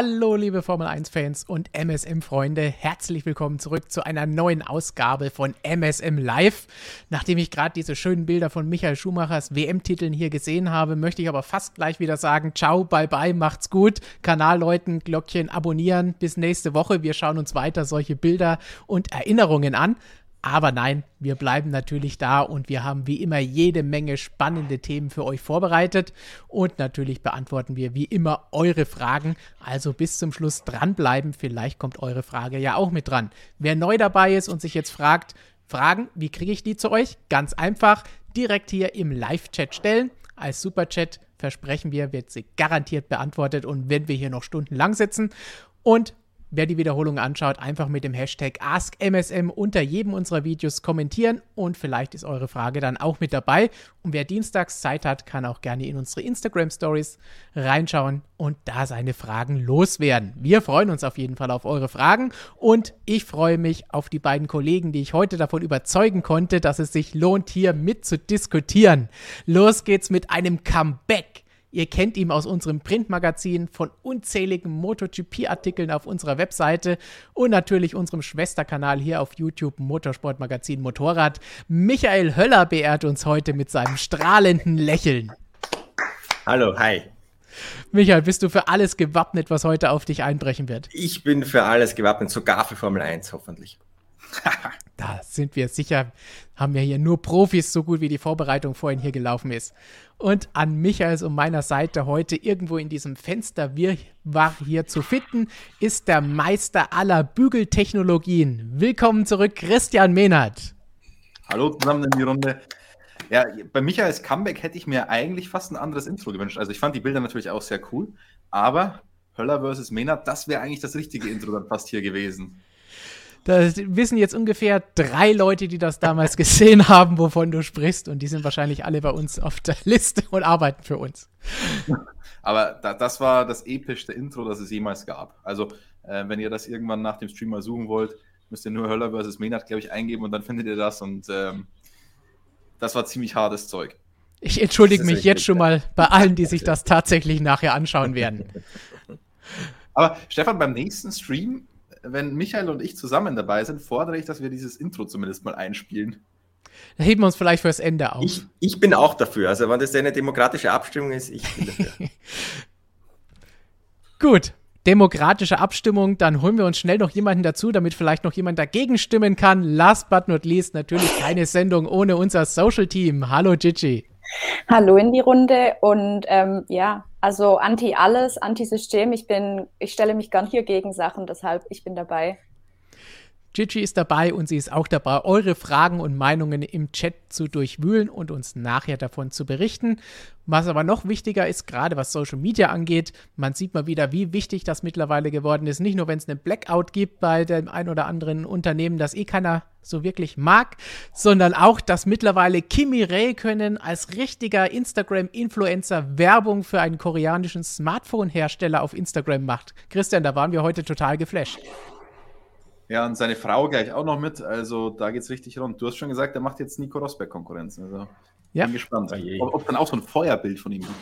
Hallo, liebe Formel 1-Fans und MSM-Freunde. Herzlich willkommen zurück zu einer neuen Ausgabe von MSM Live. Nachdem ich gerade diese schönen Bilder von Michael Schumachers WM-Titeln hier gesehen habe, möchte ich aber fast gleich wieder sagen: Ciao, bye bye, macht's gut. Kanal läuten, Glöckchen abonnieren. Bis nächste Woche. Wir schauen uns weiter solche Bilder und Erinnerungen an. Aber nein, wir bleiben natürlich da und wir haben wie immer jede Menge spannende Themen für euch vorbereitet. Und natürlich beantworten wir wie immer eure Fragen. Also bis zum Schluss dranbleiben. Vielleicht kommt eure Frage ja auch mit dran. Wer neu dabei ist und sich jetzt fragt, Fragen, wie kriege ich die zu euch? Ganz einfach, direkt hier im Live-Chat stellen. Als Superchat versprechen wir, wird sie garantiert beantwortet und wenn wir hier noch stundenlang sitzen. Und Wer die Wiederholung anschaut, einfach mit dem Hashtag AskMSM unter jedem unserer Videos kommentieren und vielleicht ist eure Frage dann auch mit dabei. Und wer dienstags Zeit hat, kann auch gerne in unsere Instagram Stories reinschauen und da seine Fragen loswerden. Wir freuen uns auf jeden Fall auf eure Fragen und ich freue mich auf die beiden Kollegen, die ich heute davon überzeugen konnte, dass es sich lohnt, hier mit zu diskutieren. Los geht's mit einem Comeback Ihr kennt ihn aus unserem Printmagazin, von unzähligen MotoGP-Artikeln auf unserer Webseite und natürlich unserem Schwesterkanal hier auf YouTube Motorsportmagazin Motorrad. Michael Höller beehrt uns heute mit seinem strahlenden Lächeln. Hallo, hi. Michael, bist du für alles gewappnet, was heute auf dich einbrechen wird? Ich bin für alles gewappnet, sogar für Formel 1 hoffentlich. da sind wir sicher, haben wir hier nur Profis, so gut wie die Vorbereitung vorhin hier gelaufen ist. Und an Michaels und meiner Seite heute irgendwo in diesem Fenster war hier zu finden, ist der Meister aller Bügeltechnologien. Willkommen zurück, Christian Mehnert. Hallo zusammen in die Runde. Ja, bei Michaels Comeback hätte ich mir eigentlich fast ein anderes Intro gewünscht. Also ich fand die Bilder natürlich auch sehr cool, aber Höller versus Mehnert, das wäre eigentlich das richtige Intro dann fast hier gewesen. Da wissen jetzt ungefähr drei Leute, die das damals gesehen haben, wovon du sprichst. Und die sind wahrscheinlich alle bei uns auf der Liste und arbeiten für uns. Aber da, das war das epischste Intro, das es jemals gab. Also, äh, wenn ihr das irgendwann nach dem Stream mal suchen wollt, müsst ihr nur Höller vs. Maynard, glaube ich, eingeben und dann findet ihr das. Und ähm, das war ziemlich hartes Zeug. Ich entschuldige mich jetzt schon mal bei allen, die sich das tatsächlich nachher anschauen werden. Aber Stefan, beim nächsten Stream wenn Michael und ich zusammen dabei sind, fordere ich, dass wir dieses Intro zumindest mal einspielen. Da heben wir uns vielleicht fürs Ende auf. Ich, ich bin auch dafür. Also, wenn das eine demokratische Abstimmung ist, ich bin dafür. Gut, demokratische Abstimmung. Dann holen wir uns schnell noch jemanden dazu, damit vielleicht noch jemand dagegen stimmen kann. Last but not least, natürlich keine Sendung ohne unser Social Team. Hallo Gigi. Hallo in die Runde und ähm, ja, also anti alles, anti System. Ich bin, ich stelle mich gern hier gegen Sachen, deshalb ich bin dabei. Gigi ist dabei und sie ist auch dabei, eure Fragen und Meinungen im Chat zu durchwühlen und uns nachher davon zu berichten. Was aber noch wichtiger ist, gerade was Social Media angeht, man sieht mal wieder, wie wichtig das mittlerweile geworden ist. Nicht nur, wenn es einen Blackout gibt bei dem ein oder anderen Unternehmen, das eh keiner so wirklich mag, sondern auch, dass mittlerweile Kimi Räikkönen als richtiger Instagram-Influencer Werbung für einen koreanischen Smartphone-Hersteller auf Instagram macht. Christian, da waren wir heute total geflasht. Ja, und seine Frau gleich auch noch mit. Also da geht es richtig rund. Du hast schon gesagt, er macht jetzt Nico Rosberg Konkurrenz. Also ja. bin gespannt, ob, ob dann auch so ein Feuerbild von ihm gibt.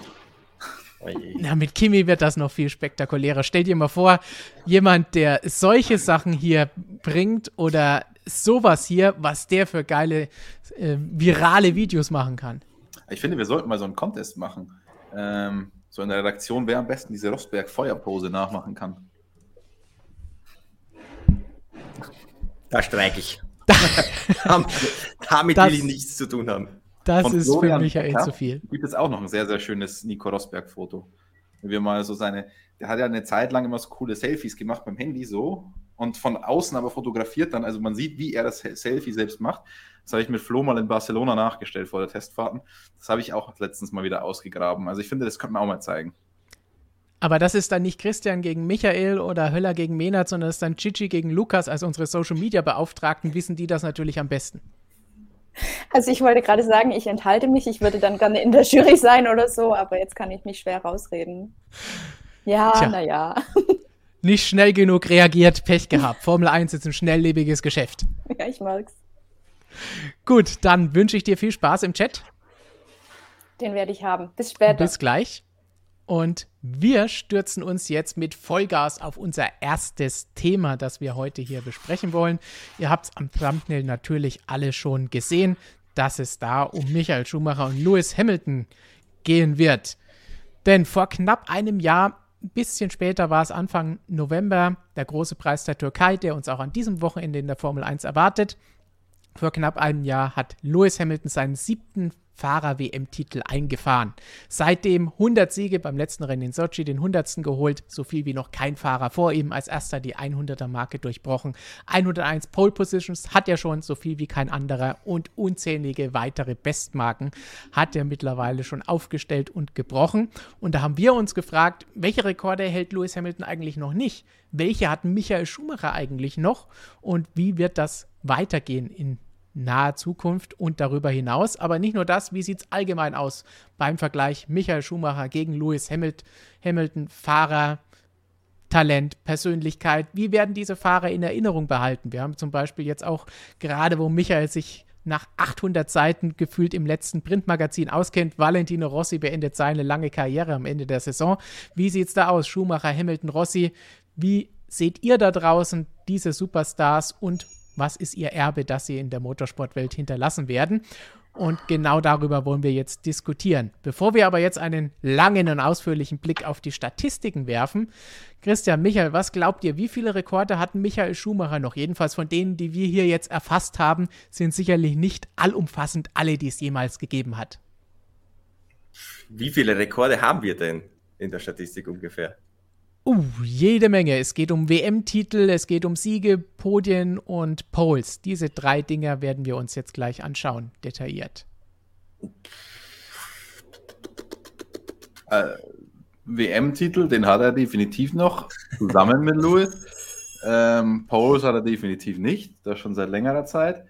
Oh Na, mit Kimi wird das noch viel spektakulärer. Stell dir mal vor, jemand, der solche Sachen hier bringt oder sowas hier, was der für geile äh, virale Videos machen kann. Ich finde, wir sollten mal so einen Contest machen. Ähm, so in der Redaktion, wer am besten diese Rosberg-Feuerpose nachmachen kann. Da streike ich. Damit das, will ich nichts zu tun haben. Das Von ist Florian für Michael Becker zu viel. Gibt es auch noch ein sehr, sehr schönes Nico Rosberg-Foto. Wenn wir mal so seine, der hat ja eine Zeit lang immer so coole Selfies gemacht beim Handy so und von außen aber fotografiert dann. Also man sieht, wie er das Selfie selbst macht. Das habe ich mit Flo mal in Barcelona nachgestellt vor der Testfahrten. Das habe ich auch letztens mal wieder ausgegraben. Also ich finde, das könnte man auch mal zeigen. Aber das ist dann nicht Christian gegen Michael oder Höller gegen Menat, sondern das ist dann Chichi gegen Lukas als unsere Social Media Beauftragten, wissen die das natürlich am besten. Also ich wollte gerade sagen, ich enthalte mich, ich würde dann gerne in der Jury sein oder so, aber jetzt kann ich mich schwer rausreden. Ja, naja. Nicht schnell genug reagiert, Pech gehabt. Formel 1 ist ein schnelllebiges Geschäft. Ja, ich mag's. Gut, dann wünsche ich dir viel Spaß im Chat. Den werde ich haben. Bis später. Bis gleich. Und wir stürzen uns jetzt mit Vollgas auf unser erstes Thema, das wir heute hier besprechen wollen. Ihr habt es am Thumbnail natürlich alle schon gesehen, dass es da um Michael Schumacher und Lewis Hamilton gehen wird. Denn vor knapp einem Jahr, ein bisschen später war es Anfang November, der große Preis der Türkei, der uns auch an diesem Wochenende in der Formel 1 erwartet. Vor knapp einem Jahr hat Lewis Hamilton seinen siebten Fahrer-WM-Titel eingefahren. Seitdem 100 Siege beim letzten Rennen in Sochi, den 100. geholt, so viel wie noch kein Fahrer vor ihm, als erster die 100er-Marke durchbrochen. 101 Pole Positions hat er schon, so viel wie kein anderer und unzählige weitere Bestmarken hat er mittlerweile schon aufgestellt und gebrochen. Und da haben wir uns gefragt, welche Rekorde hält Lewis Hamilton eigentlich noch nicht? Welche hat Michael Schumacher eigentlich noch? Und wie wird das weitergehen in naher Zukunft und darüber hinaus. Aber nicht nur das, wie sieht es allgemein aus beim Vergleich Michael Schumacher gegen Lewis Hamilton, Fahrer, Talent, Persönlichkeit. Wie werden diese Fahrer in Erinnerung behalten? Wir haben zum Beispiel jetzt auch gerade, wo Michael sich nach 800 Seiten gefühlt im letzten Printmagazin auskennt. Valentino Rossi beendet seine lange Karriere am Ende der Saison. Wie sieht es da aus? Schumacher, Hamilton, Rossi. Wie seht ihr da draußen diese Superstars und was ist ihr Erbe, das sie in der Motorsportwelt hinterlassen werden. Und genau darüber wollen wir jetzt diskutieren. Bevor wir aber jetzt einen langen und ausführlichen Blick auf die Statistiken werfen, Christian, Michael, was glaubt ihr, wie viele Rekorde hatten Michael Schumacher noch? Jedenfalls von denen, die wir hier jetzt erfasst haben, sind sicherlich nicht allumfassend alle, die es jemals gegeben hat. Wie viele Rekorde haben wir denn in der Statistik ungefähr? Uh, jede Menge. Es geht um WM-Titel, es geht um Siege, Podien und Poles. Diese drei Dinger werden wir uns jetzt gleich anschauen, detailliert. Äh, WM-Titel, den hat er definitiv noch, zusammen mit Lewis. Ähm, Poles hat er definitiv nicht, das schon seit längerer Zeit.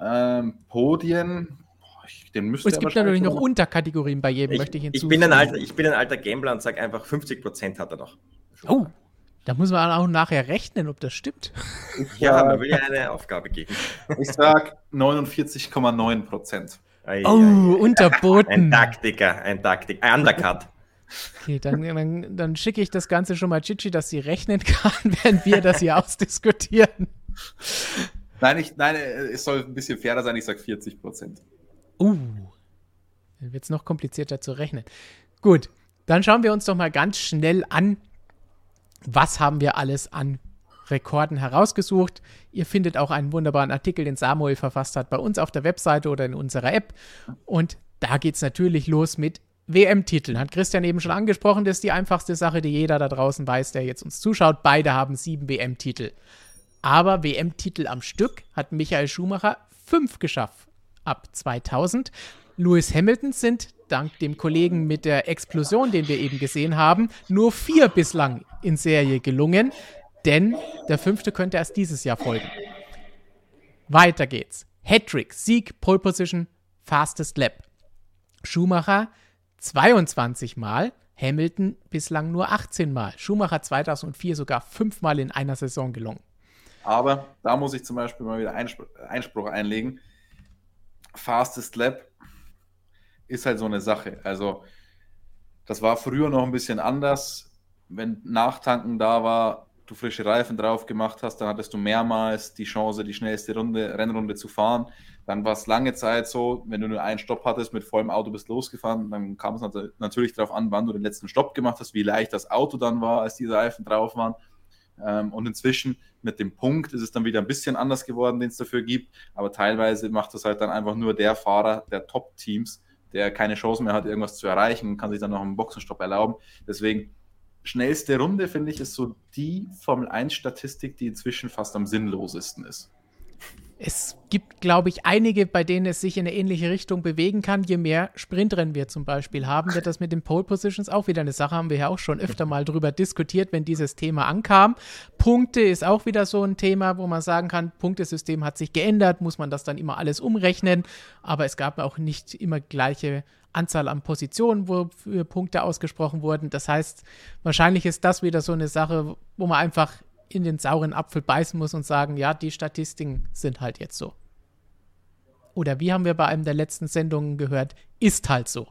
Ähm, Podien, den müsste Es gibt natürlich noch Unterkategorien bei jedem, ich, möchte ich hinzufügen. Ich bin, ein alter, ich bin ein alter Gambler und sage einfach, 50% hat er noch. Oh, da muss man auch nachher rechnen, ob das stimmt. Ja, man will ja eine Aufgabe geben. Ich sag 49,9 Prozent. Oh, unterboten. Ein Taktiker, ein Taktiker, ein Undercut. Okay, dann, dann, dann schicke ich das Ganze schon mal Chichi, dass sie rechnen kann, während wir das hier ausdiskutieren. Nein, ich, nein, es soll ein bisschen fairer sein, ich sage 40 Prozent. Uh, dann wird es noch komplizierter zu rechnen. Gut, dann schauen wir uns doch mal ganz schnell an, was haben wir alles an Rekorden herausgesucht. Ihr findet auch einen wunderbaren Artikel, den Samuel verfasst hat, bei uns auf der Webseite oder in unserer App. Und da geht es natürlich los mit WM-Titeln. Hat Christian eben schon angesprochen, das ist die einfachste Sache, die jeder da draußen weiß, der jetzt uns zuschaut. Beide haben sieben WM-Titel. Aber WM-Titel am Stück hat Michael Schumacher fünf geschafft ab 2000. Lewis Hamilton sind dank dem Kollegen mit der Explosion, den wir eben gesehen haben, nur vier bislang in Serie gelungen, denn der fünfte könnte erst dieses Jahr folgen. Weiter geht's. Hattrick, Sieg, Pole Position, Fastest Lap. Schumacher 22 Mal, Hamilton bislang nur 18 Mal. Schumacher 2004 sogar fünfmal in einer Saison gelungen. Aber da muss ich zum Beispiel mal wieder Einspruch einlegen. Fastest Lap ist halt so eine Sache. Also, das war früher noch ein bisschen anders. Wenn Nachtanken da war, du frische Reifen drauf gemacht hast, dann hattest du mehrmals die Chance, die schnellste Runde, Rennrunde zu fahren. Dann war es lange Zeit so, wenn du nur einen Stopp hattest, mit vollem Auto bist losgefahren, dann kam es natürlich darauf an, wann du den letzten Stopp gemacht hast, wie leicht das Auto dann war, als diese Reifen drauf waren. Ähm, und inzwischen mit dem Punkt ist es dann wieder ein bisschen anders geworden, den es dafür gibt. Aber teilweise macht das halt dann einfach nur der Fahrer der Top-Teams, der keine Chance mehr hat, irgendwas zu erreichen, kann sich dann noch einen Boxenstopp erlauben. Deswegen, schnellste Runde, finde ich, ist so die Formel 1-Statistik, die inzwischen fast am sinnlosesten ist. Es gibt, glaube ich, einige, bei denen es sich in eine ähnliche Richtung bewegen kann. Je mehr Sprintrennen wir zum Beispiel haben, wird das mit den Pole Positions auch wieder eine Sache. Haben wir ja auch schon öfter mal drüber diskutiert, wenn dieses Thema ankam. Punkte ist auch wieder so ein Thema, wo man sagen kann, Punktesystem hat sich geändert, muss man das dann immer alles umrechnen. Aber es gab auch nicht immer gleiche Anzahl an Positionen, wo Punkte ausgesprochen wurden. Das heißt, wahrscheinlich ist das wieder so eine Sache, wo man einfach in den sauren Apfel beißen muss und sagen, ja, die Statistiken sind halt jetzt so. Oder wie haben wir bei einem der letzten Sendungen gehört, ist halt so.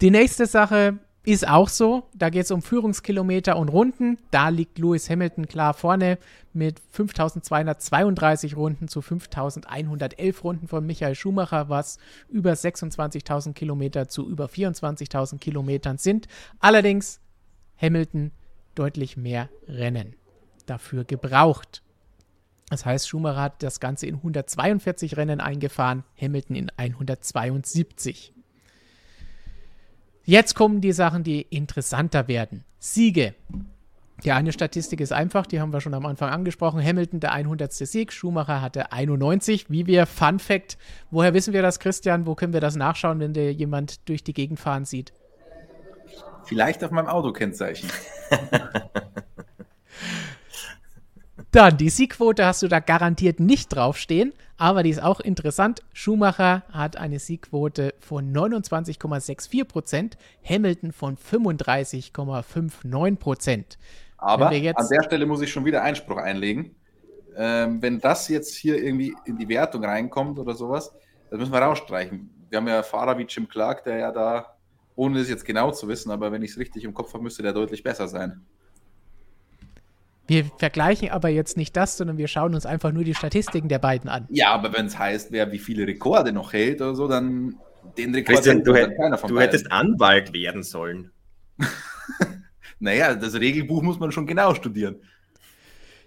Die nächste Sache ist auch so. Da geht es um Führungskilometer und Runden. Da liegt Lewis Hamilton klar vorne mit 5232 Runden zu 5111 Runden von Michael Schumacher, was über 26.000 Kilometer zu über 24.000 Kilometern sind. Allerdings Hamilton deutlich mehr Rennen dafür gebraucht. Das heißt, Schumacher hat das Ganze in 142 Rennen eingefahren, Hamilton in 172. Jetzt kommen die Sachen, die interessanter werden. Siege. Die eine Statistik ist einfach, die haben wir schon am Anfang angesprochen. Hamilton der 100. Sieg, Schumacher hatte 91. Wie wir, Fun Fact, woher wissen wir das, Christian? Wo können wir das nachschauen, wenn dir jemand durch die Gegend fahren sieht? Vielleicht auf meinem Autokennzeichen. Dann, die Siegquote hast du da garantiert nicht draufstehen, aber die ist auch interessant. Schumacher hat eine Siegquote von 29,64 Prozent, Hamilton von 35,59 Prozent. Aber an der Stelle muss ich schon wieder Einspruch einlegen. Ähm, wenn das jetzt hier irgendwie in die Wertung reinkommt oder sowas, das müssen wir rausstreichen. Wir haben ja Fahrer wie Jim Clark, der ja da, ohne es jetzt genau zu wissen, aber wenn ich es richtig im Kopf habe, müsste der deutlich besser sein. Wir vergleichen aber jetzt nicht das, sondern wir schauen uns einfach nur die Statistiken der beiden an. Ja, aber wenn es heißt, wer wie viele Rekorde noch hält oder so, dann den Rekord Christian, du, hätt, du hättest Anwalt werden sollen. naja, das Regelbuch muss man schon genau studieren.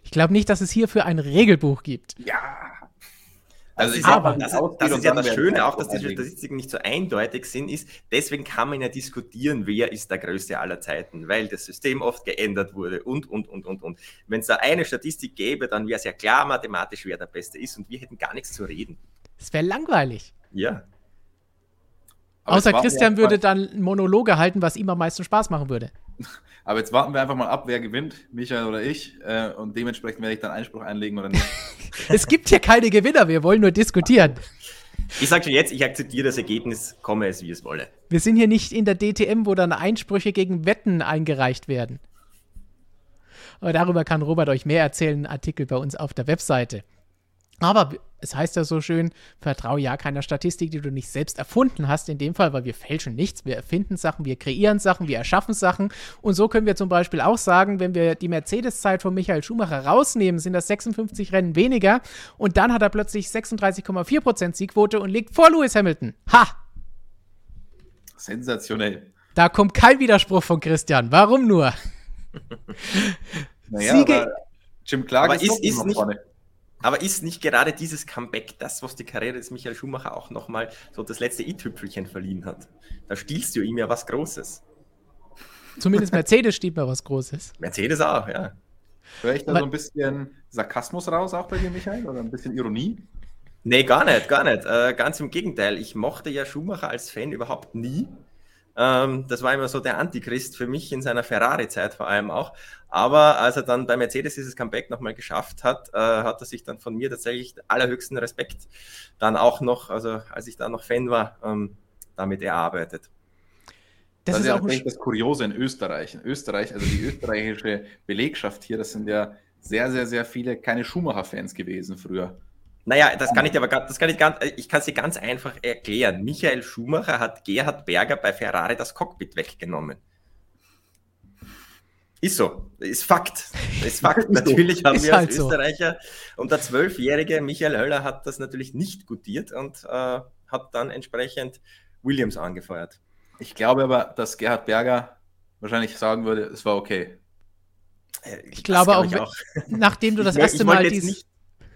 Ich glaube nicht, dass es hierfür ein Regelbuch gibt. Ja, also ist aber das, das ist ja das Schöne, auch dass die Statistiken nicht so eindeutig sind, ist, deswegen kann man ja diskutieren, wer ist der Größte aller Zeiten, weil das System oft geändert wurde und, und, und, und, und. Wenn es da eine Statistik gäbe, dann wäre es ja klar mathematisch, wer der Beste ist und wir hätten gar nichts zu reden. Das wäre langweilig. Ja. Aber Außer Christian würde dann Monologe halten, was ihm am meisten Spaß machen würde. Aber jetzt warten wir einfach mal ab, wer gewinnt, Michael oder ich. Äh, und dementsprechend werde ich dann Einspruch einlegen oder nicht. es gibt hier keine Gewinner, wir wollen nur diskutieren. Ich sage schon jetzt, ich akzeptiere das Ergebnis, komme es, wie es wolle. Wir sind hier nicht in der DTM, wo dann Einsprüche gegen Wetten eingereicht werden. Aber darüber kann Robert euch mehr erzählen, Artikel bei uns auf der Webseite. Aber es heißt ja so schön, vertraue ja keiner Statistik, die du nicht selbst erfunden hast, in dem Fall, weil wir fälschen nichts, wir erfinden Sachen, wir kreieren Sachen, wir erschaffen Sachen. Und so können wir zum Beispiel auch sagen, wenn wir die Mercedes-Zeit von Michael Schumacher rausnehmen, sind das 56 Rennen weniger und dann hat er plötzlich 36,4% Siegquote und liegt vor Lewis Hamilton. Ha! Sensationell. Da kommt kein Widerspruch von Christian. Warum nur? Naja, Siege. Jim Clark aber ist, ist, ist nicht, vorne. Aber ist nicht gerade dieses Comeback das, was die Karriere des Michael Schumacher auch nochmal so das letzte i-Tüpfelchen verliehen hat? Da stiehlst du ihm ja was Großes. Zumindest Mercedes stiehlt mir was Großes. Mercedes auch, ja. Höre ich da so ein bisschen Sarkasmus raus, auch bei dir, Michael? Oder ein bisschen Ironie? Nee, gar nicht, gar nicht. Äh, ganz im Gegenteil. Ich mochte ja Schumacher als Fan überhaupt nie. Ähm, das war immer so der Antichrist für mich in seiner Ferrari-Zeit vor allem auch. Aber als er dann bei Mercedes dieses Comeback nochmal geschafft hat, äh, hat er sich dann von mir tatsächlich allerhöchsten Respekt dann auch noch, also als ich da noch Fan war, ähm, damit erarbeitet. Das, das ist ja auch das Kuriose in Österreich. In Österreich, also die österreichische Belegschaft hier, das sind ja sehr, sehr, sehr viele keine Schumacher-Fans gewesen früher. Naja, das kann ich aber das kann ich ganz, ich kann es dir ganz einfach erklären. Michael Schumacher hat Gerhard Berger bei Ferrari das Cockpit weggenommen. Ist so, ist Fakt. Ist Fakt. natürlich haben wir als halt Österreicher so. und der zwölfjährige Michael Höller hat das natürlich nicht gutiert und äh, hat dann entsprechend Williams angefeuert. Ich glaube aber, dass Gerhard Berger wahrscheinlich sagen würde, es war okay. Äh, ich glaube auch, ich auch, nachdem du das erste Mal dies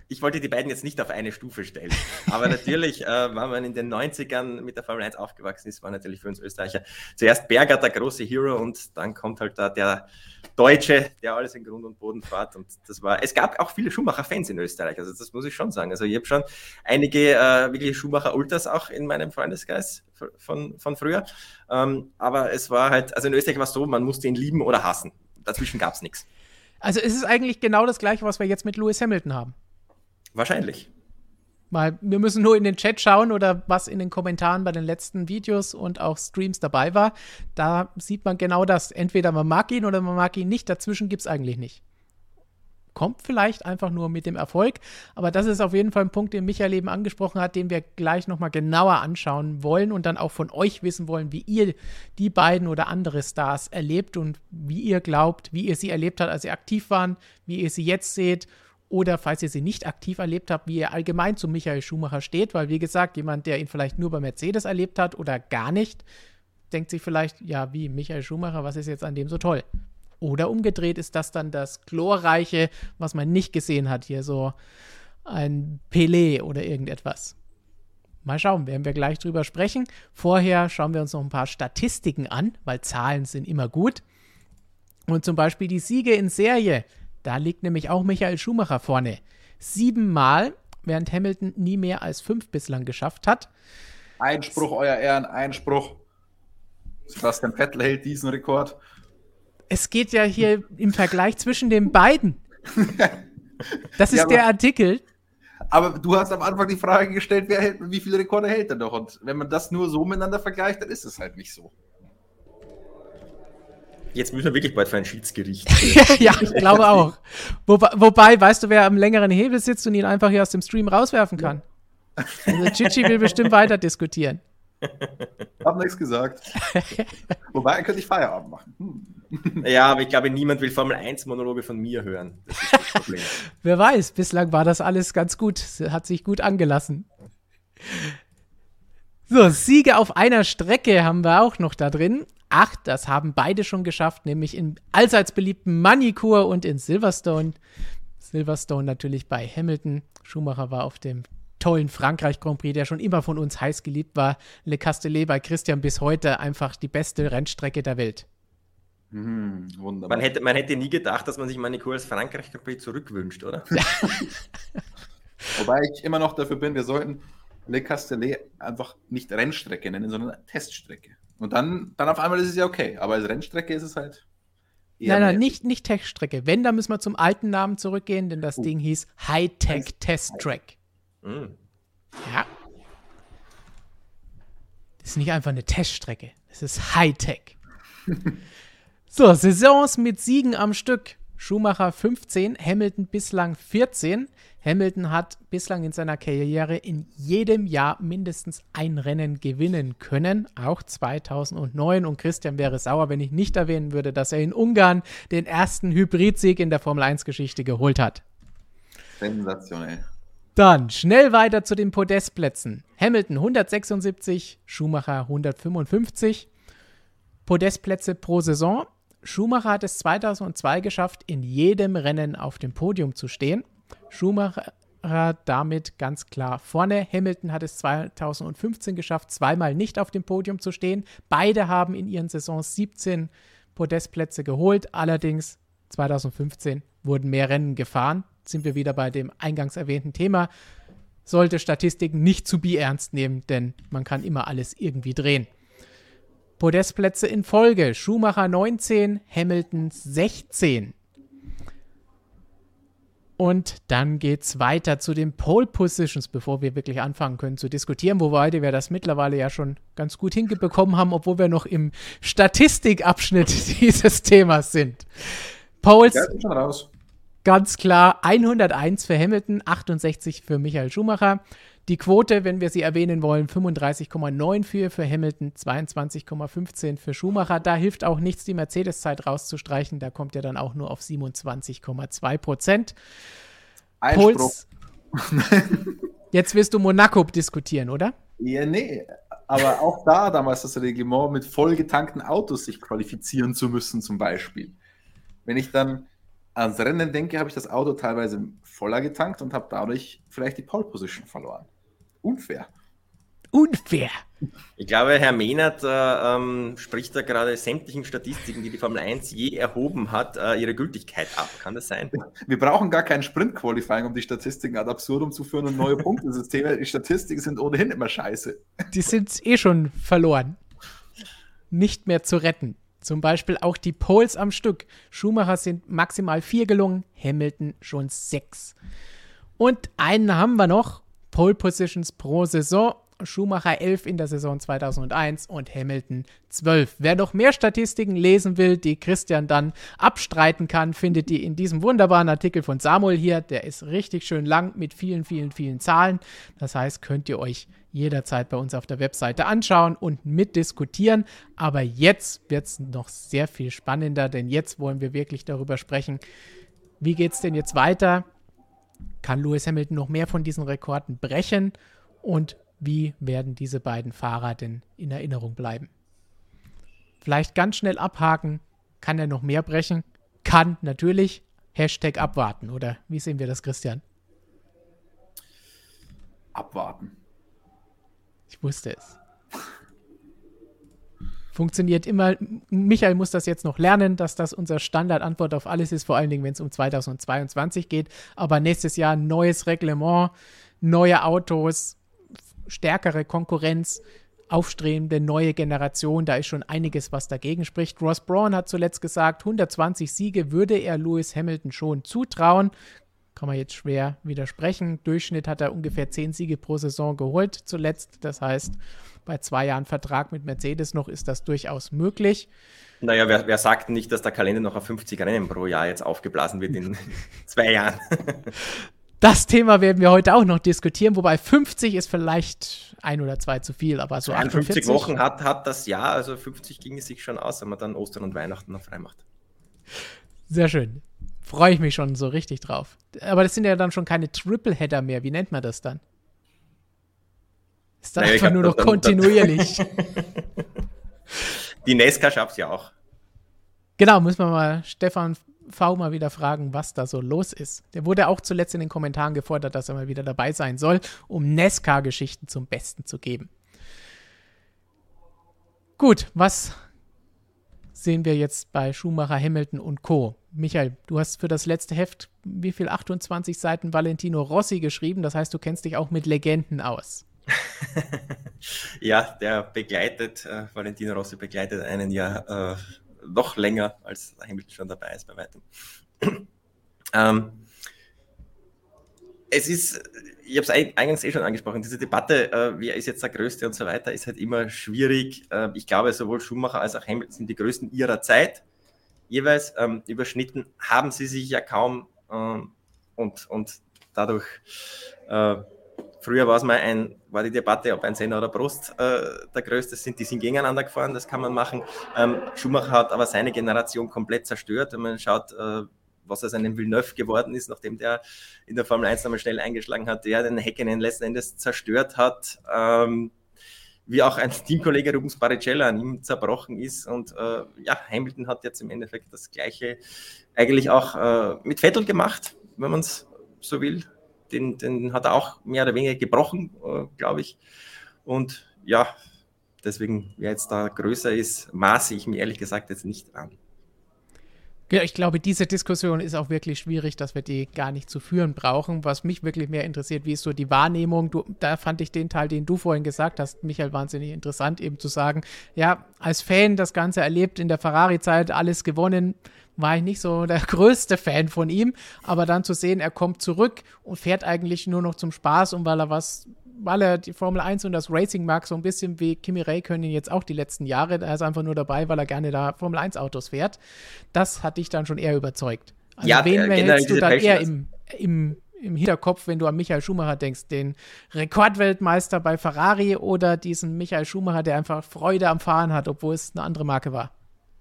ich wollte die beiden jetzt nicht auf eine Stufe stellen. Aber natürlich, äh, wenn man in den 90ern mit der Formel 1 aufgewachsen ist, war natürlich für uns Österreicher zuerst Berger der große Hero und dann kommt halt da der Deutsche, der alles in Grund und Boden fährt. Und das war, es gab auch viele Schumacher-Fans in Österreich, also das muss ich schon sagen. Also ich habe schon einige äh, wirklich Schumacher-Ultras auch in meinem Freundesgeist von, von früher. Ähm, aber es war halt, also in Österreich war es so, man musste ihn lieben oder hassen. Dazwischen gab es nichts. Also ist es eigentlich genau das gleiche, was wir jetzt mit Lewis Hamilton haben. Wahrscheinlich. Mal, wir müssen nur in den Chat schauen oder was in den Kommentaren bei den letzten Videos und auch Streams dabei war. Da sieht man genau das. Entweder man mag ihn oder man mag ihn nicht. Dazwischen gibt es eigentlich nicht. kommt vielleicht einfach nur mit dem Erfolg. Aber das ist auf jeden Fall ein Punkt, den Michael eben angesprochen hat, den wir gleich nochmal genauer anschauen wollen und dann auch von euch wissen wollen, wie ihr die beiden oder andere Stars erlebt und wie ihr glaubt, wie ihr sie erlebt habt, als sie aktiv waren, wie ihr sie jetzt seht oder falls ihr sie nicht aktiv erlebt habt, wie ihr allgemein zu Michael Schumacher steht, weil wie gesagt, jemand, der ihn vielleicht nur bei Mercedes erlebt hat oder gar nicht, denkt sich vielleicht, ja, wie Michael Schumacher, was ist jetzt an dem so toll? Oder umgedreht ist das dann das glorreiche, was man nicht gesehen hat, hier so ein Pelé oder irgendetwas. Mal schauen, werden wir gleich drüber sprechen. Vorher schauen wir uns noch ein paar Statistiken an, weil Zahlen sind immer gut. Und zum Beispiel die Siege in Serie. Da liegt nämlich auch Michael Schumacher vorne. Siebenmal, während Hamilton nie mehr als fünf bislang geschafft hat. Einspruch, euer Ehren, Einspruch. Sebastian Vettel hält diesen Rekord. Es geht ja hier im Vergleich zwischen den beiden. Das ist ja, der Artikel. Aber du hast am Anfang die Frage gestellt, wer hält, wie viele Rekorde hält er doch? Und wenn man das nur so miteinander vergleicht, dann ist es halt nicht so. Jetzt müssen wir wirklich bald für ein Schiedsgericht. ja, ich glaube auch. Wobei, wobei, weißt du, wer am längeren Hebel sitzt und ihn einfach hier aus dem Stream rauswerfen kann? Also Chichi will bestimmt weiter diskutieren. Hab nichts gesagt. Wobei, könnte ich Feierabend machen. Hm. Ja, aber ich glaube, niemand will Formel 1 Monologe von mir hören. Das ist das Problem. Wer weiß, bislang war das alles ganz gut. Hat sich gut angelassen. So, Siege auf einer Strecke haben wir auch noch da drin acht. Das haben beide schon geschafft, nämlich im allseits beliebten Manicure und in Silverstone. Silverstone natürlich bei Hamilton. Schumacher war auf dem tollen Frankreich Grand Prix, der schon immer von uns heiß geliebt war. Le Castellet bei Christian bis heute einfach die beste Rennstrecke der Welt. Wunderbar. Man hätte, man hätte nie gedacht, dass man sich Manicure als Frankreich Grand Prix zurückwünscht, oder? Wobei ich immer noch dafür bin, wir sollten Le Castellet einfach nicht Rennstrecke nennen, sondern Teststrecke. Und dann, dann auf einmal ist es ja okay. Aber als Rennstrecke ist es halt. Nein, nein, nicht, nicht Teststrecke. Wenn, dann müssen wir zum alten Namen zurückgehen, denn das uh. Ding hieß Hightech Test Track. Mm. Ja. Das ist nicht einfach eine Teststrecke. Das ist Hightech. so, Saisons mit Siegen am Stück. Schumacher 15, Hamilton bislang 14. Hamilton hat bislang in seiner Karriere in jedem Jahr mindestens ein Rennen gewinnen können, auch 2009. Und Christian wäre sauer, wenn ich nicht erwähnen würde, dass er in Ungarn den ersten Hybridsieg in der Formel 1-Geschichte geholt hat. Sensationell. Dann schnell weiter zu den Podestplätzen. Hamilton 176, Schumacher 155. Podestplätze pro Saison. Schumacher hat es 2002 geschafft, in jedem Rennen auf dem Podium zu stehen. Schumacher damit ganz klar vorne. Hamilton hat es 2015 geschafft, zweimal nicht auf dem Podium zu stehen. Beide haben in ihren Saisons 17 Podestplätze geholt. Allerdings 2015 wurden mehr Rennen gefahren. Sind wir wieder bei dem eingangs erwähnten Thema. Sollte Statistiken nicht zu ernst nehmen, denn man kann immer alles irgendwie drehen. Podestplätze in Folge. Schumacher 19, Hamilton 16. Und dann geht es weiter zu den Pole Positions, bevor wir wirklich anfangen können zu diskutieren, wobei wir das mittlerweile ja schon ganz gut hingebekommen haben, obwohl wir noch im Statistikabschnitt dieses Themas sind. Poles. Ja, ganz klar 101 für Hamilton, 68 für Michael Schumacher. Die Quote, wenn wir sie erwähnen wollen, 35,94 für Hamilton, 22,15 für Schumacher. Da hilft auch nichts, die Mercedes-Zeit rauszustreichen. Da kommt er dann auch nur auf 27,2 Prozent. Puls. Jetzt wirst du Monaco diskutieren, oder? Ja, nee. Aber auch da damals das Reglement mit vollgetankten Autos sich qualifizieren zu müssen, zum Beispiel. Wenn ich dann ans Rennen denke, habe ich das Auto teilweise voller getankt und habe dadurch vielleicht die Pole Position verloren unfair. Unfair. Ich glaube, Herr Mehnert äh, ähm, spricht da gerade sämtlichen Statistiken, die die Formel 1 je erhoben hat, äh, ihre Gültigkeit ab. Kann das sein? Wir brauchen gar kein Sprint-Qualifying, um die Statistiken ad absurdum zu führen und neue Punktesysteme. Die Statistiken sind ohnehin immer scheiße. Die sind eh schon verloren. Nicht mehr zu retten. Zum Beispiel auch die Poles am Stück. Schumacher sind maximal vier gelungen, Hamilton schon sechs. Und einen haben wir noch, Pole Positions pro Saison. Schumacher 11 in der Saison 2001 und Hamilton 12. Wer noch mehr Statistiken lesen will, die Christian dann abstreiten kann, findet ihr in diesem wunderbaren Artikel von Samuel hier. Der ist richtig schön lang mit vielen, vielen, vielen Zahlen. Das heißt, könnt ihr euch jederzeit bei uns auf der Webseite anschauen und mitdiskutieren. Aber jetzt wird es noch sehr viel spannender, denn jetzt wollen wir wirklich darüber sprechen, wie geht es denn jetzt weiter? Kann Lewis Hamilton noch mehr von diesen Rekorden brechen? Und wie werden diese beiden Fahrer denn in Erinnerung bleiben? Vielleicht ganz schnell abhaken. Kann er noch mehr brechen? Kann natürlich. Hashtag abwarten, oder wie sehen wir das, Christian? Abwarten. Ich wusste es. Funktioniert immer. Michael muss das jetzt noch lernen, dass das unsere Standardantwort auf alles ist, vor allen Dingen, wenn es um 2022 geht. Aber nächstes Jahr neues Reglement, neue Autos, stärkere Konkurrenz, aufstrebende neue Generation. Da ist schon einiges, was dagegen spricht. Ross Braun hat zuletzt gesagt, 120 Siege würde er Lewis Hamilton schon zutrauen. Kann man jetzt schwer widersprechen. Durchschnitt hat er ungefähr 10 Siege pro Saison geholt zuletzt. Das heißt, bei zwei Jahren Vertrag mit Mercedes noch ist das durchaus möglich. Naja, wer, wer sagt nicht, dass der Kalender noch auf 50 Rennen pro Jahr jetzt aufgeblasen wird in zwei Jahren? Das Thema werden wir heute auch noch diskutieren, wobei 50 ist vielleicht ein oder zwei zu viel, aber so 51 Wochen hat, hat das Jahr, also 50 ging es sich schon aus, wenn man dann Ostern und Weihnachten noch frei macht. Sehr schön. Freue ich mich schon so richtig drauf. Aber das sind ja dann schon keine Tripleheader mehr. Wie nennt man das dann? Ist dann naja, einfach nur noch dann, kontinuierlich. Die Nesca schafft es ja auch. Genau, muss man mal Stefan V mal wieder fragen, was da so los ist. Der wurde auch zuletzt in den Kommentaren gefordert, dass er mal wieder dabei sein soll, um Nesca-Geschichten zum Besten zu geben. Gut, was sehen wir jetzt bei Schumacher, Hamilton und Co. Michael, du hast für das letzte Heft wie viel 28 Seiten Valentino Rossi geschrieben. Das heißt, du kennst dich auch mit Legenden aus. ja, der begleitet, äh, Valentino Rossi begleitet einen ja äh, noch länger, als Hamilton schon dabei ist bei weitem. ähm, es ist, ich habe es eingangs eh schon angesprochen, diese Debatte, äh, wer ist jetzt der Größte und so weiter, ist halt immer schwierig. Äh, ich glaube, sowohl Schumacher als auch Hamilton sind die Größten ihrer Zeit. Jeweils ähm, überschnitten haben sie sich ja kaum ähm, und, und dadurch äh, Früher war es mal ein, war die Debatte, ob ein Senna oder Prost äh, der größte sind. Die sind gegeneinander gefahren, das kann man machen. Ähm, Schumacher hat aber seine Generation komplett zerstört. Wenn man schaut, äh, was aus einem Villeneuve geworden ist, nachdem der in der Formel 1 nochmal schnell eingeschlagen hat, der den Häkkinen letzten Endes zerstört hat. Ähm, wie auch ein Teamkollege Rubens Barrichello an ihm zerbrochen ist. Und äh, ja, Hamilton hat jetzt im Endeffekt das Gleiche eigentlich auch äh, mit Vettel gemacht, wenn man es so will den, den hat er auch mehr oder weniger gebrochen, äh, glaube ich. Und ja, deswegen, wer jetzt da größer ist, maße ich mir ehrlich gesagt jetzt nicht an. Ja, ich glaube, diese Diskussion ist auch wirklich schwierig, dass wir die gar nicht zu führen brauchen. Was mich wirklich mehr interessiert, wie ist so die Wahrnehmung? Du, da fand ich den Teil, den du vorhin gesagt hast, Michael, wahnsinnig interessant, eben zu sagen, ja, als Fan das Ganze erlebt in der Ferrari-Zeit, alles gewonnen, war ich nicht so der größte Fan von ihm. Aber dann zu sehen, er kommt zurück und fährt eigentlich nur noch zum Spaß und weil er was, weil er die Formel 1 und das Racing mag, so ein bisschen wie Kimi Räikkönen jetzt auch die letzten Jahre. Er ist einfach nur dabei, weil er gerne da Formel 1 Autos fährt. Das hat dich dann schon eher überzeugt. Also ja, wen hältst du dann eher im, im, im Hinterkopf, wenn du an Michael Schumacher denkst? Den Rekordweltmeister bei Ferrari oder diesen Michael Schumacher, der einfach Freude am Fahren hat, obwohl es eine andere Marke war?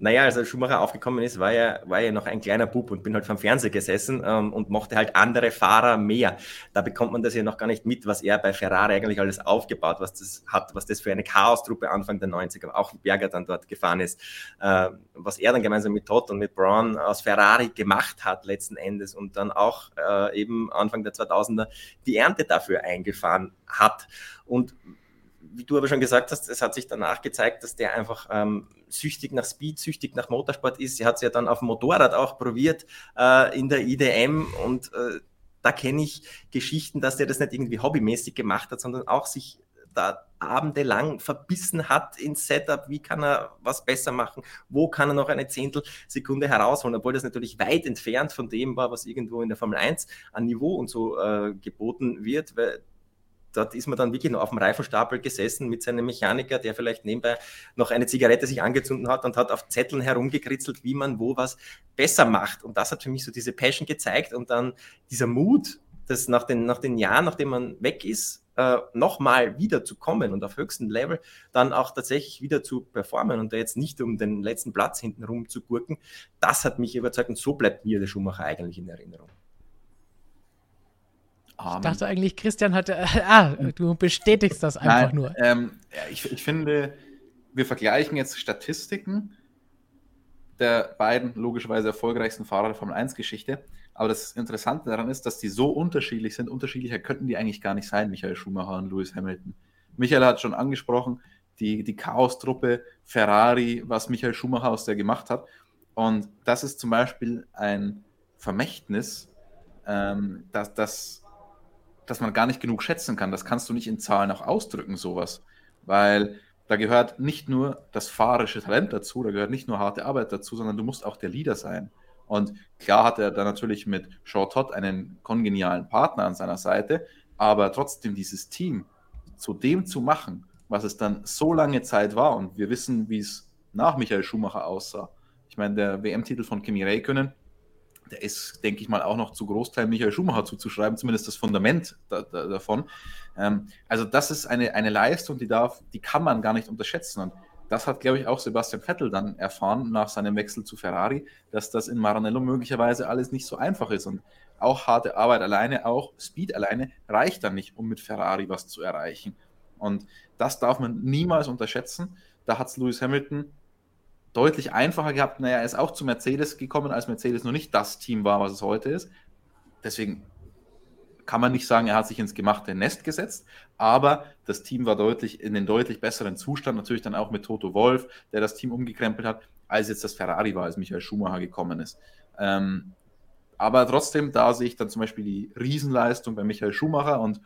Naja, als Schumacher aufgekommen ist, war er, war er noch ein kleiner Bub und bin halt vom Fernseher gesessen ähm, und mochte halt andere Fahrer mehr. Da bekommt man das ja noch gar nicht mit, was er bei Ferrari eigentlich alles aufgebaut was das hat, was das für eine Chaos-Truppe Anfang der 90er, auch Berger dann dort gefahren ist, äh, was er dann gemeinsam mit Todd und mit Braun aus Ferrari gemacht hat letzten Endes und dann auch äh, eben Anfang der 2000er die Ernte dafür eingefahren hat. Und wie du aber schon gesagt hast, es hat sich danach gezeigt, dass der einfach ähm, süchtig nach Speed, süchtig nach Motorsport ist. Sie hat es ja dann auf dem Motorrad auch probiert äh, in der IDM und äh, da kenne ich Geschichten, dass der das nicht irgendwie hobbymäßig gemacht hat, sondern auch sich da abendelang verbissen hat ins Setup, wie kann er was besser machen, wo kann er noch eine Zehntelsekunde herausholen, obwohl das natürlich weit entfernt von dem war, was irgendwo in der Formel 1 an Niveau und so äh, geboten wird, weil dort ist man dann wirklich noch auf dem Reifenstapel gesessen mit seinem Mechaniker, der vielleicht nebenbei noch eine Zigarette sich angezündet hat und hat auf Zetteln herumgekritzelt, wie man wo was besser macht. Und das hat für mich so diese Passion gezeigt und dann dieser Mut, dass nach den, nach den Jahren, nachdem man weg ist, äh, nochmal wieder zu kommen und auf höchstem Level dann auch tatsächlich wieder zu performen und da jetzt nicht um den letzten Platz hinten rum zu gurken, das hat mich überzeugt und so bleibt mir der Schumacher eigentlich in Erinnerung. Ich dachte eigentlich, Christian hatte. Ah, du bestätigst das einfach Nein, nur. Ähm, ich, ich finde, wir vergleichen jetzt Statistiken der beiden logischerweise erfolgreichsten Fahrer der Formel 1-Geschichte. Aber das Interessante daran ist, dass die so unterschiedlich sind. Unterschiedlicher könnten die eigentlich gar nicht sein, Michael Schumacher und Lewis Hamilton. Michael hat schon angesprochen, die, die Chaos-Truppe Ferrari, was Michael Schumacher aus der gemacht hat. Und das ist zum Beispiel ein Vermächtnis, ähm, dass, dass, dass man gar nicht genug schätzen kann. Das kannst du nicht in Zahlen auch ausdrücken, sowas. Weil da gehört nicht nur das fahrische Talent dazu, da gehört nicht nur harte Arbeit dazu, sondern du musst auch der Leader sein. Und klar hat er da natürlich mit Shaw Todd einen kongenialen Partner an seiner Seite, aber trotzdem dieses Team zu dem zu machen, was es dann so lange Zeit war, und wir wissen, wie es nach Michael Schumacher aussah. Ich meine, der WM-Titel von Kimi Räikkönen, der ist, denke ich mal, auch noch zu Großteil Michael Schumacher zuzuschreiben, zumindest das Fundament da, da, davon. Ähm, also das ist eine, eine Leistung, die darf, die kann man gar nicht unterschätzen. Und das hat, glaube ich, auch Sebastian Vettel dann erfahren nach seinem Wechsel zu Ferrari, dass das in Maranello möglicherweise alles nicht so einfach ist. Und auch harte Arbeit alleine, auch Speed alleine reicht dann nicht, um mit Ferrari was zu erreichen. Und das darf man niemals unterschätzen. Da hat es Lewis Hamilton deutlich einfacher gehabt. Naja, er ist auch zu Mercedes gekommen, als Mercedes noch nicht das Team war, was es heute ist. Deswegen kann man nicht sagen, er hat sich ins gemachte Nest gesetzt, aber das Team war deutlich in den deutlich besseren Zustand, natürlich dann auch mit Toto Wolf, der das Team umgekrempelt hat, als jetzt das Ferrari war, als Michael Schumacher gekommen ist. Ähm, aber trotzdem, da sehe ich dann zum Beispiel die Riesenleistung bei Michael Schumacher und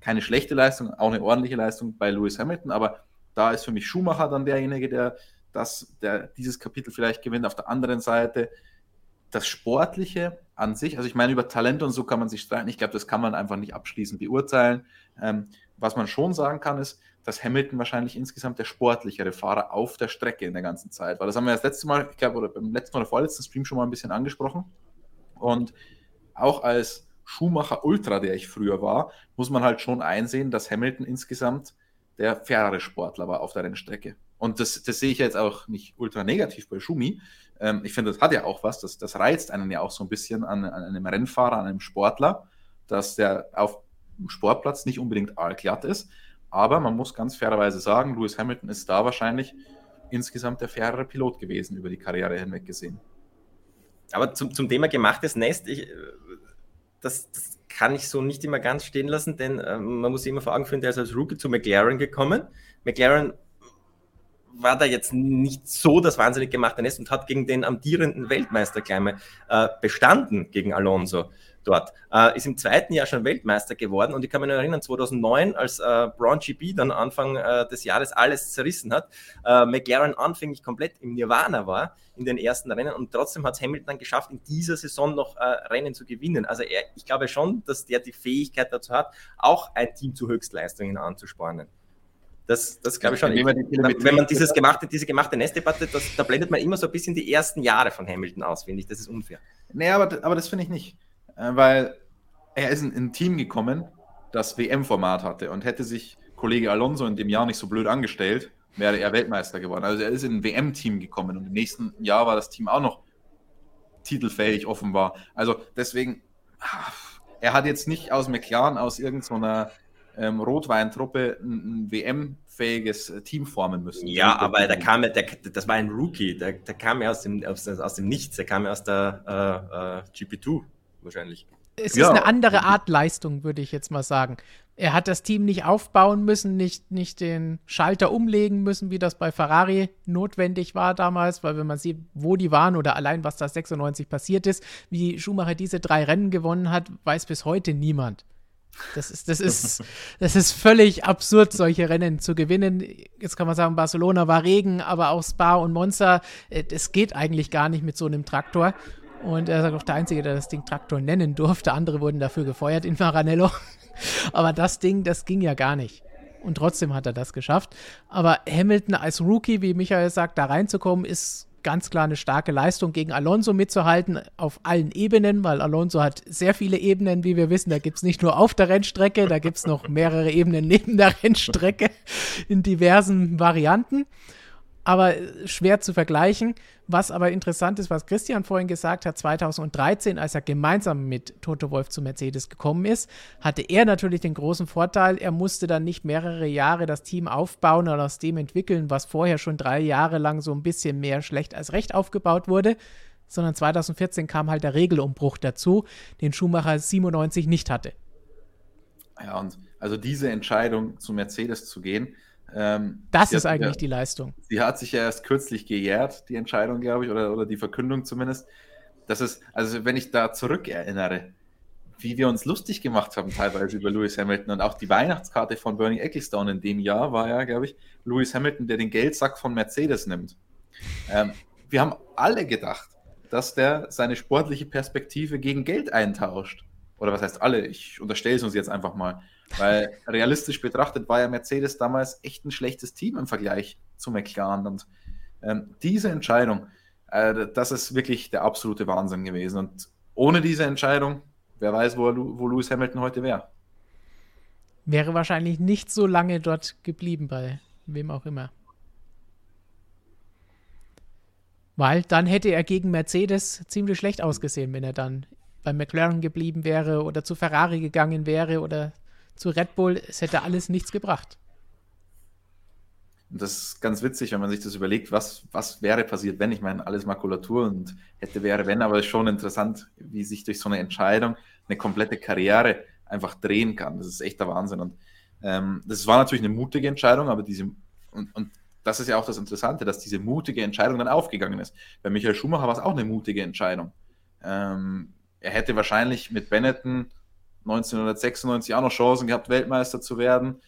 keine schlechte Leistung, auch eine ordentliche Leistung bei Lewis Hamilton, aber da ist für mich Schumacher dann derjenige, der, das, der dieses Kapitel vielleicht gewinnt. Auf der anderen Seite das Sportliche an sich, also ich meine, über Talent und so kann man sich streiten. Ich glaube, das kann man einfach nicht abschließend beurteilen. Ähm, was man schon sagen kann, ist, dass Hamilton wahrscheinlich insgesamt der sportlichere Fahrer auf der Strecke in der ganzen Zeit war. Das haben wir das letzte Mal, ich glaube, oder beim letzten oder vorletzten Stream schon mal ein bisschen angesprochen. Und auch als Schumacher Ultra, der ich früher war, muss man halt schon einsehen, dass Hamilton insgesamt der fairere Sportler war auf der Rennstrecke. Und das, das sehe ich jetzt auch nicht ultra negativ bei Schumi, ähm, ich finde, das hat ja auch was, das, das reizt einen ja auch so ein bisschen an, an einem Rennfahrer, an einem Sportler, dass der auf dem Sportplatz nicht unbedingt allglatt ist. Aber man muss ganz fairerweise sagen, Lewis Hamilton ist da wahrscheinlich insgesamt der fairere Pilot gewesen über die Karriere hinweg gesehen. Aber zum, zum Thema gemachtes Nest, ich, das, das, kann ich so nicht immer ganz stehen lassen, denn äh, man muss sich immer vor Augen führen, der ist als Rookie zu McLaren gekommen. McLaren war da jetzt nicht so das wahnsinnig gemachte Nest und hat gegen den amtierenden Weltmeister mal äh, bestanden, gegen Alonso dort. Äh, ist im zweiten Jahr schon Weltmeister geworden und ich kann mich noch erinnern, 2009, als äh, Braun GP dann Anfang äh, des Jahres alles zerrissen hat, äh, McLaren anfänglich komplett im Nirvana war in den ersten Rennen und trotzdem hat es Hamilton dann geschafft, in dieser Saison noch äh, Rennen zu gewinnen. Also er, ich glaube schon, dass der die Fähigkeit dazu hat, auch ein Team zu Höchstleistungen anzuspornen. Das, das glaube ich schon. Ich, wenn man dieses gemachte, diese gemachte Nestdebatte, da blendet man immer so ein bisschen die ersten Jahre von Hamilton aus, finde ich. Das ist unfair. Nee, aber, aber das finde ich nicht. Äh, weil er ist in ein Team gekommen, das WM-Format hatte und hätte sich Kollege Alonso in dem Jahr nicht so blöd angestellt, wäre er Weltmeister geworden. Also er ist in ein WM-Team gekommen und im nächsten Jahr war das Team auch noch titelfähig offenbar. Also deswegen, ah, er hat jetzt nicht aus McLaren, aus irgendeiner ähm, Rotweintruppe ein, ein WM-fähiges Team formen müssen. Ja, aber da kam, der, das war ein Rookie, der, der kam ja aus dem, aus, aus dem Nichts, der kam ja aus der äh, äh, GP2 wahrscheinlich. Es ja. ist eine andere Art Leistung, würde ich jetzt mal sagen. Er hat das Team nicht aufbauen müssen, nicht, nicht den Schalter umlegen müssen, wie das bei Ferrari notwendig war damals, weil wenn man sieht, wo die waren oder allein was da 96 passiert ist, wie Schumacher diese drei Rennen gewonnen hat, weiß bis heute niemand. Das ist, das ist, das ist völlig absurd, solche Rennen zu gewinnen. Jetzt kann man sagen, Barcelona war Regen, aber auch Spa und Monza, äh, das geht eigentlich gar nicht mit so einem Traktor. Und er sagt auch der Einzige, der das Ding Traktor nennen durfte. Andere wurden dafür gefeuert in Maranello. Aber das Ding, das ging ja gar nicht. Und trotzdem hat er das geschafft. Aber Hamilton als Rookie, wie Michael sagt, da reinzukommen, ist ganz klar eine starke Leistung gegen Alonso mitzuhalten auf allen Ebenen, weil Alonso hat sehr viele Ebenen, wie wir wissen. Da gibt es nicht nur auf der Rennstrecke, da gibt es noch mehrere Ebenen neben der Rennstrecke in diversen Varianten aber schwer zu vergleichen. Was aber interessant ist, was Christian vorhin gesagt hat, 2013, als er gemeinsam mit Toto Wolf zu Mercedes gekommen ist, hatte er natürlich den großen Vorteil, er musste dann nicht mehrere Jahre das Team aufbauen oder aus dem entwickeln, was vorher schon drei Jahre lang so ein bisschen mehr schlecht als recht aufgebaut wurde, sondern 2014 kam halt der Regelumbruch dazu, den Schumacher 97 nicht hatte. Ja, und also diese Entscheidung zu Mercedes zu gehen, ähm, das ist eigentlich ja, die Leistung. Sie hat sich ja erst kürzlich gejährt, die Entscheidung, glaube ich, oder, oder die Verkündung zumindest. Das ist, also wenn ich da zurückerinnere, wie wir uns lustig gemacht haben, teilweise über Lewis Hamilton und auch die Weihnachtskarte von Bernie Ecclestone in dem Jahr war ja, glaube ich, Lewis Hamilton, der den Geldsack von Mercedes nimmt. Ähm, wir haben alle gedacht, dass der seine sportliche Perspektive gegen Geld eintauscht. Oder was heißt alle? Ich unterstelle es uns jetzt einfach mal. Weil realistisch betrachtet war ja Mercedes damals echt ein schlechtes Team im Vergleich zu McLaren. Und ähm, diese Entscheidung, äh, das ist wirklich der absolute Wahnsinn gewesen. Und ohne diese Entscheidung, wer weiß, wo, wo Lewis Hamilton heute wäre. Wäre wahrscheinlich nicht so lange dort geblieben bei wem auch immer. Weil dann hätte er gegen Mercedes ziemlich schlecht ausgesehen, wenn er dann bei McLaren geblieben wäre oder zu Ferrari gegangen wäre oder zu Red Bull, es hätte alles nichts gebracht. Und das ist ganz witzig, wenn man sich das überlegt, was, was wäre passiert, wenn, ich meine, alles Makulatur und hätte, wäre, wenn, aber es ist schon interessant, wie sich durch so eine Entscheidung eine komplette Karriere einfach drehen kann. Das ist echt der Wahnsinn. Und ähm, das war natürlich eine mutige Entscheidung, aber diese, und, und das ist ja auch das Interessante, dass diese mutige Entscheidung dann aufgegangen ist. Bei Michael Schumacher war es auch eine mutige Entscheidung. Ähm, er hätte wahrscheinlich mit Benetton 1996 auch noch Chancen gehabt, Weltmeister zu werden.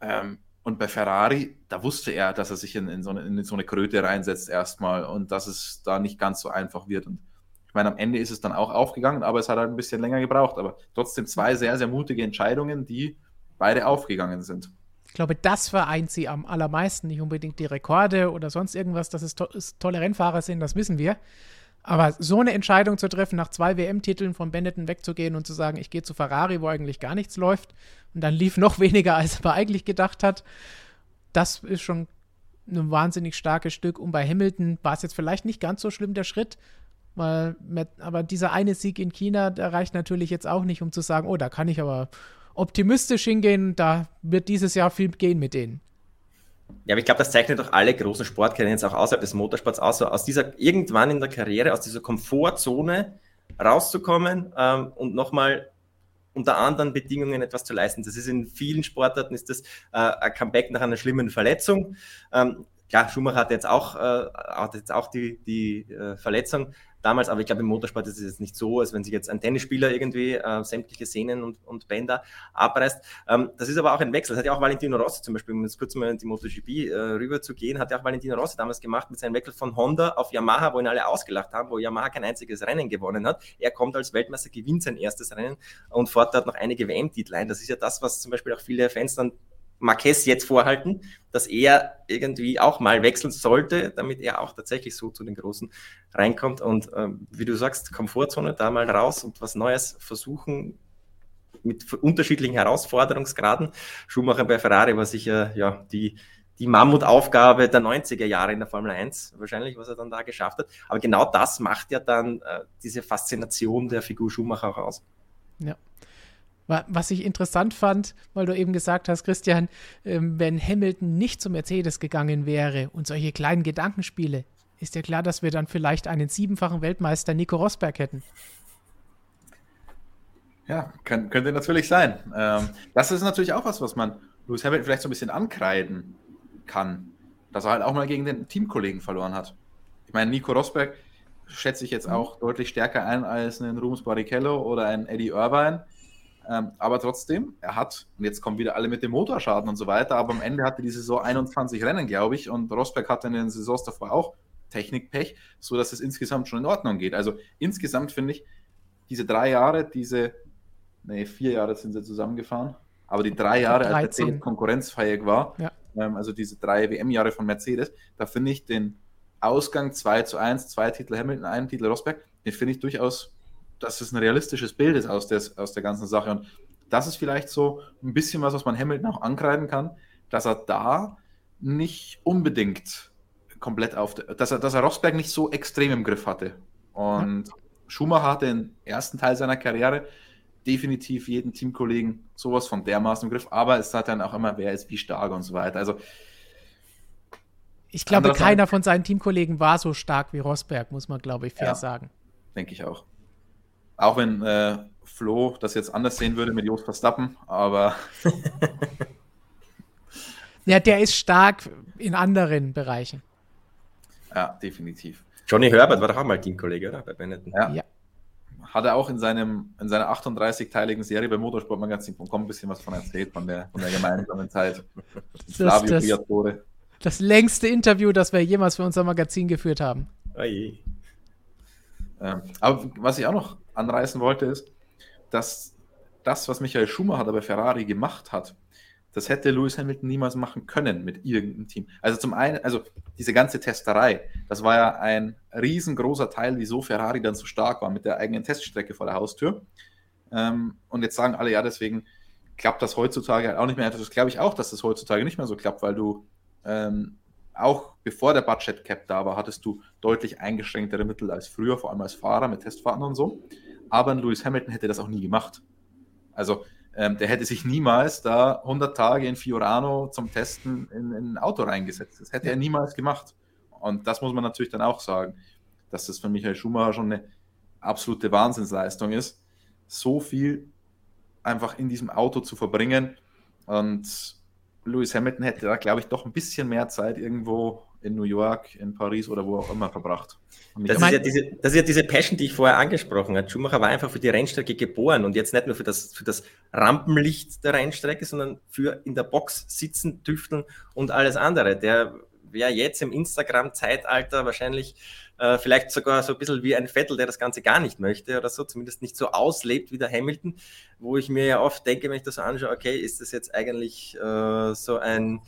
Ähm, und bei Ferrari, da wusste er, dass er sich in, in, so, eine, in so eine Kröte reinsetzt erstmal und dass es da nicht ganz so einfach wird. Und ich meine, am Ende ist es dann auch aufgegangen, aber es hat halt ein bisschen länger gebraucht. Aber trotzdem zwei sehr, sehr mutige Entscheidungen, die beide aufgegangen sind. Ich glaube, das vereint sie am allermeisten. Nicht unbedingt die Rekorde oder sonst irgendwas, dass es to tolle Rennfahrer sind, das wissen wir. Aber so eine Entscheidung zu treffen, nach zwei WM-Titeln von Benetton wegzugehen und zu sagen, ich gehe zu Ferrari, wo eigentlich gar nichts läuft, und dann lief noch weniger, als er eigentlich gedacht hat, das ist schon ein wahnsinnig starkes Stück. Und bei Hamilton war es jetzt vielleicht nicht ganz so schlimm, der Schritt, weil, mit, aber dieser eine Sieg in China, der reicht natürlich jetzt auch nicht, um zu sagen, oh, da kann ich aber optimistisch hingehen, da wird dieses Jahr viel gehen mit denen. Ja, aber ich glaube, das zeichnet doch alle großen Sportkarrieren jetzt auch außerhalb des Motorsports aus, so aus dieser irgendwann in der Karriere, aus dieser Komfortzone rauszukommen ähm, und nochmal unter anderen Bedingungen etwas zu leisten. Das ist in vielen Sportarten ist das äh, ein Comeback nach einer schlimmen Verletzung. Ähm, klar, Schumacher hat jetzt auch, äh, hat jetzt auch die, die äh, Verletzung, damals, aber ich glaube, im Motorsport ist es jetzt nicht so, als wenn sich jetzt ein Tennisspieler irgendwie äh, sämtliche Sehnen und, und Bänder abreißt. Ähm, das ist aber auch ein Wechsel. Das hat ja auch Valentino Rossi zum Beispiel, um jetzt kurz mal in die MotoGP äh, rüber zu gehen, hat ja auch Valentino Rossi damals gemacht mit seinem Wechsel von Honda auf Yamaha, wo ihn alle ausgelacht haben, wo Yamaha kein einziges Rennen gewonnen hat. Er kommt als Weltmeister, gewinnt sein erstes Rennen und fährt dort noch einige WM-Titel ein. Das ist ja das, was zum Beispiel auch viele Fans dann Marquez jetzt vorhalten, dass er irgendwie auch mal wechseln sollte, damit er auch tatsächlich so zu den Großen reinkommt. Und ähm, wie du sagst, Komfortzone, da mal raus und was Neues versuchen mit unterschiedlichen Herausforderungsgraden. Schumacher bei Ferrari war sicher ja die, die Mammutaufgabe der 90er Jahre in der Formel 1, wahrscheinlich, was er dann da geschafft hat. Aber genau das macht ja dann äh, diese Faszination der Figur Schumacher auch aus. Ja. Was ich interessant fand, weil du eben gesagt hast, Christian, ähm, wenn Hamilton nicht zu Mercedes gegangen wäre und solche kleinen Gedankenspiele, ist ja klar, dass wir dann vielleicht einen siebenfachen Weltmeister Nico Rosberg hätten. Ja, kann, könnte natürlich sein. Ähm, das ist natürlich auch was, was man Lewis Hamilton vielleicht so ein bisschen ankreiden kann, dass er halt auch mal gegen den Teamkollegen verloren hat. Ich meine, Nico Rosberg schätze ich jetzt mhm. auch deutlich stärker ein als einen Rubens Barrichello oder einen Eddie Irvine. Ähm, aber trotzdem, er hat, und jetzt kommen wieder alle mit dem Motorschaden und so weiter, aber am Ende hatte die Saison 21 Rennen, glaube ich, und Rosberg hatte in den Saisons davor auch Technikpech, sodass es insgesamt schon in Ordnung geht. Also insgesamt finde ich, diese drei Jahre, diese nee, vier Jahre sind sie zusammengefahren. Aber die drei Jahre, als Mercedes konkurrenzfähig war, ja. ähm, also diese drei WM-Jahre von Mercedes, da finde ich den Ausgang 2 zu 1, zwei Titel Hamilton, einen Titel Rosberg, den finde ich durchaus, dass es ein realistisches Bild ist aus, des, aus der ganzen Sache. Und das ist vielleicht so ein bisschen was, was man Hamilton auch ankreiden kann, dass er da nicht unbedingt komplett auf, dass er, dass er Rosberg nicht so extrem im Griff hatte. Und ja. Schumacher hatte den ersten Teil seiner Karriere definitiv jeden Teamkollegen sowas von dermaßen im Griff, aber es hat dann auch immer, wer ist wie stark und so weiter. Also ich glaube, keiner von seinen Teamkollegen war so stark wie Rosberg, muss man, glaube ich, fair ja, sagen. Denke ich auch. Auch wenn äh, Flo das jetzt anders sehen würde mit Jos Verstappen, aber. ja, der ist stark in anderen Bereichen. Ja, definitiv. Johnny Herbert war doch auch mal Teamkollege, oder? Bei Benetton. Ja. ja hat er auch in, seinem, in seiner 38-teiligen Serie bei motorsportmagazin.com ein bisschen was von erzählt, von der, von der gemeinsamen Zeit. Das, das, das, längste Interview, das wir jemals für unser Magazin geführt haben. Ähm, aber was ich auch noch anreißen wollte, ist, dass das, was Michael Schumacher bei Ferrari gemacht hat, das hätte Lewis Hamilton niemals machen können mit irgendeinem Team. Also zum einen, also diese ganze Testerei, das war ja ein riesengroßer Teil, wieso Ferrari dann so stark war mit der eigenen Teststrecke vor der Haustür. Ähm, und jetzt sagen alle, ja, deswegen klappt das heutzutage halt auch nicht mehr. Das glaube ich auch, dass das heutzutage nicht mehr so klappt, weil du ähm, auch bevor der Budget Cap da war, hattest du deutlich eingeschränktere Mittel als früher, vor allem als Fahrer mit Testfahrten und so. Aber Lewis Hamilton hätte das auch nie gemacht. Also ähm, der hätte sich niemals da 100 Tage in Fiorano zum Testen in, in ein Auto reingesetzt. Das hätte er niemals gemacht. Und das muss man natürlich dann auch sagen, dass das für Michael Schumacher schon eine absolute Wahnsinnsleistung ist, so viel einfach in diesem Auto zu verbringen. Und Lewis Hamilton hätte da, glaube ich, doch ein bisschen mehr Zeit irgendwo in New York, in Paris oder wo auch immer verbracht. Das ist, ja diese, das ist ja diese Passion, die ich vorher angesprochen habe. Schumacher war einfach für die Rennstrecke geboren und jetzt nicht nur für das, für das Rampenlicht der Rennstrecke, sondern für in der Box sitzen, tüfteln und alles andere. Der wäre jetzt im Instagram-Zeitalter wahrscheinlich äh, vielleicht sogar so ein bisschen wie ein Vettel, der das Ganze gar nicht möchte oder so, zumindest nicht so auslebt wie der Hamilton, wo ich mir ja oft denke, wenn ich das so anschaue, okay, ist das jetzt eigentlich äh, so ein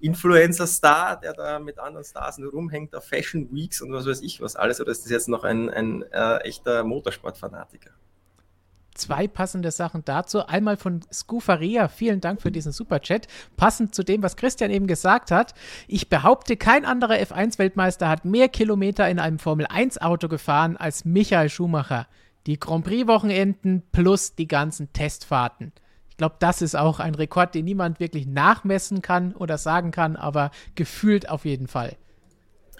Influencer-Star, der da mit anderen Stars nur rumhängt auf Fashion Weeks und was weiß ich was alles, oder ist das jetzt noch ein, ein äh, echter Motorsportfanatiker? Zwei passende Sachen dazu. Einmal von Scufaria, vielen Dank für diesen Superchat. Passend zu dem, was Christian eben gesagt hat. Ich behaupte, kein anderer F1-Weltmeister hat mehr Kilometer in einem Formel-1-Auto gefahren als Michael Schumacher. Die Grand Prix-Wochenenden plus die ganzen Testfahrten. Ich glaube, das ist auch ein Rekord, den niemand wirklich nachmessen kann oder sagen kann, aber gefühlt auf jeden Fall.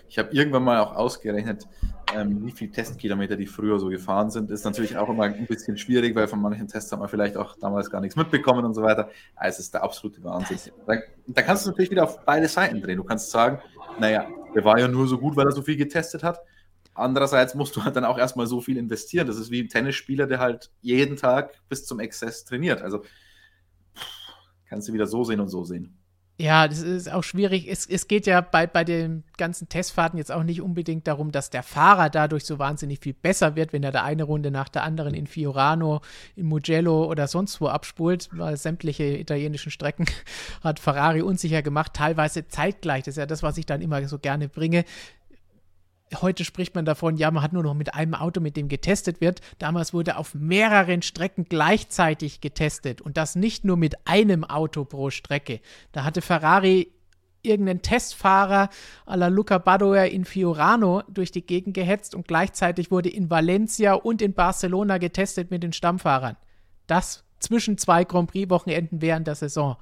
Ich habe irgendwann mal auch ausgerechnet, ähm, wie viele Testkilometer die früher so gefahren sind. Ist natürlich auch immer ein bisschen schwierig, weil von manchen Tests haben wir vielleicht auch damals gar nichts mitbekommen und so weiter. Also es ist der absolute Wahnsinn. Da, da kannst du natürlich wieder auf beide Seiten drehen. Du kannst sagen, naja, der war ja nur so gut, weil er so viel getestet hat. Andererseits musst du halt dann auch erstmal so viel investieren. Das ist wie ein Tennisspieler, der halt jeden Tag bis zum Exzess trainiert. Also kannst du wieder so sehen und so sehen. Ja, das ist auch schwierig. Es, es geht ja bei, bei den ganzen Testfahrten jetzt auch nicht unbedingt darum, dass der Fahrer dadurch so wahnsinnig viel besser wird, wenn er da eine Runde nach der anderen in Fiorano, in Mugello oder sonst wo abspult, weil sämtliche italienischen Strecken hat Ferrari unsicher gemacht, teilweise zeitgleich. Das ist ja das, was ich dann immer so gerne bringe heute spricht man davon, ja, man hat nur noch mit einem Auto, mit dem getestet wird. Damals wurde auf mehreren Strecken gleichzeitig getestet und das nicht nur mit einem Auto pro Strecke. Da hatte Ferrari irgendeinen Testfahrer à la Luca Badoer in Fiorano durch die Gegend gehetzt und gleichzeitig wurde in Valencia und in Barcelona getestet mit den Stammfahrern. Das zwischen zwei Grand Prix-Wochenenden während der Saison.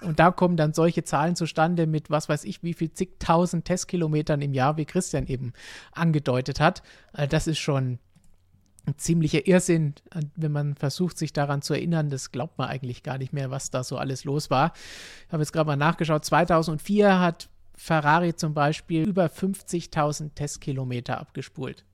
Und da kommen dann solche Zahlen zustande mit, was weiß ich, wie viel zigtausend Testkilometern im Jahr, wie Christian eben angedeutet hat. Also das ist schon ein ziemlicher Irrsinn, wenn man versucht, sich daran zu erinnern. Das glaubt man eigentlich gar nicht mehr, was da so alles los war. Ich habe jetzt gerade mal nachgeschaut. 2004 hat Ferrari zum Beispiel über 50.000 Testkilometer abgespult.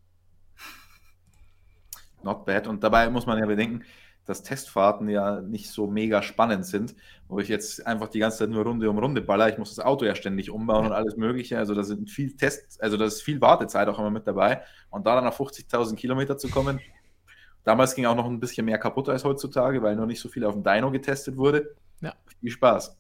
Not bad. Und dabei muss man ja bedenken, dass Testfahrten ja nicht so mega spannend sind, wo ich jetzt einfach die ganze Zeit nur Runde um Runde baller. Ich muss das Auto ja ständig umbauen und alles Mögliche. Also da sind viel Test, also da ist viel Wartezeit auch immer mit dabei. Und da dann auf 50.000 Kilometer zu kommen, Damals ging auch noch ein bisschen mehr kaputt als heutzutage, weil noch nicht so viel auf dem Dyno getestet wurde. Ja. Viel Spaß.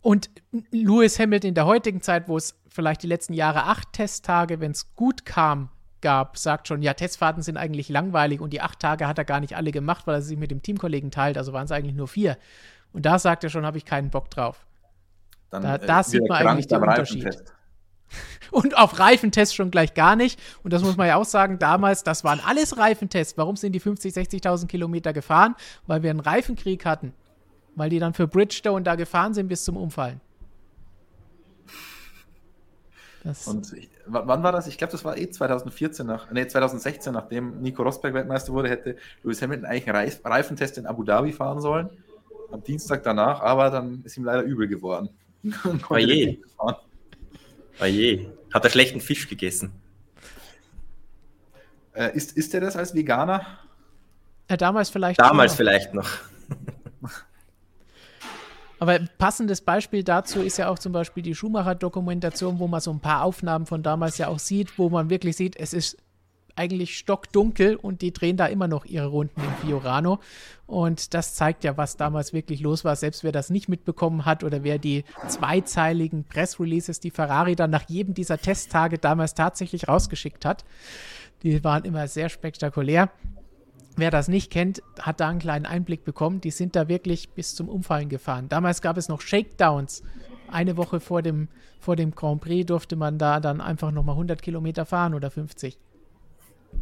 Und Lewis Hamilton in der heutigen Zeit, wo es vielleicht die letzten Jahre acht Testtage, wenn es gut kam, gab, sagt schon, ja, Testfahrten sind eigentlich langweilig und die acht Tage hat er gar nicht alle gemacht, weil er sich mit dem Teamkollegen teilt, also waren es eigentlich nur vier. Und da sagt er schon, habe ich keinen Bock drauf. Dann, Da- äh, da sieht man eigentlich den Unterschied. Und auf Reifentests schon gleich gar nicht. Und das muss man ja auch sagen, damals, das waren alles Reifentests. Warum sind die 50.000, 60.000 Kilometer gefahren? Weil wir einen Reifenkrieg hatten. Weil die dann für Bridgestone da gefahren sind bis zum Umfallen. Das, Und ich, wann war das? Ich glaube, das war eh 2014, nach, nee, 2016, nachdem Nico Rosberg Weltmeister wurde, hätte Lewis Hamilton eigentlich einen Reif, Reifentest in Abu Dhabi fahren sollen. Am Dienstag danach, aber dann ist ihm leider übel geworden. Oje. Oje, hat er schlechten Fisch gegessen. Äh, ist, ist er das als Veganer? ja, damals vielleicht. Damals noch. vielleicht noch. Aber ein passendes Beispiel dazu ist ja auch zum Beispiel die Schumacher-Dokumentation, wo man so ein paar Aufnahmen von damals ja auch sieht, wo man wirklich sieht, es ist eigentlich stockdunkel und die drehen da immer noch ihre Runden in Fiorano. Und das zeigt ja, was damals wirklich los war. Selbst wer das nicht mitbekommen hat oder wer die zweizeiligen Pressreleases, die Ferrari dann nach jedem dieser Testtage damals tatsächlich rausgeschickt hat, die waren immer sehr spektakulär. Wer das nicht kennt, hat da einen kleinen Einblick bekommen. Die sind da wirklich bis zum Umfallen gefahren. Damals gab es noch Shakedowns. Eine Woche vor dem, vor dem Grand Prix durfte man da dann einfach nochmal 100 Kilometer fahren oder 50.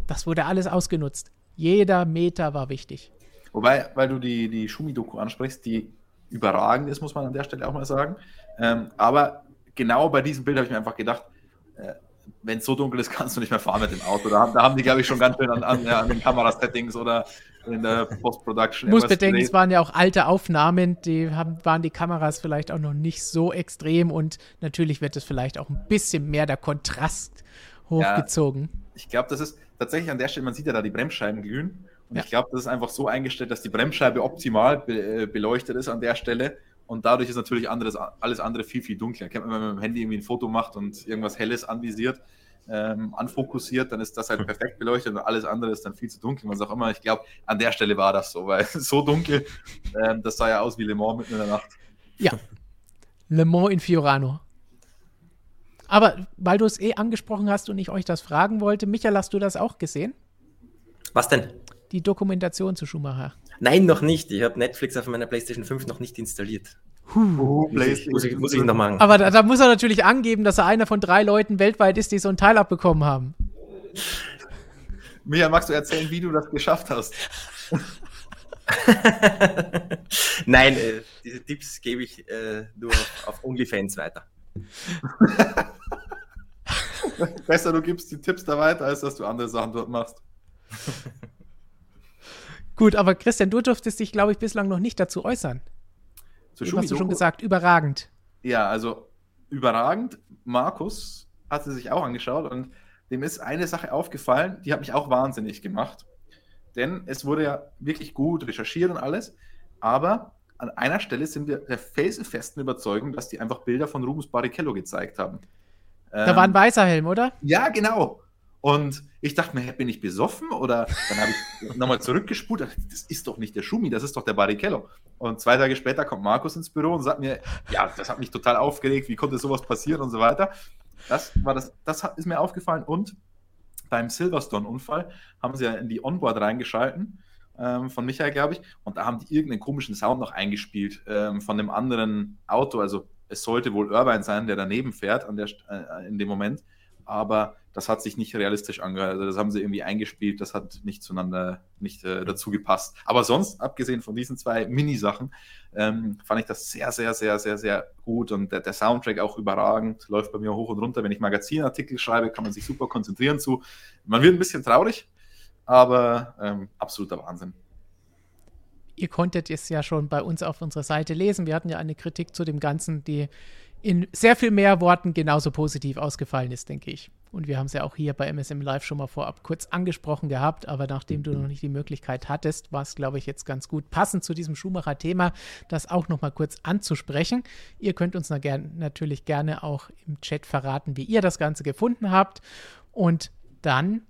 Das wurde alles ausgenutzt. Jeder Meter war wichtig. Wobei, weil du die, die Schumi-Doku ansprichst, die überragend ist, muss man an der Stelle auch mal sagen. Ähm, aber genau bei diesem Bild habe ich mir einfach gedacht, äh, wenn es so dunkel ist, kannst du nicht mehr fahren mit dem Auto. Da haben, da haben die, glaube ich, schon ganz schön an, an, ja, an den Kamerasettings oder in der Post-Production. Ich muss bedenken, es waren ja auch alte Aufnahmen, die haben, waren die Kameras vielleicht auch noch nicht so extrem und natürlich wird es vielleicht auch ein bisschen mehr der Kontrast hochgezogen. Ich glaube, das ist tatsächlich an der Stelle, man sieht ja da die Bremsscheiben glühen. Und Ja. ich glaube, das ist einfach so eingestellt, dass die Bremsscheibe optimal be äh, beleuchtet ist an der Stelle. Und dadurch ist natürlich anderes, alles andere viel, viel dunkler. Kennt man, wenn man mit dem Handy irgendwie ein Foto macht und irgendwas Helles anvisiert, ähm, anfokussiert, dann ist das halt perfekt beleuchtet und alles andere ist dann viel zu dunkel. Was auch immer. Ich glaube, an der Stelle war das so, weil so dunkel, ähm, das sah ja aus wie Le Mans mitten in der Nacht. Ja. Le Mans in Fiorano. Aber weil du es eh angesprochen hast und ich euch das fragen wollte, Michael, hast du das auch gesehen? Was denn? Die Dokumentation zu Schumacher. Nein, noch nicht. Ich habe Netflix auf meiner PlayStation 5 noch nicht installiert. Oh, Muss ich, muss ich, muss ich noch machen. Aber da, da muss er natürlich angeben, dass er einer von drei Leuten weltweit ist, die so ein Teil abbekommen haben. Mia, magst du erzählen, wie du das geschafft hast? Nein, äh, diese Tipps gebe ich äh, nur auf, auf OnlyFans weiter. Besser, du gibst die Tipps da weiter, als dass du andere Sachen dort machst. Gut, aber Christian, du durftest dich, glaube ich, bislang noch nicht dazu äußern. Du hast du schon gesagt, überragend. Ja, also überragend. Markus hat sie sich auch angeschaut und dem ist eine Sache aufgefallen, die hat mich auch wahnsinnig gemacht. Denn es wurde ja wirklich gut recherchiert und alles, aber an einer Stelle sind wir der felsenfesten Überzeugung, dass die einfach Bilder von Rubens Barrichello gezeigt haben. Da war ein weißer Helm, oder? Ja, genau. Und ich dachte mir, bin ich besoffen? Oder dann habe ich nochmal zurückgespult. Das ist doch nicht der Schumi, das ist doch der Barrichello. Und zwei Tage später kommt Markus ins Büro und sagt mir, ja, das hat mich total aufgeregt, wie konnte sowas passieren und so weiter. Das war das, das ist mir aufgefallen. Und beim Silverstone-Unfall haben sie ja in die Onboard reingeschalten, ähm, von Michael, glaube ich, und da haben die irgendeinen komischen Sound noch eingespielt ähm, von dem anderen Auto. Also es sollte wohl Irvine sein, der daneben fährt der, äh, in dem Moment aber das hat sich nicht realistisch angehört. Also das haben sie irgendwie eingespielt, das hat nicht zueinander, nicht äh, dazu gepasst. Aber sonst, abgesehen von diesen zwei Mini-Sachen, ähm, fand ich das sehr, sehr, sehr, sehr, sehr gut und der, der Soundtrack auch überragend, läuft bei mir hoch und runter. Wenn ich Magazinartikel schreibe, kann man sich super konzentrieren zu. Man wird ein bisschen traurig, aber ähm, absoluter Wahnsinn. Ihr konntet es ja schon bei uns auf unserer Seite lesen. Wir hatten ja eine Kritik zu dem Ganzen, die in sehr viel mehr Worten genauso positiv ausgefallen ist, denke ich. Und wir haben es ja auch hier bei MSM Live schon mal vorab kurz angesprochen gehabt, aber nachdem du noch nicht die Möglichkeit hattest, war es, glaube ich, jetzt ganz gut passend zu diesem Schumacher-Thema, das auch noch mal kurz anzusprechen. Ihr könnt uns natürlich gerne auch im Chat verraten, wie ihr das Ganze gefunden habt. Und dann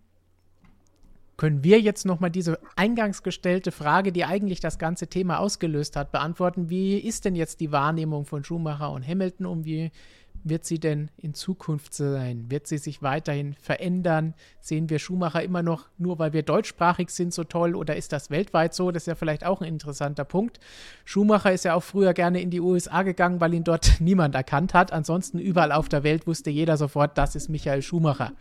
können wir jetzt nochmal diese eingangs gestellte Frage, die eigentlich das ganze Thema ausgelöst hat, beantworten. Wie ist denn jetzt die Wahrnehmung von Schumacher und Hamilton und wie wird sie denn in Zukunft sein? Wird sie sich weiterhin verändern? Sehen wir Schumacher immer noch nur, weil wir deutschsprachig sind, so toll oder ist das weltweit so? Das ist ja vielleicht auch ein interessanter Punkt. Schumacher ist ja auch früher gerne in die USA gegangen, weil ihn dort niemand erkannt hat. Ansonsten überall auf der Welt wusste jeder sofort, das ist Michael Schumacher.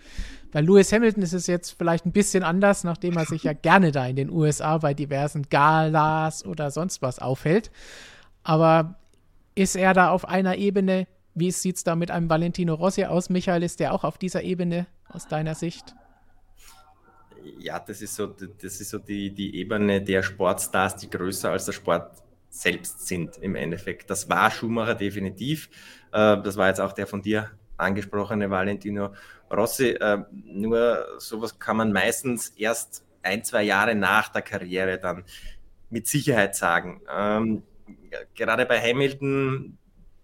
Bei Lewis Hamilton ist es jetzt vielleicht ein bisschen anders, nachdem er sich ja gerne da in den USA bei diversen Galas oder sonst was aufhält. Aber ist er da auf einer Ebene wie sieht es da mit einem Valentino Rossi aus? Michael, ist der auch auf dieser Ebene aus deiner Sicht? Ja, das ist so, das ist so die, die Ebene der Sportstars, die größer als der Sport selbst sind im Endeffekt. Das war Schumacher definitiv. Äh, das war jetzt auch der von dir angesprochene Valentino Rossi. Äh, nur sowas kann man meistens erst ein, zwei Jahre nach der Karriere dann mit Sicherheit sagen. Ähm, gerade bei Hamilton,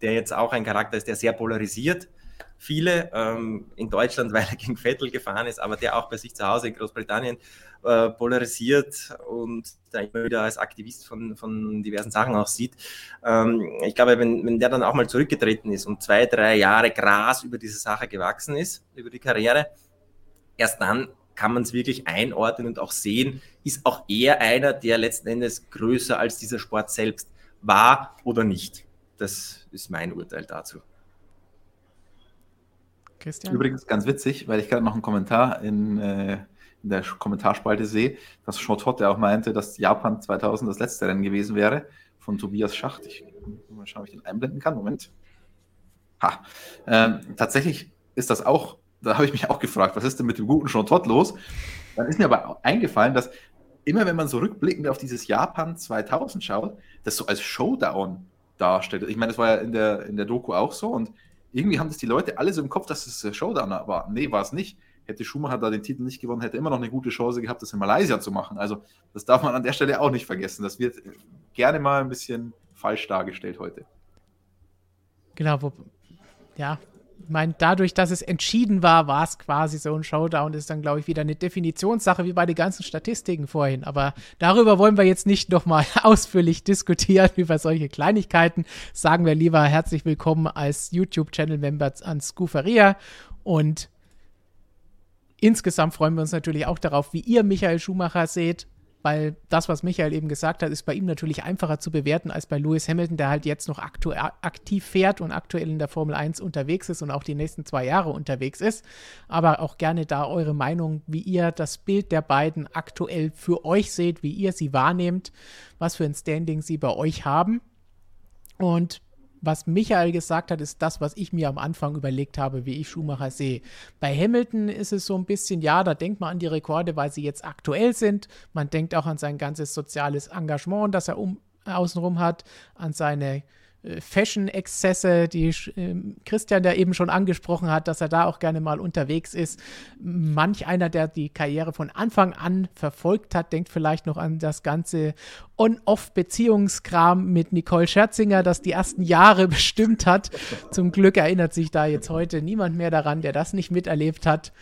der jetzt auch ein Charakter ist, der sehr polarisiert. Viele ähm, in Deutschland, weil er gegen Vettel gefahren ist, aber der auch bei sich zu Hause in Großbritannien äh, polarisiert und da immer wieder als Aktivist von, von diversen Sachen auch sieht. Ähm, ich glaube, wenn, wenn der dann auch mal zurückgetreten ist und zwei, drei Jahre Gras über diese Sache gewachsen ist, über die Karriere, erst dann kann man es wirklich einordnen und auch sehen, ist auch er einer, der letzten Endes größer als dieser Sport selbst war oder nicht. Das ist mein Urteil dazu. Christian? Übrigens ganz witzig, weil ich gerade noch einen Kommentar in, äh, in der Kommentarspalte sehe, dass Schott ja auch meinte, dass Japan 2000 das letzte Rennen gewesen wäre von Tobias Schacht. Ich mal schauen, ob ich den einblenden kann. Moment. Ha. Ähm, tatsächlich ist das auch, da habe ich mich auch gefragt, was ist denn mit dem guten Schott los? Dann ist mir aber eingefallen, dass immer wenn man so rückblickend auf dieses Japan 2000 schaut, das so als Showdown darstellt. Ich meine, das war ja in der, in der Doku auch so und irgendwie haben das die Leute alle so im Kopf, dass es das Showdown war. Nee, war es nicht. Hätte Schumacher da den Titel nicht gewonnen, hätte immer noch eine gute Chance gehabt, das in Malaysia zu machen. Also, das darf man an der Stelle auch nicht vergessen. Das wird gerne mal ein bisschen falsch dargestellt heute. Genau, wo, ja, ich meine, dadurch, dass es entschieden war, war es quasi so ein Showdown. Ist dann, glaube ich, wieder eine Definitionssache wie bei den ganzen Statistiken vorhin. Aber darüber wollen wir jetzt nicht nochmal ausführlich diskutieren, über solche Kleinigkeiten. Sagen wir lieber herzlich willkommen als YouTube-Channel-Member an Scooferia. Und insgesamt freuen wir uns natürlich auch darauf, wie ihr Michael Schumacher seht weil das, was Michael eben gesagt hat, ist bei ihm natürlich einfacher zu bewerten als bei Lewis Hamilton, der halt jetzt noch aktiv fährt und aktuell in der Formel 1 unterwegs ist und auch die nächsten zwei Jahre unterwegs ist. Aber auch gerne da eure Meinung, wie ihr das Bild der beiden aktuell für euch seht, wie ihr sie wahrnehmt, was für ein Standing sie bei euch haben. Und was Michael gesagt hat, ist das, was ich mir am Anfang überlegt habe, wie ich Schumacher sehe. Bei Hamilton ist es so ein bisschen, ja, da denkt man an die Rekorde, weil sie jetzt aktuell sind. Man denkt auch an sein ganzes soziales Engagement, das er um, außenrum hat, an seine Fashion-Exzesse, die äh, Christian da eben schon angesprochen hat, dass er da auch gerne mal unterwegs ist. Manch einer, der die Karriere von Anfang an verfolgt hat, denkt vielleicht noch an das ganze On-Off-Beziehungskram mit Nicole Scherzinger, das die ersten Jahre bestimmt hat. Zum Glück erinnert sich da jetzt heute niemand mehr daran, der das nicht miterlebt hat.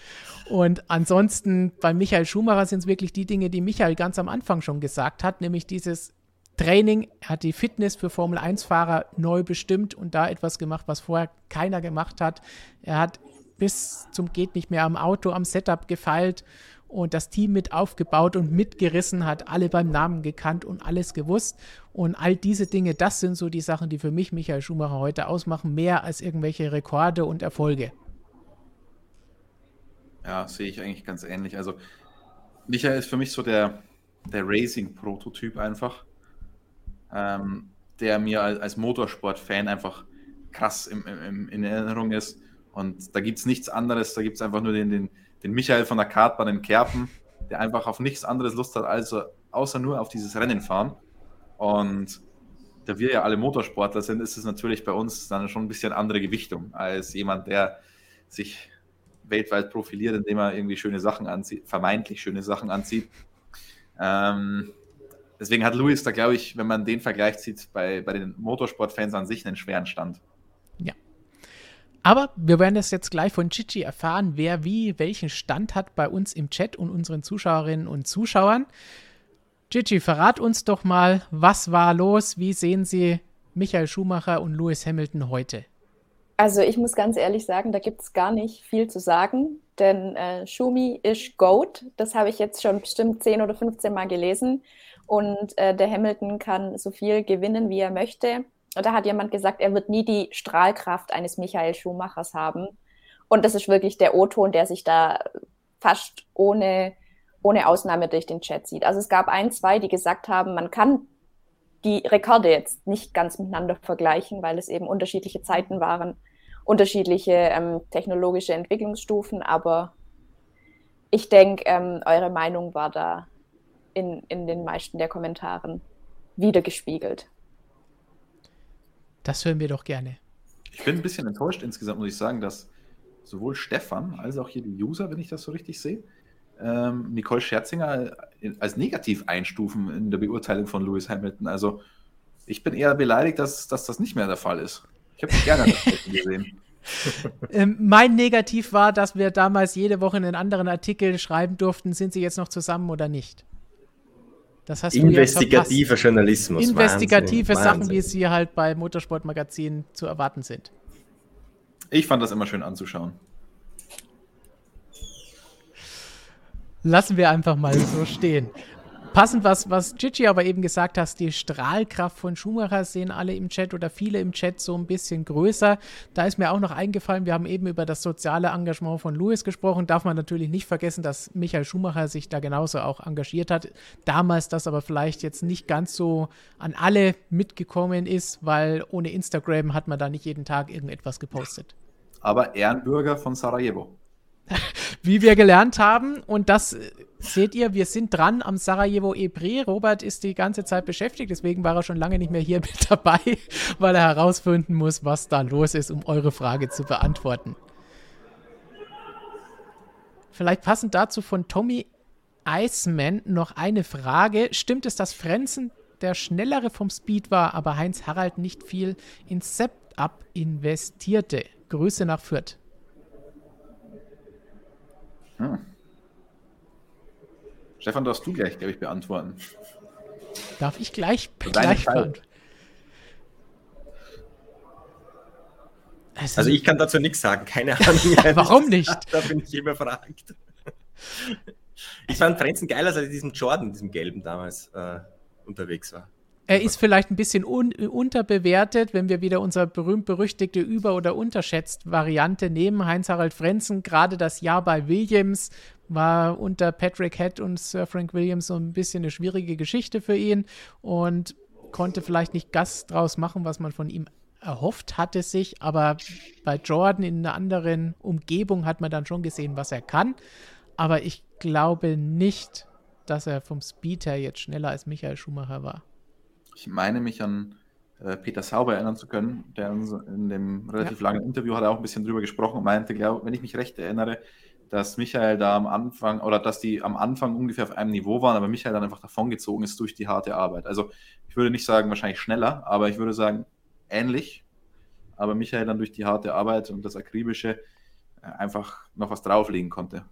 Und ansonsten bei Michael Schumacher sind es wirklich die Dinge, die Michael ganz am Anfang schon gesagt hat, nämlich dieses Training, er hat die Fitness für Formel 1-Fahrer neu bestimmt und da etwas gemacht, was vorher keiner gemacht hat. Er hat bis zum geht nicht mehr am Auto, am Setup gefeilt und das Team mit aufgebaut und mitgerissen, hat alle beim Namen gekannt und alles gewusst. Und all diese Dinge, das sind so die Sachen, die für mich Michael Schumacher heute ausmachen, mehr als irgendwelche Rekorde und Erfolge. Ja, sehe ich eigentlich ganz ähnlich. Also Michael ist für mich so der, der Racing-Prototyp einfach ähm, der mir als, Motorsport-Fan einfach krass im, im, in Erinnerung ist. Und da gibt es nichts anderes, da gibt es einfach nur den, den, den Michael von der Kartbahn in Kerpen, der einfach auf nichts anderes Lust hat, also, außer nur auf dieses Rennen fahren. Und da wir ja alle Motorsportler sind, ist es natürlich bei uns dann schon ein bisschen andere Gewichtung als jemand, der sich weltweit profiliert, indem er irgendwie schöne Sachen anzieht, vermeintlich schöne Sachen anzieht. Ähm, Deswegen hat Lewis da, glaube ich, wenn man den Vergleich zieht, bei, bei den Motorsportfans an sich einen schweren Stand. Ja. Aber wir werden das jetzt gleich von Chichi erfahren, wer wie welchen Stand hat bei uns im Chat und unseren Zuschauerinnen und Zuschauern. Chichi, verrat uns doch mal, was war los? Wie sehen Sie Michael Schumacher und Lewis Hamilton heute? Also ich muss ganz ehrlich sagen, da gibt es gar nicht viel zu sagen, denn äh, Schumi ist GOAT. Das habe ich jetzt schon bestimmt 10 oder 15 Mal gelesen. Und äh, der Hamilton kann so viel gewinnen, wie er möchte. Und da hat jemand gesagt, er wird nie die Strahlkraft eines Michael Schumachers haben. Und das ist wirklich der O-Ton, der sich da fast ohne, ohne Ausnahme durch den Chat zieht. Also es gab ein, zwei, die gesagt haben, man kann die Rekorde jetzt nicht ganz miteinander vergleichen, weil es eben unterschiedliche Zeiten waren, unterschiedliche ähm, technologische Entwicklungsstufen. Aber ich denke, ähm, eure Meinung war da in, in den meisten der Kommentaren wiedergespiegelt. Das hören wir doch gerne. Ich bin ein bisschen enttäuscht insgesamt, muss ich sagen, dass sowohl Stefan als auch hier die User, wenn ich das so richtig sehe, ähm, Nicole Scherzinger als negativ einstufen in der Beurteilung von Lewis Hamilton. Also ich bin eher beleidigt, dass, dass das nicht mehr der Fall ist. Ich habe gerne gesehen. ähm, mein Negativ war, dass wir damals jede Woche einen anderen Artikel schreiben durften, sind sie jetzt noch zusammen oder nicht. Das hast Investigativer ja Journalismus. Investigative Wahnsinn, Sachen, Wahnsinn. wie sie halt bei Motorsportmagazinen zu erwarten sind. Ich fand das immer schön anzuschauen. Lassen wir einfach mal so stehen. Passend, was, was Gigi aber eben gesagt hast, die Strahlkraft von Schumacher sehen alle im Chat oder viele im Chat so ein bisschen größer. Da ist mir auch noch eingefallen, wir haben eben über das soziale Engagement von Lewis gesprochen. Darf man natürlich nicht vergessen, dass Michael Schumacher sich da genauso auch engagiert hat. Damals das aber vielleicht jetzt nicht ganz so an alle mitgekommen ist, weil ohne Instagram hat man da nicht jeden Tag irgendetwas gepostet. Aber Ehrenbürger von Sarajevo. Wie wir gelernt haben, und das seht ihr, wir sind dran am Sarajevo Ebre. Robert ist die ganze Zeit beschäftigt, deswegen war er schon lange nicht mehr hier mit dabei, weil er herausfinden muss, was da los ist, um eure Frage zu beantworten. Vielleicht passend dazu von Tommy Iceman noch eine Frage. Stimmt es, dass Frenzen der schnellere vom Speed war, aber Heinz Harald nicht viel ins Setup investierte? Grüße nach Fürth. Hm. Stefan, darfst du gleich, glaube ich, beantworten. Darf ich gleich, gleich beantworten? Also, also, ich kann dazu nichts sagen, keine Ahnung. Warum nicht? Da bin ich immer fragt. Ich fand Frenzen geiler, als er diesem Jordan, diesem gelben damals äh, unterwegs war. Er ist vielleicht ein bisschen un unterbewertet, wenn wir wieder unsere berühmt-berüchtigte Über- oder Unterschätzt-Variante nehmen. Heinz-Harald Frenzen, gerade das Jahr bei Williams, war unter Patrick Head und Sir Frank Williams so ein bisschen eine schwierige Geschichte für ihn und konnte vielleicht nicht Gas draus machen, was man von ihm erhofft hatte sich, aber bei Jordan in einer anderen Umgebung hat man dann schon gesehen, was er kann. Aber ich glaube nicht, dass er vom Speed her jetzt schneller als Michael Schumacher war. Ich meine mich an äh, Peter Sauber erinnern zu können, der in dem relativ ja. langen Interview hat er auch ein bisschen drüber gesprochen und meinte, glaub, wenn ich mich recht erinnere, dass Michael da am Anfang oder dass die am Anfang ungefähr auf einem Niveau waren, aber Michael dann einfach davongezogen ist durch die harte Arbeit. Also ich würde nicht sagen wahrscheinlich schneller, aber ich würde sagen ähnlich. Aber Michael dann durch die harte Arbeit und das Akribische äh, einfach noch was drauflegen konnte,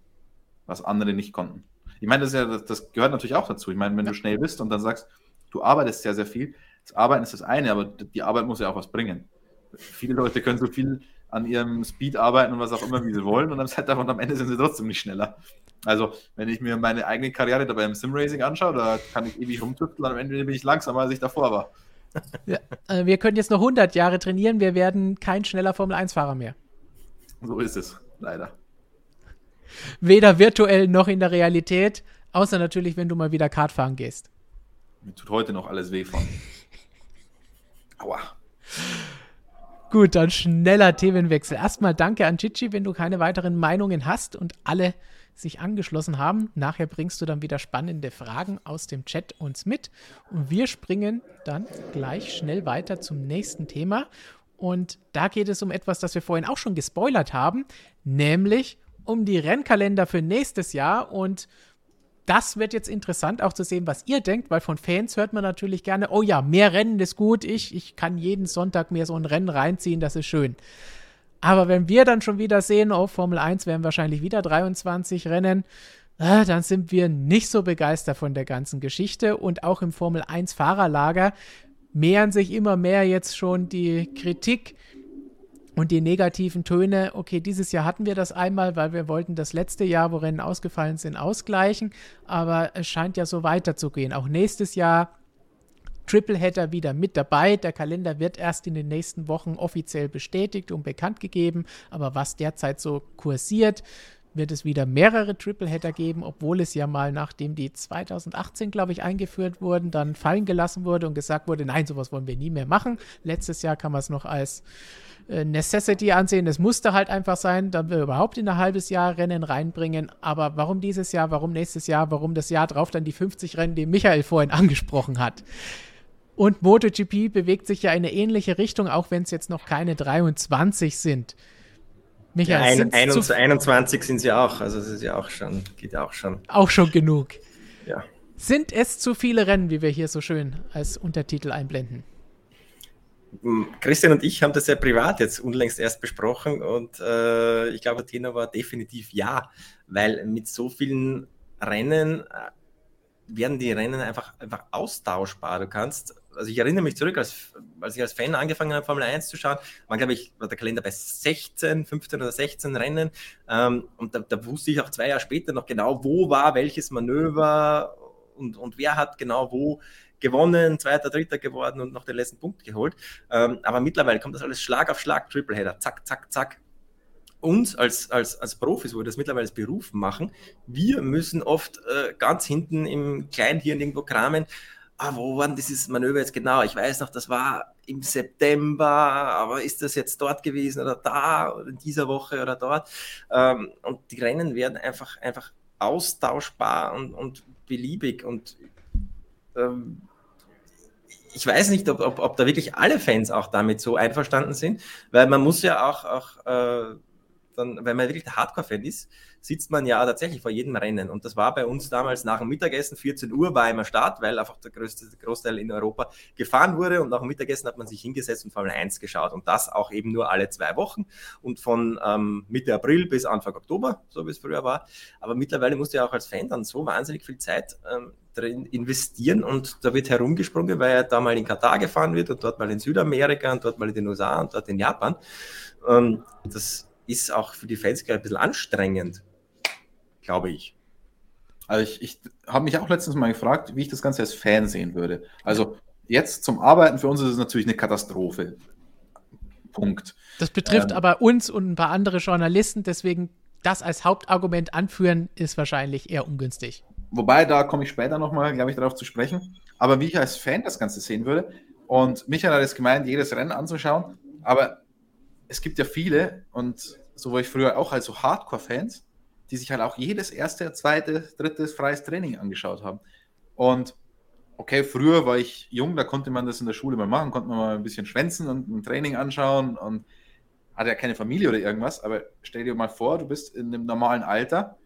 was andere nicht konnten. Ich meine, das, ja, das gehört natürlich auch dazu. Ich meine, wenn ja. du schnell bist und dann sagst, du arbeitest sehr, sehr viel, das Arbeiten ist das eine, aber die Arbeit muss ja auch was bringen. Viele Leute können so viel an ihrem Speed arbeiten und was auch immer, wie sie wollen. Und dann davon, am Ende sind sie trotzdem nicht schneller. Also, wenn ich mir meine eigene Karriere dabei im Simracing anschaue, da kann ich ewig rumtüfteln und am Ende bin ich langsamer, als ich davor war. Ja, äh, wir können jetzt noch 100 Jahre trainieren, wir werden kein schneller Formel-1-Fahrer mehr. So ist es, leider. Weder virtuell noch in der Realität, außer natürlich, wenn du mal wieder Kart fahren gehst. Mir tut heute noch alles weh von. Aua. Gut, dann schneller Themenwechsel. Erstmal danke an Chichi, wenn du keine weiteren Meinungen hast und alle sich angeschlossen haben. Nachher bringst du dann wieder spannende Fragen aus dem Chat uns mit. Und wir springen dann gleich schnell weiter zum nächsten Thema. Und da geht es um etwas, das wir vorhin auch schon gespoilert haben, nämlich um die Rennkalender für nächstes Jahr. Und das wird jetzt interessant auch zu sehen, was ihr denkt, weil von Fans hört man natürlich gerne, oh ja, mehr Rennen ist gut, ich, ich kann jeden Sonntag mir so ein Rennen reinziehen, das ist schön. Aber wenn wir dann schon wieder sehen, oh, Formel 1 werden wahrscheinlich wieder 23 Rennen, äh, dann sind wir nicht so begeistert von der ganzen Geschichte. Und auch im Formel 1 Fahrerlager mehren sich immer mehr jetzt schon die Kritik und die negativen Töne. Okay, dieses Jahr hatten wir das einmal, weil wir wollten das letzte Jahr, wo Rennen ausgefallen sind, ausgleichen. Aber es scheint ja so weiterzugehen. Auch nächstes Jahr Tripleheader wieder mit dabei. Der Kalender wird erst in den nächsten Wochen offiziell bestätigt und bekannt gegeben. Aber was derzeit so kursiert, wird es wieder mehrere Tripleheader geben, obwohl es ja mal, nachdem die 2018, glaube ich, eingeführt wurden, dann fallen gelassen wurde und gesagt wurde, nein, sowas wollen wir nie mehr machen. Letztes Jahr kann man es noch als Necessity ansehen. Es musste halt einfach sein, dass wir überhaupt in ein halbes Jahr Rennen reinbringen. Aber warum dieses Jahr, warum nächstes Jahr, warum das Jahr drauf dann die 50 Rennen, die Michael vorhin angesprochen hat? Und MotoGP bewegt sich ja in eine ähnliche Richtung, auch wenn es jetzt noch keine 23 sind. Michael, ja, ein, 21, 21 sind sie auch, also es ist ja auch schon, geht ja auch schon. Auch schon genug. Ja. Sind es zu viele Rennen, wie wir hier so schön als Untertitel einblenden? Christian und ich haben das ja privat jetzt unlängst erst besprochen und äh, ich glaube, Thema war definitiv ja, weil mit so vielen Rennen äh, werden die Rennen einfach, einfach austauschbar. Du kannst, also ich erinnere mich zurück, als, als ich als Fan angefangen habe, Formel 1 zu schauen, war, glaube ich, war der Kalender bei 16, 15 oder 16 Rennen. Ähm, und da, da, wusste ich auch zwei Jahre später noch genau, wo war welches Manöver und, und wer hat genau wo gewonnen, zweiter, dritter geworden und noch den letzten Punkt geholt. Ähm, aber mittlerweile kommt das alles Schlag auf Schlag, Tripleheader, zack, zack, zack uns als, als, als Profis, wo wir das mittlerweile als Beruf machen, wir müssen oft äh, ganz hinten im Kleinhirn irgendwo kramen, ah, wo war denn dieses Manöver jetzt genau? Ich weiß noch, das war im September, aber ist das jetzt dort gewesen oder da oder in dieser Woche oder dort? Ähm, und die Rennen werden einfach, einfach austauschbar und, und beliebig und ähm, ich weiß nicht, ob, ob, ob da wirklich alle Fans auch damit so einverstanden sind, weil man muss ja auch, auch äh, dann, wenn man wirklich der Hardcore-Fan ist, sitzt man ja tatsächlich vor jedem Rennen. Und das war bei uns damals nach dem Mittagessen, 14 Uhr war immer Start, weil einfach der größte Großteil in Europa gefahren wurde. Und nach dem Mittagessen hat man sich hingesetzt und Formel 1 geschaut. Und das auch eben nur alle zwei Wochen und von ähm, Mitte April bis Anfang Oktober, so wie es früher war. Aber mittlerweile musst du ja auch als Fan dann so wahnsinnig viel Zeit ähm, drin investieren und da wird herumgesprungen, weil er da mal in Katar gefahren wird und dort mal in Südamerika und dort mal in den USA und dort in Japan. Ähm, das ist auch für die Fans ein bisschen anstrengend, glaube ich. Also ich, ich habe mich auch letztens mal gefragt, wie ich das Ganze als Fan sehen würde. Also jetzt zum Arbeiten für uns ist es natürlich eine Katastrophe. Punkt. Das betrifft ähm, aber uns und ein paar andere Journalisten, deswegen das als Hauptargument anführen, ist wahrscheinlich eher ungünstig. Wobei, da komme ich später nochmal, glaube ich, darauf zu sprechen. Aber wie ich als Fan das Ganze sehen würde, und Michael hat es gemeint, jedes Rennen anzuschauen, aber es gibt ja viele, und so war ich früher auch halt so Hardcore-Fans, die sich halt auch jedes erste, zweite, drittes freies Training angeschaut haben. Und okay, früher war ich jung, da konnte man das in der Schule mal machen, konnte man mal ein bisschen schwänzen und ein Training anschauen und hatte ja keine Familie oder irgendwas, aber stell dir mal vor, du bist in einem normalen Alter,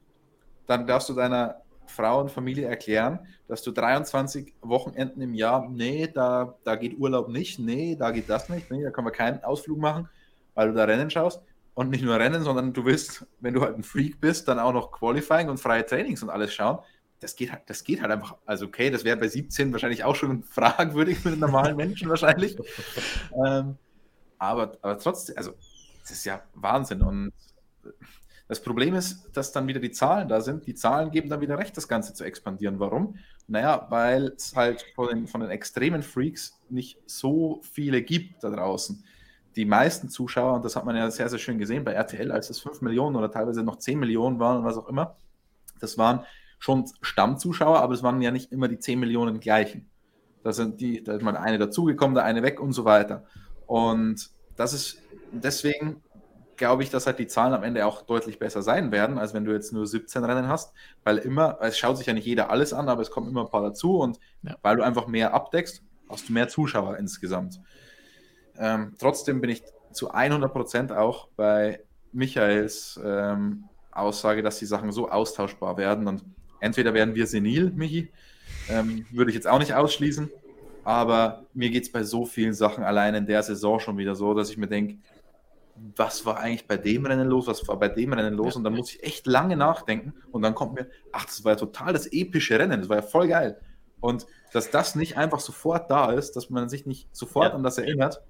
dann darfst du deiner Frau und Familie erklären, dass du 23 Wochenenden im Jahr, nee, da, da geht Urlaub nicht, nee, da geht das nicht, nee, da kann man keinen Ausflug machen, weil du da Rennen schaust und nicht nur Rennen, sondern du willst, wenn du halt ein Freak bist, dann auch noch Qualifying und freie Trainings und alles schauen. Das geht halt, das geht halt einfach. Also, okay, das wäre bei 17 wahrscheinlich auch schon fragwürdig für einen normalen Menschen wahrscheinlich. ähm, aber, aber trotzdem, also, das ist ja Wahnsinn. Und das Problem ist, dass dann wieder die Zahlen da sind. Die Zahlen geben dann wieder recht, das Ganze zu expandieren. Warum? Naja, weil es halt von den, von den extremen Freaks nicht so viele gibt da draußen die meisten Zuschauer, und das hat man ja sehr, sehr schön gesehen bei RTL, als es 5 Millionen oder teilweise noch 10 Millionen waren und was auch immer, das waren schon Stammzuschauer, aber es waren ja nicht immer die 10 Millionen gleichen. Da sind die, da ist mal eine dazugekommen, der eine weg und so weiter. Und das ist deswegen glaube ich, dass halt die Zahlen am Ende auch deutlich besser sein werden, als wenn du jetzt nur 17 Rennen hast, weil immer, es schaut sich ja nicht jeder alles an, aber es kommen immer ein paar dazu und ja. weil du einfach mehr abdeckst, hast du mehr Zuschauer insgesamt. Ähm, trotzdem bin ich zu 100% auch bei Michaels ähm, Aussage, dass die Sachen so austauschbar werden. Und entweder werden wir senil, Michi, ähm, würde ich jetzt auch nicht ausschließen. Aber mir geht es bei so vielen Sachen allein in der Saison schon wieder so, dass ich mir denke, was war eigentlich bei dem Rennen los, was war bei dem Rennen los? Und dann muss ich echt lange nachdenken und dann kommt mir, ach, das war ja total das epische Rennen, das war ja voll geil. Und dass das nicht einfach sofort da ist, dass man sich nicht sofort ja. an das erinnert,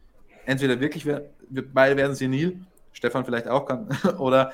entweder wirklich, wir, wir beide werden senil, Stefan vielleicht auch kann, oder,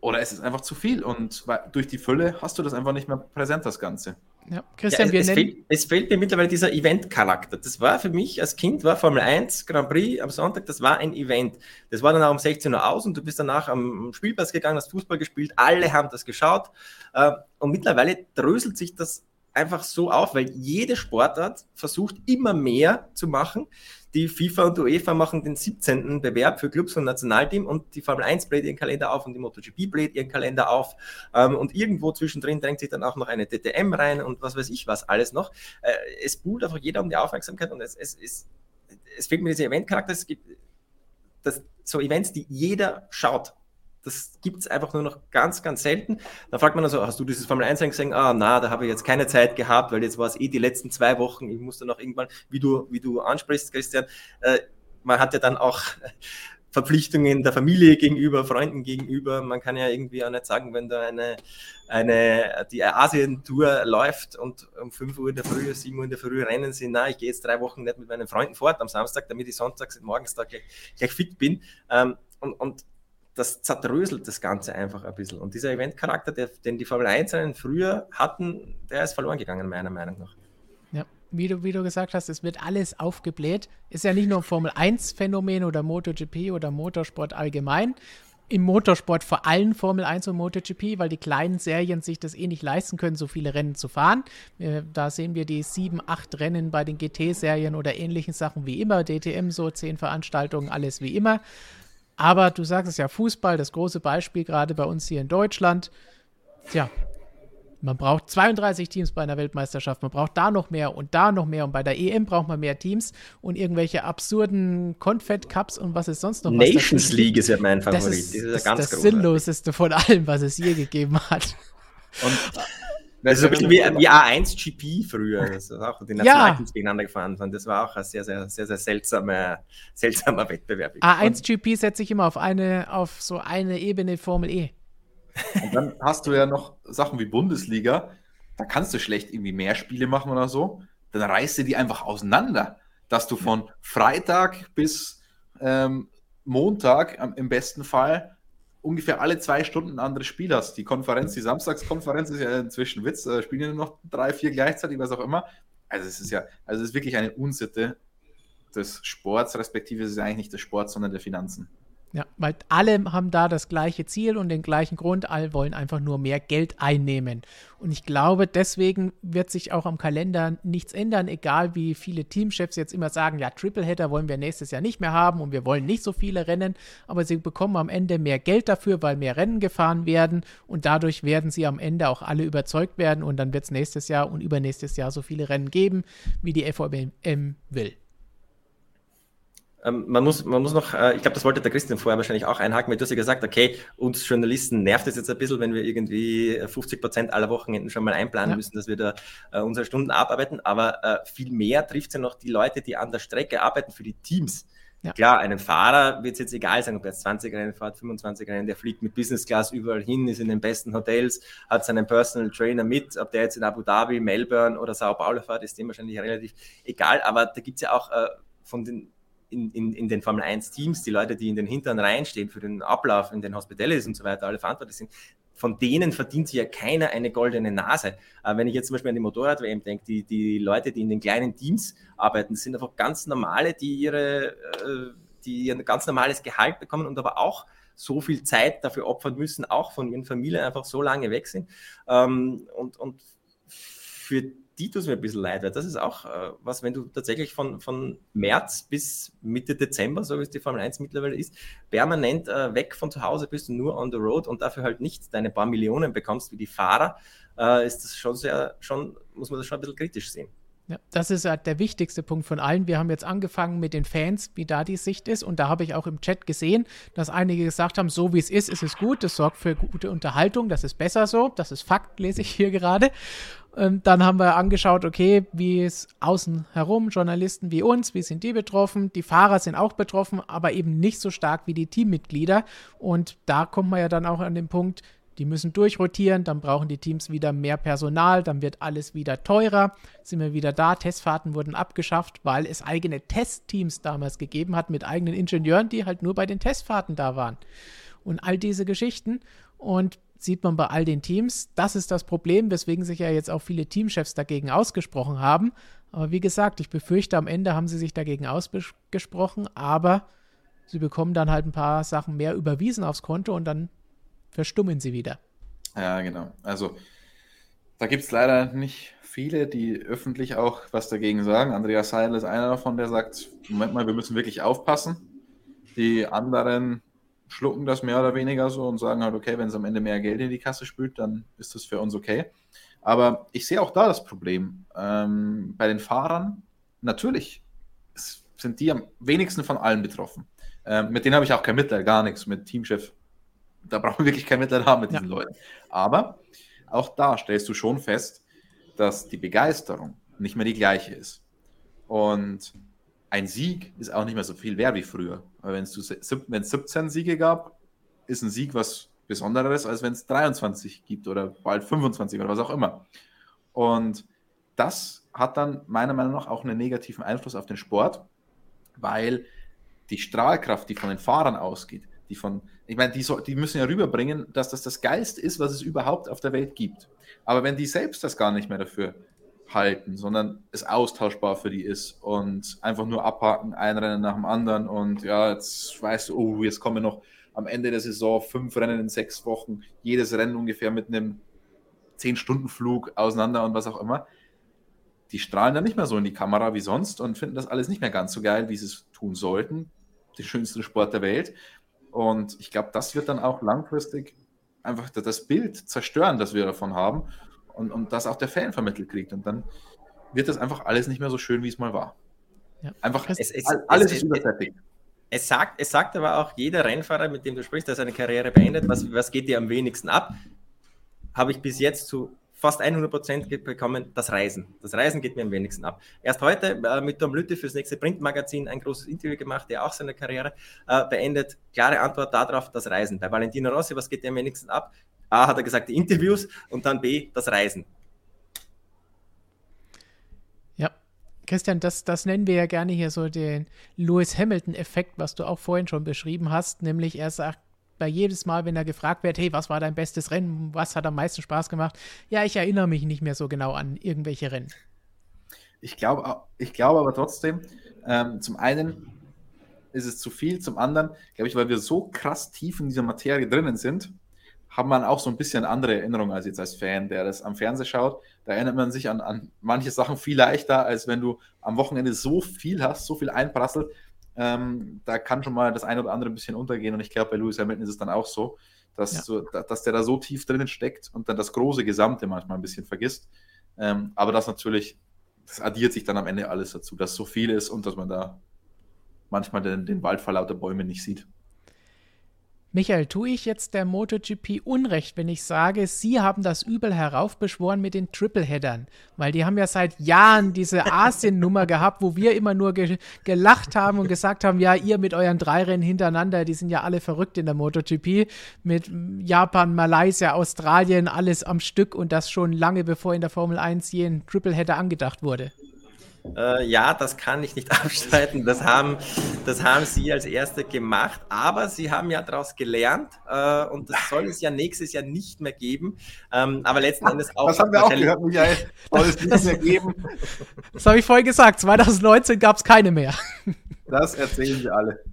oder es ist einfach zu viel und durch die Fülle hast du das einfach nicht mehr präsent, das Ganze. Ja, Christian, ja, es, es, fehlt, es, fehlt, mir mittlerweile dieser Event-Charakter. Das war für mich als Kind, war Formel 1 Grand Prix am Sonntag, das war ein Event. Das war dann auch um 16 Uhr aus und du bist danach am Spielplatz gegangen, hast Fußball gespielt, alle haben das geschaut. Äh, und mittlerweile dröselt sich das einfach so auf, weil jede Sportart versucht immer mehr zu machen. Die FIFA und UEFA machen den 17. Bewerb für Clubs und Nationalteam und die Formel 1 bläht ihren Kalender auf und die MotoGP bläht ihren Kalender auf. Ähm, und irgendwo zwischendrin drängt sich dann auch noch eine DTM rein und was weiß ich was alles noch. Äh, es buhlt einfach jeder um die Aufmerksamkeit und es, es, es, es fehlt mir dieser Eventcharakter. Es gibt das, so Events, die jeder schaut das gibt es einfach nur noch ganz, ganz selten. Da fragt man also, hast du dieses Formel 1 gesehen? Ah, na, da habe ich jetzt keine Zeit gehabt, weil jetzt war es eh die letzten zwei Wochen. Ich musste noch irgendwann, wie du, wie du ansprichst, Christian, äh, man hat ja dann auch Verpflichtungen der Familie gegenüber, Freunden gegenüber. Man kann ja irgendwie auch nicht sagen, wenn da eine, eine die Asien-Tour läuft und um 5 Uhr in der Früh, 7 Uhr in der Früh rennen sie, na, ich gehe jetzt drei Wochen nicht mit meinen Freunden fort am Samstag, damit ich sonntags morgens da gleich, gleich fit bin. Ähm, und, und das zertröselt das Ganze einfach ein bisschen. Und dieser Eventcharakter, den die Formel 1 früher hatten, der ist verloren gegangen, meiner Meinung nach. Ja, wie du, wie du gesagt hast, es wird alles aufgebläht. Ist ja nicht nur ein Formel 1-Phänomen oder MotoGP oder Motorsport allgemein. Im Motorsport vor allem Formel 1 und MotoGP, weil die kleinen Serien sich das eh nicht leisten können, so viele Rennen zu fahren. Äh, da sehen wir die sieben, acht Rennen bei den GT-Serien oder ähnlichen Sachen wie immer. DTM so, zehn Veranstaltungen, alles wie immer. Aber du sagst es ja, Fußball, das große Beispiel gerade bei uns hier in Deutschland. Tja, man braucht 32 Teams bei einer Weltmeisterschaft, man braucht da noch mehr und da noch mehr und bei der EM braucht man mehr Teams und irgendwelche absurden Confed-Cups und was ist sonst noch Nations League ist ja mein Favorit. Das ist, das, ist das, das Sinnloseste von allem, was es je gegeben hat. Und das ist ein bisschen wie, wie A1 GP früher, das auch die Nationalteams ja. gegeneinander gefahren sind. Das war auch ein sehr, sehr, sehr, sehr seltsamer, seltsamer Wettbewerb. A1 GP setze ich immer auf eine, auf so eine Ebene Formel E. Und dann hast du ja noch Sachen wie Bundesliga, da kannst du schlecht irgendwie mehr Spiele machen oder so. Dann reißt du die einfach auseinander, dass du von Freitag bis ähm, Montag im besten Fall ungefähr alle zwei Stunden ein anderes Spiel hast. Die Konferenz, die Samstagskonferenz ist ja inzwischen Witz, äh, spielen ja nur noch drei, vier gleichzeitig, was auch immer. Also es ist ja, also es ist wirklich eine Unsitte des Sports, respektive es ist eigentlich nicht der Sport, sondern der Finanzen. Ja, weil alle haben da das gleiche Ziel und den gleichen Grund. Alle wollen einfach nur mehr Geld einnehmen. Und ich glaube, deswegen wird sich auch am Kalender nichts ändern, egal wie viele Teamchefs jetzt immer sagen, ja, Tripleheader wollen wir nächstes Jahr nicht mehr haben und wir wollen nicht so viele Rennen. Aber sie bekommen am Ende mehr Geld dafür, weil mehr Rennen gefahren werden und dadurch werden sie am Ende auch alle überzeugt werden und dann wird es nächstes Jahr und übernächstes Jahr so viele Rennen geben, wie die FOM will. Ähm, man, muss, man muss noch, äh, ich glaube, das wollte der Christian vorher wahrscheinlich auch einhaken, weil du hast ja gesagt, okay, uns Journalisten nervt es jetzt ein bisschen, wenn wir irgendwie 50 Prozent aller Wochenenden schon mal einplanen ja. müssen, dass wir da äh, unsere Stunden abarbeiten. Aber äh, viel mehr trifft es ja noch die Leute, die an der Strecke arbeiten für die Teams. Ja. Klar, einem Fahrer wird es jetzt egal sein, ob er jetzt 20 Rennen fährt, 25 Rennen, der fliegt mit Business Class überall hin, ist in den besten Hotels, hat seinen Personal Trainer mit, ob der jetzt in Abu Dhabi, Melbourne oder Sao Paulo fährt, ist dem wahrscheinlich relativ egal, aber da gibt es ja auch äh, von den in, in, in den Formel 1 Teams, die Leute, die in den hinteren Reihen stehen für den Ablauf, in den Hospitalities und so weiter, alle verantwortlich sind, von denen verdient ja keiner eine goldene Nase. Aber wenn ich jetzt zum Beispiel an die Motorrad-WM denke, die, die Leute, die in den kleinen Teams arbeiten, sind einfach ganz normale, die ihre, äh, die ein ganz normales Gehalt bekommen und aber auch so viel Zeit dafür opfern müssen, auch von ihren Familien einfach so lange weg sind. Ähm, und, und für die tut mir ein bisschen leid, weil das ist auch äh, was, wenn du tatsächlich von, von März bis Mitte Dezember, so wie es die Formel 1 mittlerweile ist, permanent äh, weg von zu Hause bist und nur on the road und dafür halt nicht deine paar Millionen bekommst wie die Fahrer, äh, ist das schon sehr, schon, muss man das schon ein bisschen kritisch sehen. Ja, das ist halt der wichtigste Punkt von allen. Wir haben jetzt angefangen mit den Fans, wie da die Sicht ist. Und da habe ich auch im Chat gesehen, dass einige gesagt haben, so wie es ist, ist es gut. Das sorgt für gute Unterhaltung. Das ist besser so. Das ist Fakt, lese ich hier gerade. Ähm, dann haben wir angeschaut, okay, wie ist außen herum, Journalisten wie uns, wie sind die betroffen? Die Fahrer sind auch betroffen, aber eben nicht so stark wie die Teammitglieder. Und da kommt man ja dann auch an den Punkt, die müssen durchrotieren, dann brauchen die Teams wieder mehr Personal, dann wird alles wieder teurer. Sind wir wieder da, Testfahrten wurden abgeschafft, weil es eigene Testteams damals gegeben hat mit eigenen Ingenieuren, die halt nur bei den Testfahrten da waren. Und all diese Geschichten. Und sieht man bei all den Teams. Das ist das Problem, weswegen sich ja jetzt auch viele Teamchefs dagegen ausgesprochen haben. Aber wie gesagt, ich befürchte, am Ende haben sie sich dagegen ausgesprochen, aber sie bekommen dann halt ein paar Sachen mehr überwiesen aufs Konto und dann verstummen sie wieder. Ja, genau. Also da gibt es leider nicht viele, die öffentlich auch was dagegen sagen. Andreas Seidel ist einer davon, der sagt, Moment mal, wir müssen wirklich aufpassen. Die anderen schlucken das mehr oder weniger so und sagen halt, okay, wenn es am Ende mehr Geld in die Kasse spült, dann ist das für uns okay. Aber ich sehe auch da das Problem. Ähm, bei den Fahrern, natürlich sind die am wenigsten von allen betroffen. Ähm, mit denen habe ich auch kein Mitleid, gar nichts. Mit Teamchef, da brauchen wir wirklich kein Mitleid haben mit diesen ja. Leuten. Aber auch da stellst du schon fest, dass die Begeisterung nicht mehr die gleiche ist. Und ein Sieg ist auch nicht mehr so viel wert wie früher. Weil wenn es 17 Siege gab, ist ein Sieg was Besonderes, als wenn es 23 gibt oder bald 25 oder was auch immer. Und das hat dann meiner Meinung nach auch einen negativen Einfluss auf den Sport, weil die Strahlkraft, die von den Fahrern ausgeht, die von, ich meine, die, so, die müssen ja rüberbringen, dass das das Geilste ist, was es überhaupt auf der Welt gibt. Aber wenn die selbst das gar nicht mehr dafür halten, sondern es austauschbar für die ist und einfach nur abhaken, ein Rennen nach dem anderen und ja, jetzt weißt du, oh, jetzt kommen noch am Ende der Saison fünf Rennen in sechs Wochen, jedes Rennen ungefähr mit einem Zehn-Stunden-Flug auseinander und was auch immer. Die strahlen dann nicht mehr so in die Kamera wie sonst und finden das alles nicht mehr ganz so geil, wie sie es tun sollten. Der schönste Sport der Welt. Und ich glaube, das wird dann auch langfristig einfach das Bild zerstören, das wir davon haben und, und das auch der Fan vermittelt kriegt. Und dann wird das einfach alles nicht mehr so schön, wie es mal war. Ja. Einfach es, es, alles es, ist übersättigt. Es sagt, es sagt aber auch jeder Rennfahrer, mit dem du sprichst, der seine Karriere beendet, was, was geht dir am wenigsten ab? Habe ich bis jetzt zu fast 100% bekommen, das Reisen. Das Reisen geht mir am wenigsten ab. Erst heute äh, mit Tom Lütte fürs nächste Printmagazin ein großes Interview gemacht, der auch seine Karriere äh, beendet. Klare Antwort darauf, das Reisen. Bei Valentino Rossi, was geht dir am wenigsten ab? A hat er gesagt, die Interviews und dann B, das Reisen. Ja, Christian, das, das nennen wir ja gerne hier so den Lewis Hamilton-Effekt, was du auch vorhin schon beschrieben hast, nämlich er sagt, bei jedes Mal, wenn er gefragt wird, hey, was war dein bestes Rennen, was hat am meisten Spaß gemacht? Ja, ich erinnere mich nicht mehr so genau an irgendwelche Rennen. Ich glaube ich glaub aber trotzdem, ähm, zum einen ist es zu viel, zum anderen, glaube ich, weil wir so krass tief in dieser Materie drinnen sind, hat man auch so ein bisschen andere Erinnerungen als jetzt als Fan, der das am Fernseher schaut. Da erinnert man sich an, an manche Sachen viel leichter, als wenn du am Wochenende so viel hast, so viel einprasselt. Ähm, da kann schon mal das eine oder andere ein bisschen untergehen. Und ich glaube, bei Lewis Hamilton ist es dann auch so, dass, ja. so, dass der da so tief drinnen steckt und dann das große Gesamte manchmal ein bisschen vergisst. Ähm, aber das natürlich, das addiert sich dann am Ende alles dazu, dass so viel ist und dass man da manchmal den, den Wald vor lauter Bäumen nicht sieht. Michael, tue ich jetzt der MotoGP Unrecht, wenn ich sage, Sie haben das Übel heraufbeschworen mit den Tripleheadern? Weil die haben ja seit Jahren diese Asien-Nummer gehabt, wo wir immer nur ge gelacht haben und gesagt haben, ja, ihr mit euren drei Rennen hintereinander, die sind ja alle verrückt in der MotoGP. Mit Japan, Malaysia, Australien, alles am Stück und das schon lange bevor in der Formel 1 je ein Tripleheader angedacht wurde. Äh, ja, das kann ich nicht abstreiten. Das haben, das haben Sie als Erste gemacht, aber Sie haben ja daraus gelernt äh, und das soll es ja nächstes Jahr nicht mehr geben. Ähm, aber letzten Endes auch. Das haben wir auch gehört, Michael. Soll es nicht mehr geben. Das habe ich vorhin gesagt. 2019 gab es keine mehr. Das erzählen wir alle.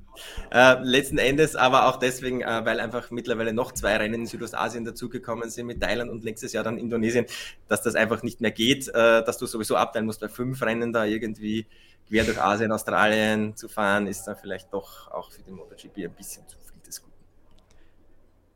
Äh, letzten Endes aber auch deswegen, äh, weil einfach mittlerweile noch zwei Rennen in Südostasien dazugekommen sind mit Thailand und nächstes Jahr dann Indonesien, dass das einfach nicht mehr geht, äh, dass du sowieso abteilen musst bei fünf Rennen da irgendwie quer durch Asien, Australien zu fahren, ist dann vielleicht doch auch für den MotoGP ein bisschen zu viel des Guten.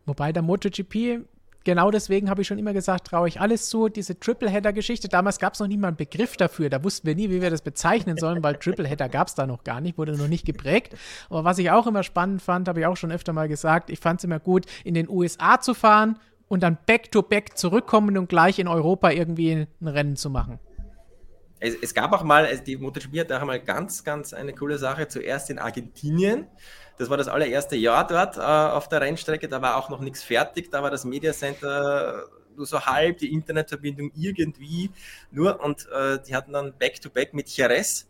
Wobei der MotoGP genau deswegen habe ich schon immer gesagt, traue ich alles zu. Diese Tripleheader-Geschichte, damals gab es noch nie mal einen Begriff dafür. Da wussten wir nie, wie wir das bezeichnen sollen, weil Tripleheader gab es da noch gar nicht, wurde noch nicht geprägt. Aber was ich auch immer spannend fand, habe ich auch schon öfter mal gesagt, ich fand es immer gut, in den USA zu fahren und dann back-to-back -back zurückkommen und gleich in Europa irgendwie ein Rennen zu machen. Es, es gab auch mal, also die MotoGP hat auch einmal ganz, ganz eine coole Sache, zuerst in Argentinien. Das war das allererste Jahr dort äh, auf der Rennstrecke, da war auch noch nichts fertig, da war das Media Center nur so halb, die Internetverbindung irgendwie nur. Und äh, die hatten dann Back-to-Back -back mit Jerez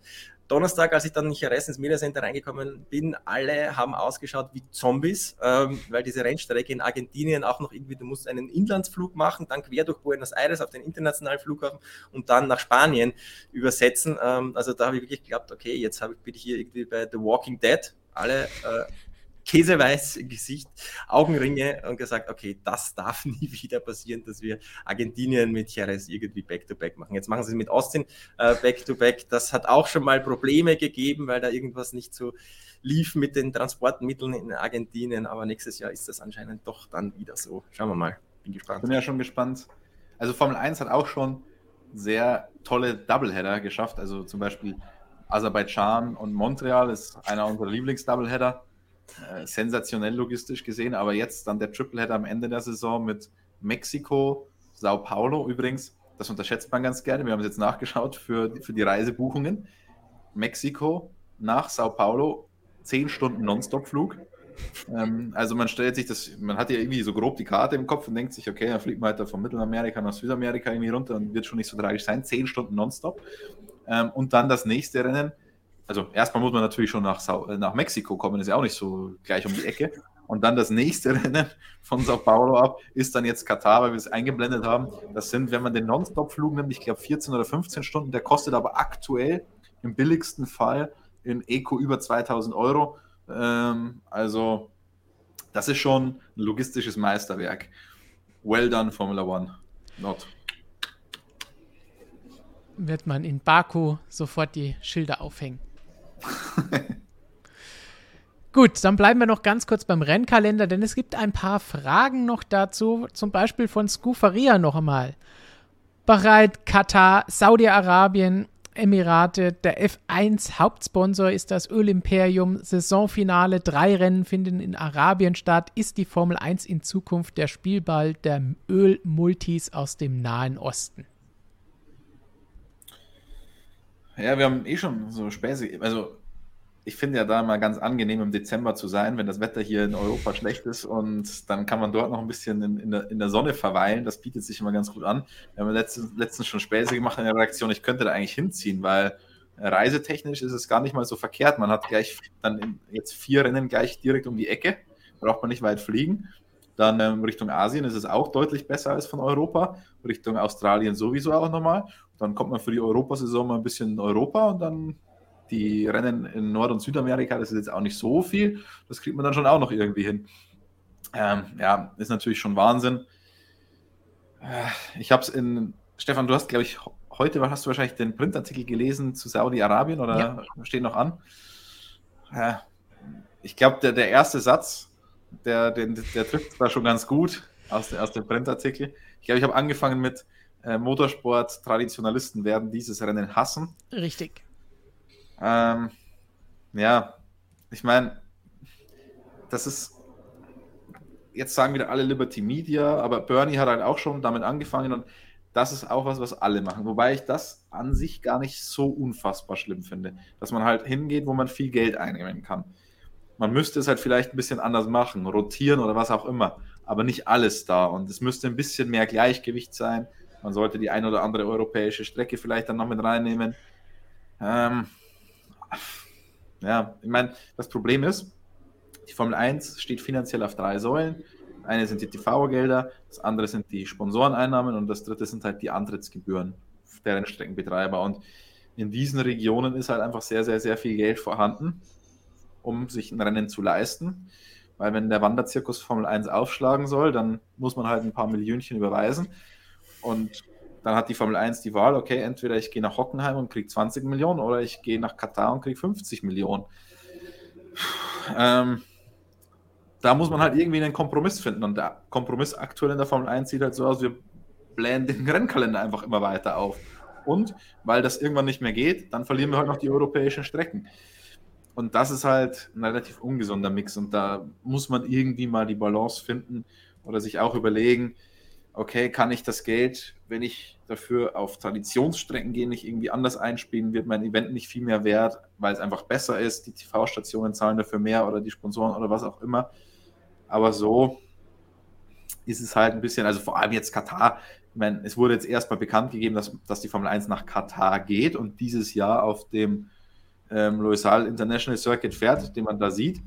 Donnerstag, als ich dann Jerez ins Media Center reingekommen bin, alle haben ausgeschaut wie Zombies, ähm, weil diese Rennstrecke in Argentinien auch noch irgendwie, du musst einen Inlandsflug machen, dann quer durch Buenos Aires auf den internationalen Flughafen und dann nach Spanien übersetzen. Ähm, also da habe ich wirklich geglaubt, okay, jetzt ich, bin ich hier irgendwie bei The Walking Dead. Alle äh, käseweiß im Gesicht, Augenringe und gesagt, okay, das darf nie wieder passieren, dass wir Argentinien mit Jerez irgendwie Back-to-Back -back machen. Jetzt machen sie es mit Austin äh, Back-to-Back. -back. Das hat auch schon mal Probleme gegeben, weil da irgendwas nicht so lief mit den Transportmitteln in Argentinien, aber nächstes Jahr ist das anscheinend doch dann wieder so. Schauen wir mal. Bin gespannt. Bin ja schon gespannt. Also Formel 1 hat auch schon sehr tolle Doubleheader geschafft. Also zum Beispiel Aserbaidschan und Montreal ist einer unserer Lieblings-Doubleheader äh, sensationell logistisch gesehen, aber jetzt dann der Tripleheader am Ende der Saison mit Mexiko, Sao Paulo übrigens, das unterschätzt man ganz gerne. Wir haben es jetzt nachgeschaut für, für die Reisebuchungen. Mexiko nach Sao Paulo, 10 Stunden Nonstop-Flug. Ähm, also man stellt sich das, man hat ja irgendwie so grob die Karte im Kopf und denkt sich, okay, dann fliegt man halt da von Mittelamerika nach Südamerika irgendwie runter und wird schon nicht so tragisch sein. 10 Stunden Nonstop. Ähm, und dann das nächste Rennen also erstmal muss man natürlich schon nach, Sau äh, nach Mexiko kommen, ist ja auch nicht so gleich um die Ecke. Und dann das nächste Rennen von Sao Paulo ab ist dann jetzt Katar, weil wir es eingeblendet haben. Das sind, wenn man den Non-Stop-Flug nimmt, ich glaube 14 oder 15 Stunden, der kostet aber aktuell im billigsten Fall in Eco über 2000 Euro. Ähm, also das ist schon ein logistisches Meisterwerk. Well done, Formula One. Not wird man in Baku sofort die Schilder aufhängen. Gut, dann bleiben wir noch ganz kurz beim Rennkalender, denn es gibt ein paar Fragen noch dazu, zum Beispiel von Scufaria noch einmal. Bereit, Katar, Saudi-Arabien, Emirate, der F1 Hauptsponsor ist das Ölimperium. Saisonfinale, drei Rennen finden in Arabien statt. Ist die Formel 1 in Zukunft der Spielball der Ölmultis aus dem Nahen Osten? Ja, wir haben eh schon so Späße. Also, ich finde ja da mal ganz angenehm im Dezember zu sein, wenn das Wetter hier in Europa schlecht ist und dann kann man dort noch ein bisschen in, in, der, in der, Sonne verweilen. Das bietet sich immer ganz gut an. Wir haben letztens, letztens schon Späße gemacht in der Reaktion. Ich könnte da eigentlich hinziehen, weil reisetechnisch ist es gar nicht mal so verkehrt. Man hat gleich dann jetzt vier Rennen gleich direkt um die Ecke. Braucht man nicht weit fliegen. Dann ähm, Richtung Asien ist es auch deutlich besser als von Europa. Richtung Australien sowieso auch nochmal. Dann kommt man für die Europasaison mal ein bisschen in Europa und dann die Rennen in Nord- und Südamerika, das ist jetzt auch nicht so viel. Das kriegt man dann schon auch noch irgendwie hin. Ähm, ja, ist natürlich schon Wahnsinn. Äh, ich habe es in, Stefan, du hast, glaube ich, heute hast du wahrscheinlich den Printartikel gelesen zu Saudi-Arabien oder ja. steht noch an? Äh, ich glaube, der, der erste Satz, der, der, der trifft zwar schon ganz gut aus, der, aus dem Printartikel. Ich glaube, ich habe angefangen mit äh, Motorsport-Traditionalisten werden dieses Rennen hassen. Richtig. Ähm, ja, ich meine, das ist, jetzt sagen wieder alle Liberty Media, aber Bernie hat halt auch schon damit angefangen und das ist auch was, was alle machen. Wobei ich das an sich gar nicht so unfassbar schlimm finde, dass man halt hingeht, wo man viel Geld einnehmen kann. Man müsste es halt vielleicht ein bisschen anders machen, rotieren oder was auch immer, aber nicht alles da. Und es müsste ein bisschen mehr Gleichgewicht sein. Man sollte die ein oder andere europäische Strecke vielleicht dann noch mit reinnehmen. Ähm, ja, ich meine, das Problem ist, die Formel 1 steht finanziell auf drei Säulen. Eine sind die TV-Gelder, das andere sind die Sponsoreneinnahmen und das dritte sind halt die Antrittsgebühren der Rennstreckenbetreiber. Und in diesen Regionen ist halt einfach sehr, sehr, sehr viel Geld vorhanden um sich ein Rennen zu leisten. Weil wenn der Wanderzirkus Formel 1 aufschlagen soll, dann muss man halt ein paar Millionchen überweisen. Und dann hat die Formel 1 die Wahl, okay, entweder ich gehe nach Hockenheim und kriege 20 Millionen oder ich gehe nach Katar und kriege 50 Millionen. Ähm, da muss man halt irgendwie einen Kompromiss finden. Und der Kompromiss aktuell in der Formel 1 sieht halt so aus, wir blähen den Rennkalender einfach immer weiter auf. Und weil das irgendwann nicht mehr geht, dann verlieren wir halt noch die europäischen Strecken. Und das ist halt ein relativ ungesunder Mix und da muss man irgendwie mal die Balance finden, oder sich auch überlegen, okay, kann ich das Geld, wenn ich dafür auf Traditionsstrecken gehe, nicht irgendwie anders einspielen, wird mein Event nicht viel mehr wert, weil es einfach besser ist, die TV-Stationen zahlen dafür mehr oder die Sponsoren oder was auch immer. Aber so ist es halt ein bisschen, also vor allem jetzt Katar, ich meine, es wurde jetzt erstmal bekannt gegeben, dass, dass die Formel 1 nach Katar geht und dieses Jahr auf dem ähm, Loisal International Circuit fährt, den man da sieht.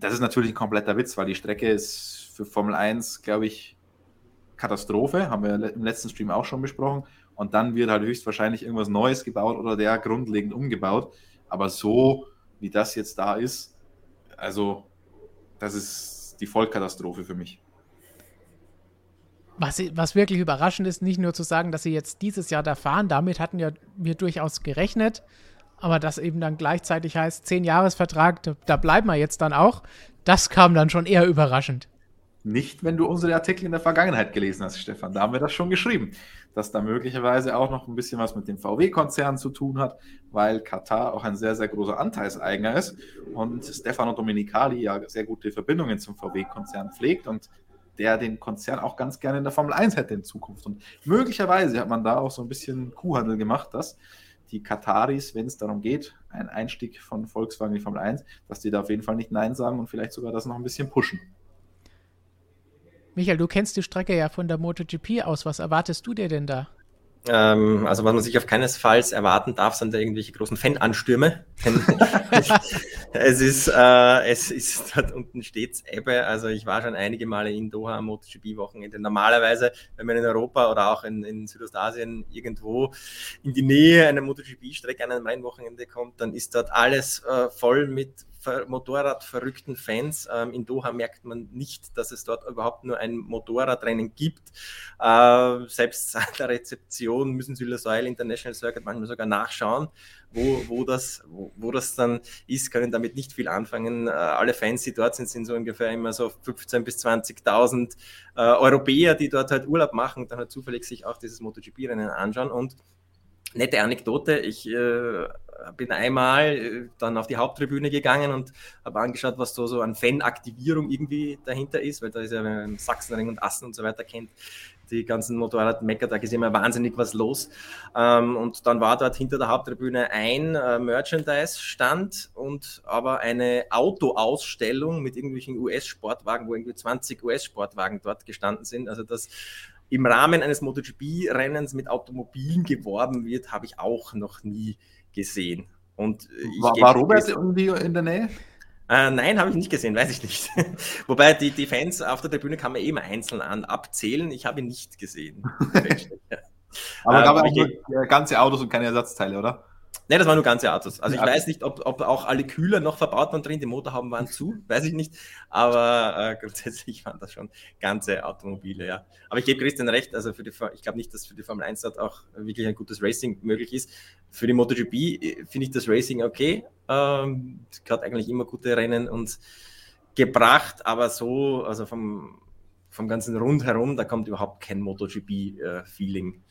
Das ist natürlich ein kompletter Witz, weil die Strecke ist für Formel 1, glaube ich, Katastrophe, haben wir im letzten Stream auch schon besprochen. Und dann wird halt höchstwahrscheinlich irgendwas Neues gebaut oder der grundlegend umgebaut. Aber so wie das jetzt da ist, also das ist die Vollkatastrophe für mich. Was, was wirklich überraschend ist, nicht nur zu sagen, dass sie jetzt dieses Jahr da fahren, damit hatten ja wir durchaus gerechnet, aber das eben dann gleichzeitig heißt, zehn Jahresvertrag, da, da bleiben wir jetzt dann auch, das kam dann schon eher überraschend. Nicht, wenn du unsere Artikel in der Vergangenheit gelesen hast, Stefan. Da haben wir das schon geschrieben, dass da möglicherweise auch noch ein bisschen was mit dem VW-Konzern zu tun hat, weil Katar auch ein sehr, sehr großer Anteilseigner ist und Stefano Domenicali ja sehr gute Verbindungen zum VW-Konzern pflegt und der den Konzern auch ganz gerne in der Formel 1 hätte in Zukunft. Und möglicherweise hat man da auch so ein bisschen Kuhhandel gemacht, dass die Kataris, wenn es darum geht, ein Einstieg von Volkswagen in die Formel 1, dass die da auf jeden Fall nicht Nein sagen und vielleicht sogar das noch ein bisschen pushen. Michael, du kennst die Strecke ja von der MotoGP aus. Was erwartest du dir denn da? Ähm, also was man sich auf keinesfalls erwarten darf, sind da irgendwelche großen Fananstürme. es ist, äh, es ist dort unten stets Ebbe. Also ich war schon einige Male in Doha am MotoGP-Wochenende. Normalerweise, wenn man in Europa oder auch in, in Südostasien irgendwo in die Nähe einer MotoGP-Strecke an einem Rennwochenende kommt, dann ist dort alles äh, voll mit Motorradverrückten Fans. Ähm, in Doha merkt man nicht, dass es dort überhaupt nur ein Motorradrennen gibt. Äh, selbst an der Rezeption müssen Sie Loisel International Circuit manchmal sogar nachschauen, wo, wo, das, wo, wo das dann ist, können damit nicht viel anfangen. Äh, alle Fans, die dort sind, sind so ungefähr immer so 15.000 bis 20.000 äh, Europäer, die dort halt Urlaub machen und dann halt zufällig sich auch dieses MotoGP-Rennen anschauen und nette Anekdote. Ich äh, bin einmal äh, dann auf die Haupttribüne gegangen und habe angeschaut, was so, so an Fanaktivierung irgendwie dahinter ist, weil da ist ja Sachsenring und Assen und so weiter kennt, die ganzen Motorradmecker, da ist immer wahnsinnig was los. Ähm, und dann war dort hinter der Haupttribüne ein äh, Merchandise-Stand und aber eine Autoausstellung mit irgendwelchen US-Sportwagen, wo irgendwie 20 US-Sportwagen dort gestanden sind. Also das im Rahmen eines MotoGP-Rennens mit Automobilen geworben wird, habe ich auch noch nie gesehen. Und war, war Robert irgendwie in der Nähe? Äh, nein, habe ich nicht gesehen, weiß ich nicht. Wobei die, die Fans auf der Tribüne kann man eben einzeln an abzählen. Ich habe ihn nicht gesehen. Aber ähm, gab auch nur ganze Autos und keine Ersatzteile, oder? Ne, das waren nur ganze Autos. Also ich ja. weiß nicht, ob, ob auch alle Kühler noch verbaut waren drin, die Motorhauben waren zu, weiß ich nicht. Aber äh, grundsätzlich waren das schon ganze Automobile, ja. Aber ich gebe Christian recht, also für die, ich glaube nicht, dass für die Formel 1 dort auch wirklich ein gutes Racing möglich ist. Für die MotoGP äh, finde ich das Racing okay. Ähm, hat eigentlich immer gute Rennen und gebracht, aber so, also vom, vom ganzen Rundherum, da kommt überhaupt kein MotoGP-Feeling.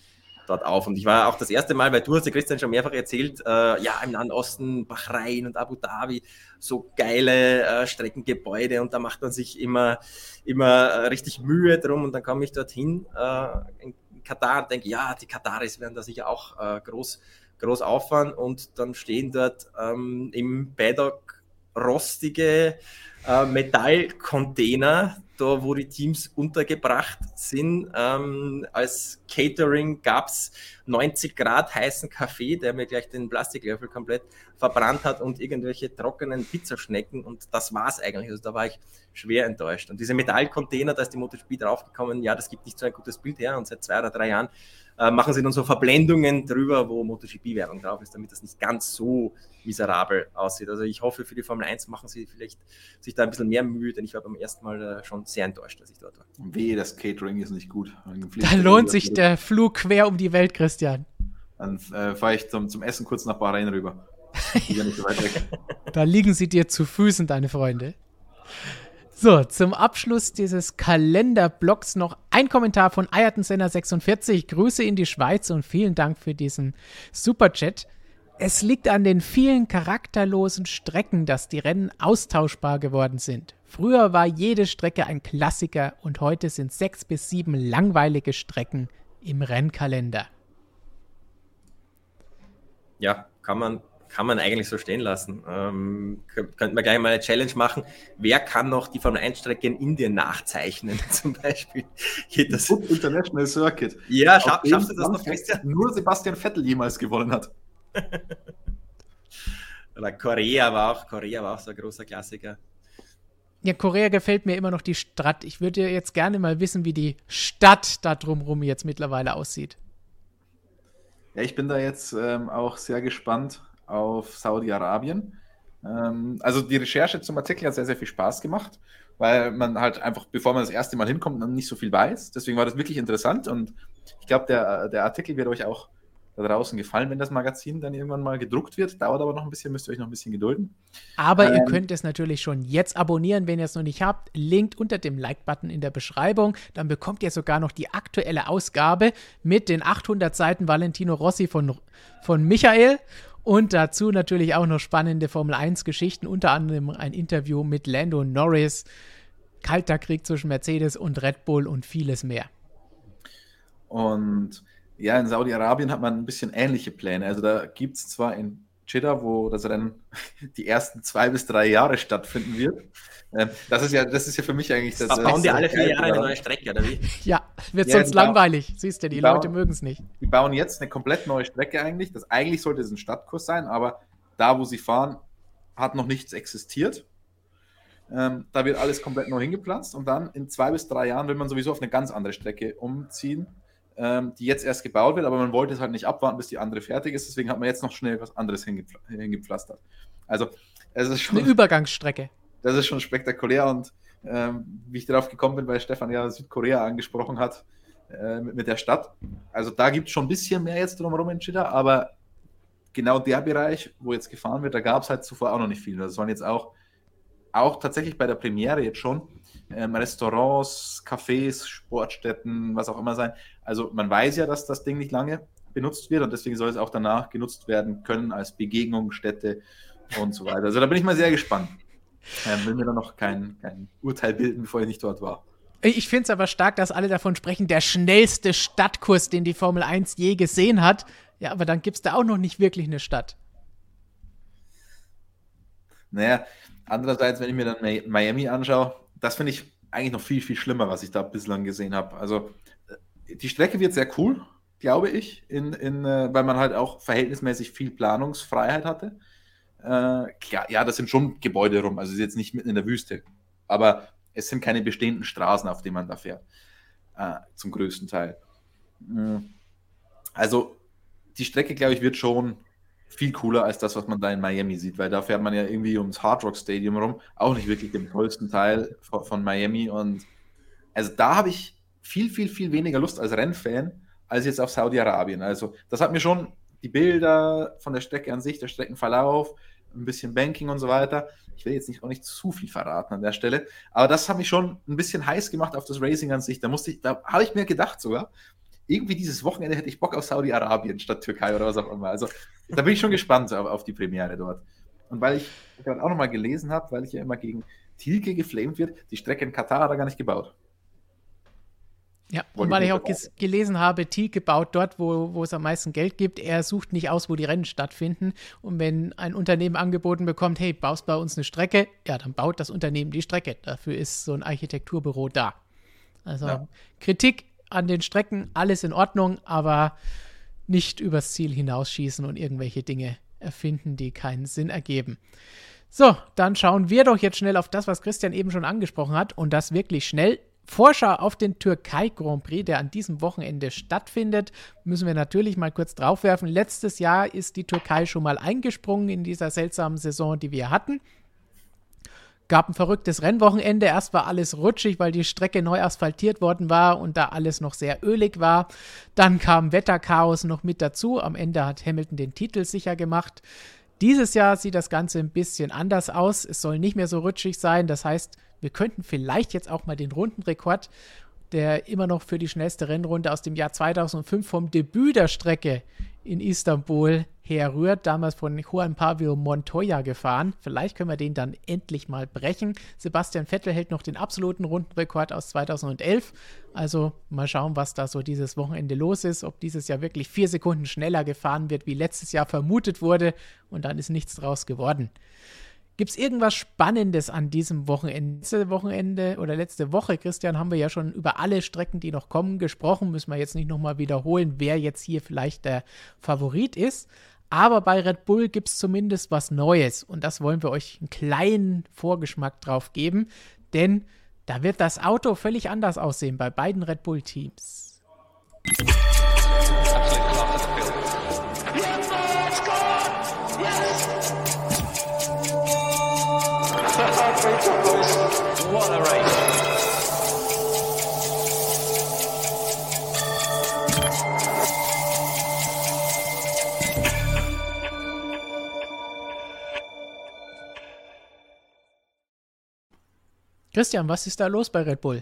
Dort auf. Und ich war auch das erste Mal, weil du hast ja Christian schon mehrfach erzählt, äh, ja, im Nahen Osten, Bahrain und Abu Dhabi, so geile äh, Streckengebäude. Und da macht man sich immer, immer äh, richtig Mühe drum. Und dann komme ich dorthin äh, in Katar und denke, ja, die Kataris werden da sicher auch äh, groß, groß auffahren. Und dann stehen dort ähm, im Paddock rostige äh, Metallcontainer, da wo die Teams untergebracht sind. Ähm, als Catering gab es 90 Grad heißen Kaffee, der mir gleich den Plastiklöffel komplett verbrannt hat und irgendwelche trockenen Pizzaschnecken und das war es eigentlich. Also da war ich schwer enttäuscht. Und diese Metallcontainer, da ist die MotoGP draufgekommen, ja, das gibt nicht so ein gutes Bild her und seit zwei oder drei Jahren äh, machen sie dann so Verblendungen drüber, wo MotoGP-Werbung drauf ist, damit das nicht ganz so miserabel aussieht. Also ich hoffe, für die Formel 1 machen sie vielleicht sich da ein bisschen mehr Mühe, denn ich war beim ersten Mal äh, schon sehr enttäuscht, dass ich dort war. Weh, das Catering ist nicht gut. Da lohnt sich der Flug quer um die Welt, Christian. Dann äh, fahre ich zum, zum Essen kurz nach Bahrain rüber. So da liegen sie dir zu Füßen, deine Freunde. So, zum Abschluss dieses Kalenderblocks noch ein Kommentar von Ayrton Senna 46. Grüße in die Schweiz und vielen Dank für diesen Superchat. Es liegt an den vielen charakterlosen Strecken, dass die Rennen austauschbar geworden sind. Früher war jede Strecke ein Klassiker und heute sind sechs bis sieben langweilige Strecken im Rennkalender. Ja, kann man, kann man eigentlich so stehen lassen. Ähm, könnten wir gleich mal eine Challenge machen. Wer kann noch die Formel 1-Strecke in Indien nachzeichnen, zum Beispiel? Geht das? International Circuit. Ja, scha schaffst du das noch, Christian? Nur Sebastian Vettel jemals gewonnen hat. Oder Korea war auch, Korea war auch so ein großer Klassiker. Ja, Korea gefällt mir immer noch die Stadt. Ich würde jetzt gerne mal wissen, wie die Stadt da drumherum jetzt mittlerweile aussieht. Ja, ich bin da jetzt ähm, auch sehr gespannt auf Saudi-Arabien. Ähm, also die Recherche zum Artikel hat sehr, sehr viel Spaß gemacht, weil man halt einfach, bevor man das erste Mal hinkommt, noch nicht so viel weiß. Deswegen war das wirklich interessant und ich glaube, der, der Artikel wird euch auch da draußen gefallen, wenn das Magazin dann irgendwann mal gedruckt wird. Dauert aber noch ein bisschen, müsst ihr euch noch ein bisschen gedulden. Aber ähm, ihr könnt es natürlich schon jetzt abonnieren, wenn ihr es noch nicht habt. Linkt unter dem Like-Button in der Beschreibung. Dann bekommt ihr sogar noch die aktuelle Ausgabe mit den 800 Seiten Valentino Rossi von, von Michael. Und dazu natürlich auch noch spannende Formel 1-Geschichten, unter anderem ein Interview mit Lando Norris, kalter Krieg zwischen Mercedes und Red Bull und vieles mehr. Und ja, in Saudi-Arabien hat man ein bisschen ähnliche Pläne. Also da gibt es zwar in Jeddah, wo das Rennen die ersten zwei bis drei Jahre stattfinden wird. Ähm, das ist ja, das ist ja für mich eigentlich das. Bauen die alle vier Jahre eine neue Strecke, oder wie? Ja, wird ja, sonst langweilig. Siehst du, die, die Leute mögen es nicht. Die bauen jetzt eine komplett neue Strecke eigentlich. Das eigentlich sollte es ein Stadtkurs sein, aber da, wo sie fahren, hat noch nichts existiert. Ähm, da wird alles komplett neu hingepflanzt und dann in zwei bis drei Jahren will man sowieso auf eine ganz andere Strecke umziehen die jetzt erst gebaut wird, aber man wollte es halt nicht abwarten, bis die andere fertig ist. Deswegen hat man jetzt noch schnell was anderes hingepfl hingepflastert. Also, es ist schon. Eine Übergangsstrecke. Das ist schon spektakulär und ähm, wie ich darauf gekommen bin, weil Stefan ja Südkorea angesprochen hat äh, mit, mit, der Stadt. Also, da gibt es schon ein bisschen mehr jetzt drumherum in Chida, aber genau der Bereich, wo jetzt gefahren wird, da gab es halt zuvor auch noch nicht viel. Das waren jetzt auch, auch tatsächlich bei der Premiere jetzt schon ähm, Restaurants, Cafés, Sportstätten, was auch immer sein. Also man weiß ja, dass das Ding nicht lange benutzt wird und deswegen soll es auch danach genutzt werden können als Begegnungsstätte und so weiter. Also da bin ich mal sehr gespannt. Ähm, will mir da noch kein, kein Urteil bilden, bevor ich nicht dort war. Ich finde es aber stark, dass alle davon sprechen, der schnellste Stadtkurs, den die Formel 1 je gesehen hat. Ja, aber dann gibt es da auch noch nicht wirklich eine Stadt. Naja, andererseits, wenn ich mir dann Miami anschaue, das finde ich eigentlich noch viel, viel schlimmer, was ich da bislang gesehen habe. Also die Strecke wird sehr cool, glaube ich, in, in, äh, weil man halt auch verhältnismäßig viel Planungsfreiheit hatte. Äh, klar, ja, das sind schon Gebäude rum, also ist jetzt nicht mitten in der Wüste. Aber es sind keine bestehenden Straßen, auf denen man da fährt. Äh, zum größten Teil. Mhm. Also die Strecke, glaube ich, wird schon viel cooler als das, was man da in Miami sieht, weil da fährt man ja irgendwie ums Hard Rock Stadium rum, auch nicht wirklich den tollsten Teil von, von Miami. Und also da habe ich viel, viel, viel weniger Lust als Rennfan als jetzt auf Saudi-Arabien. Also das hat mir schon die Bilder von der Strecke an sich, der Streckenverlauf, ein bisschen Banking und so weiter. Ich will jetzt nicht auch nicht zu viel verraten an der Stelle, aber das hat mich schon ein bisschen heiß gemacht auf das Racing an sich. Da musste ich, da habe ich mir gedacht sogar, irgendwie dieses Wochenende hätte ich Bock auf Saudi-Arabien statt Türkei oder was auch immer. Also da bin ich schon gespannt auf, auf die Premiere dort. Und weil ich gerade auch nochmal gelesen habe, weil ich ja immer gegen Tilke geflamed wird, die Strecke in Katar hat er gar nicht gebaut. Ja, und weil ich auch gelesen habe, Tilke baut dort, wo, wo es am meisten Geld gibt. Er sucht nicht aus, wo die Rennen stattfinden. Und wenn ein Unternehmen angeboten bekommt, hey, baust bei uns eine Strecke, ja, dann baut das Unternehmen die Strecke. Dafür ist so ein Architekturbüro da. Also ja. Kritik an den Strecken alles in Ordnung, aber nicht übers Ziel hinausschießen und irgendwelche Dinge erfinden, die keinen Sinn ergeben. So, dann schauen wir doch jetzt schnell auf das, was Christian eben schon angesprochen hat und das wirklich schnell. Vorschau auf den Türkei Grand Prix, der an diesem Wochenende stattfindet, müssen wir natürlich mal kurz draufwerfen. Letztes Jahr ist die Türkei schon mal eingesprungen in dieser seltsamen Saison, die wir hatten gab ein verrücktes Rennwochenende. Erst war alles rutschig, weil die Strecke neu asphaltiert worden war und da alles noch sehr ölig war. Dann kam Wetterchaos noch mit dazu. Am Ende hat Hamilton den Titel sicher gemacht. Dieses Jahr sieht das Ganze ein bisschen anders aus. Es soll nicht mehr so rutschig sein. Das heißt, wir könnten vielleicht jetzt auch mal den Rundenrekord der immer noch für die schnellste Rennrunde aus dem Jahr 2005 vom Debüt der Strecke in Istanbul herrührt, damals von Juan Pablo Montoya gefahren. Vielleicht können wir den dann endlich mal brechen. Sebastian Vettel hält noch den absoluten Rundenrekord aus 2011. Also mal schauen, was da so dieses Wochenende los ist. Ob dieses Jahr wirklich vier Sekunden schneller gefahren wird, wie letztes Jahr vermutet wurde. Und dann ist nichts draus geworden. Gibt es irgendwas Spannendes an diesem Wochenende? Letzte Wochenende oder letzte Woche, Christian, haben wir ja schon über alle Strecken, die noch kommen, gesprochen. Müssen wir jetzt nicht nochmal wiederholen, wer jetzt hier vielleicht der Favorit ist. Aber bei Red Bull gibt es zumindest was Neues. Und das wollen wir euch einen kleinen Vorgeschmack drauf geben. Denn da wird das Auto völlig anders aussehen bei beiden Red Bull-Teams. Christian, was ist da los bei Red Bull?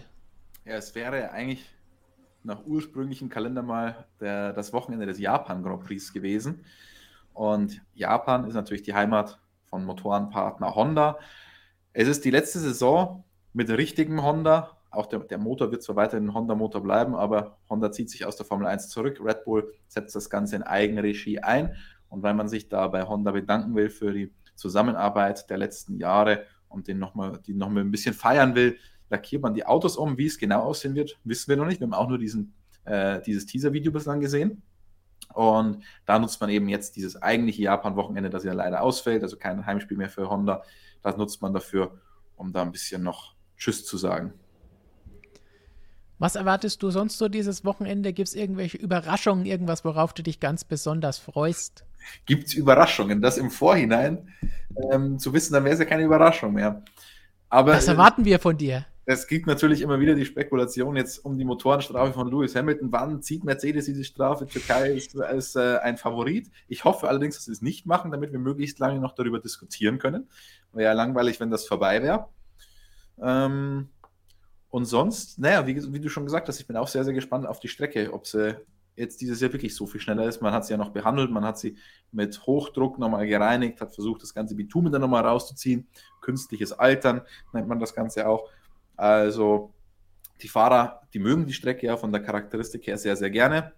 Ja, es wäre eigentlich nach ursprünglichem Kalender mal der, das Wochenende des Japan Grand Prix gewesen. Und Japan ist natürlich die Heimat von Motorenpartner Honda. Es ist die letzte Saison mit richtigem Honda. Auch der, der Motor wird zwar weiterhin ein Honda-Motor bleiben, aber Honda zieht sich aus der Formel 1 zurück. Red Bull setzt das Ganze in Eigenregie ein. Und weil man sich da bei Honda bedanken will für die Zusammenarbeit der letzten Jahre und den noch mal, die nochmal ein bisschen feiern will, lackiert man die Autos um. Wie es genau aussehen wird, wissen wir noch nicht. Wir haben auch nur diesen, äh, dieses Teaser-Video bislang gesehen. Und da nutzt man eben jetzt dieses eigentliche Japan-Wochenende, das ja leider ausfällt, also kein Heimspiel mehr für Honda, das nutzt man dafür, um da ein bisschen noch Tschüss zu sagen. Was erwartest du sonst so dieses Wochenende? Gibt es irgendwelche Überraschungen, irgendwas, worauf du dich ganz besonders freust? Gibt es Überraschungen? Das im Vorhinein ähm, zu wissen, dann wäre es ja keine Überraschung mehr. Aber, das erwarten wir von dir. Es gibt natürlich immer wieder die Spekulation jetzt um die Motorenstrafe von Lewis Hamilton. Wann zieht Mercedes diese Strafe? Türkei ist als äh, ein Favorit. Ich hoffe allerdings, dass sie es nicht machen, damit wir möglichst lange noch darüber diskutieren können. Wäre ja langweilig, wenn das vorbei wäre. Ähm, und sonst, naja, wie, wie, du schon gesagt hast, ich bin auch sehr, sehr gespannt auf die Strecke, ob sie jetzt dieses Jahr wirklich so viel schneller ist. Man hat sie ja noch behandelt, man hat sie mit Hochdruck nochmal gereinigt, hat versucht, das ganze Bitumen dann nochmal rauszuziehen. Künstliches Altern nennt man das Ganze auch. Also die Fahrer, die mögen die Strecke ja von der Charakteristik her sehr, sehr gerne.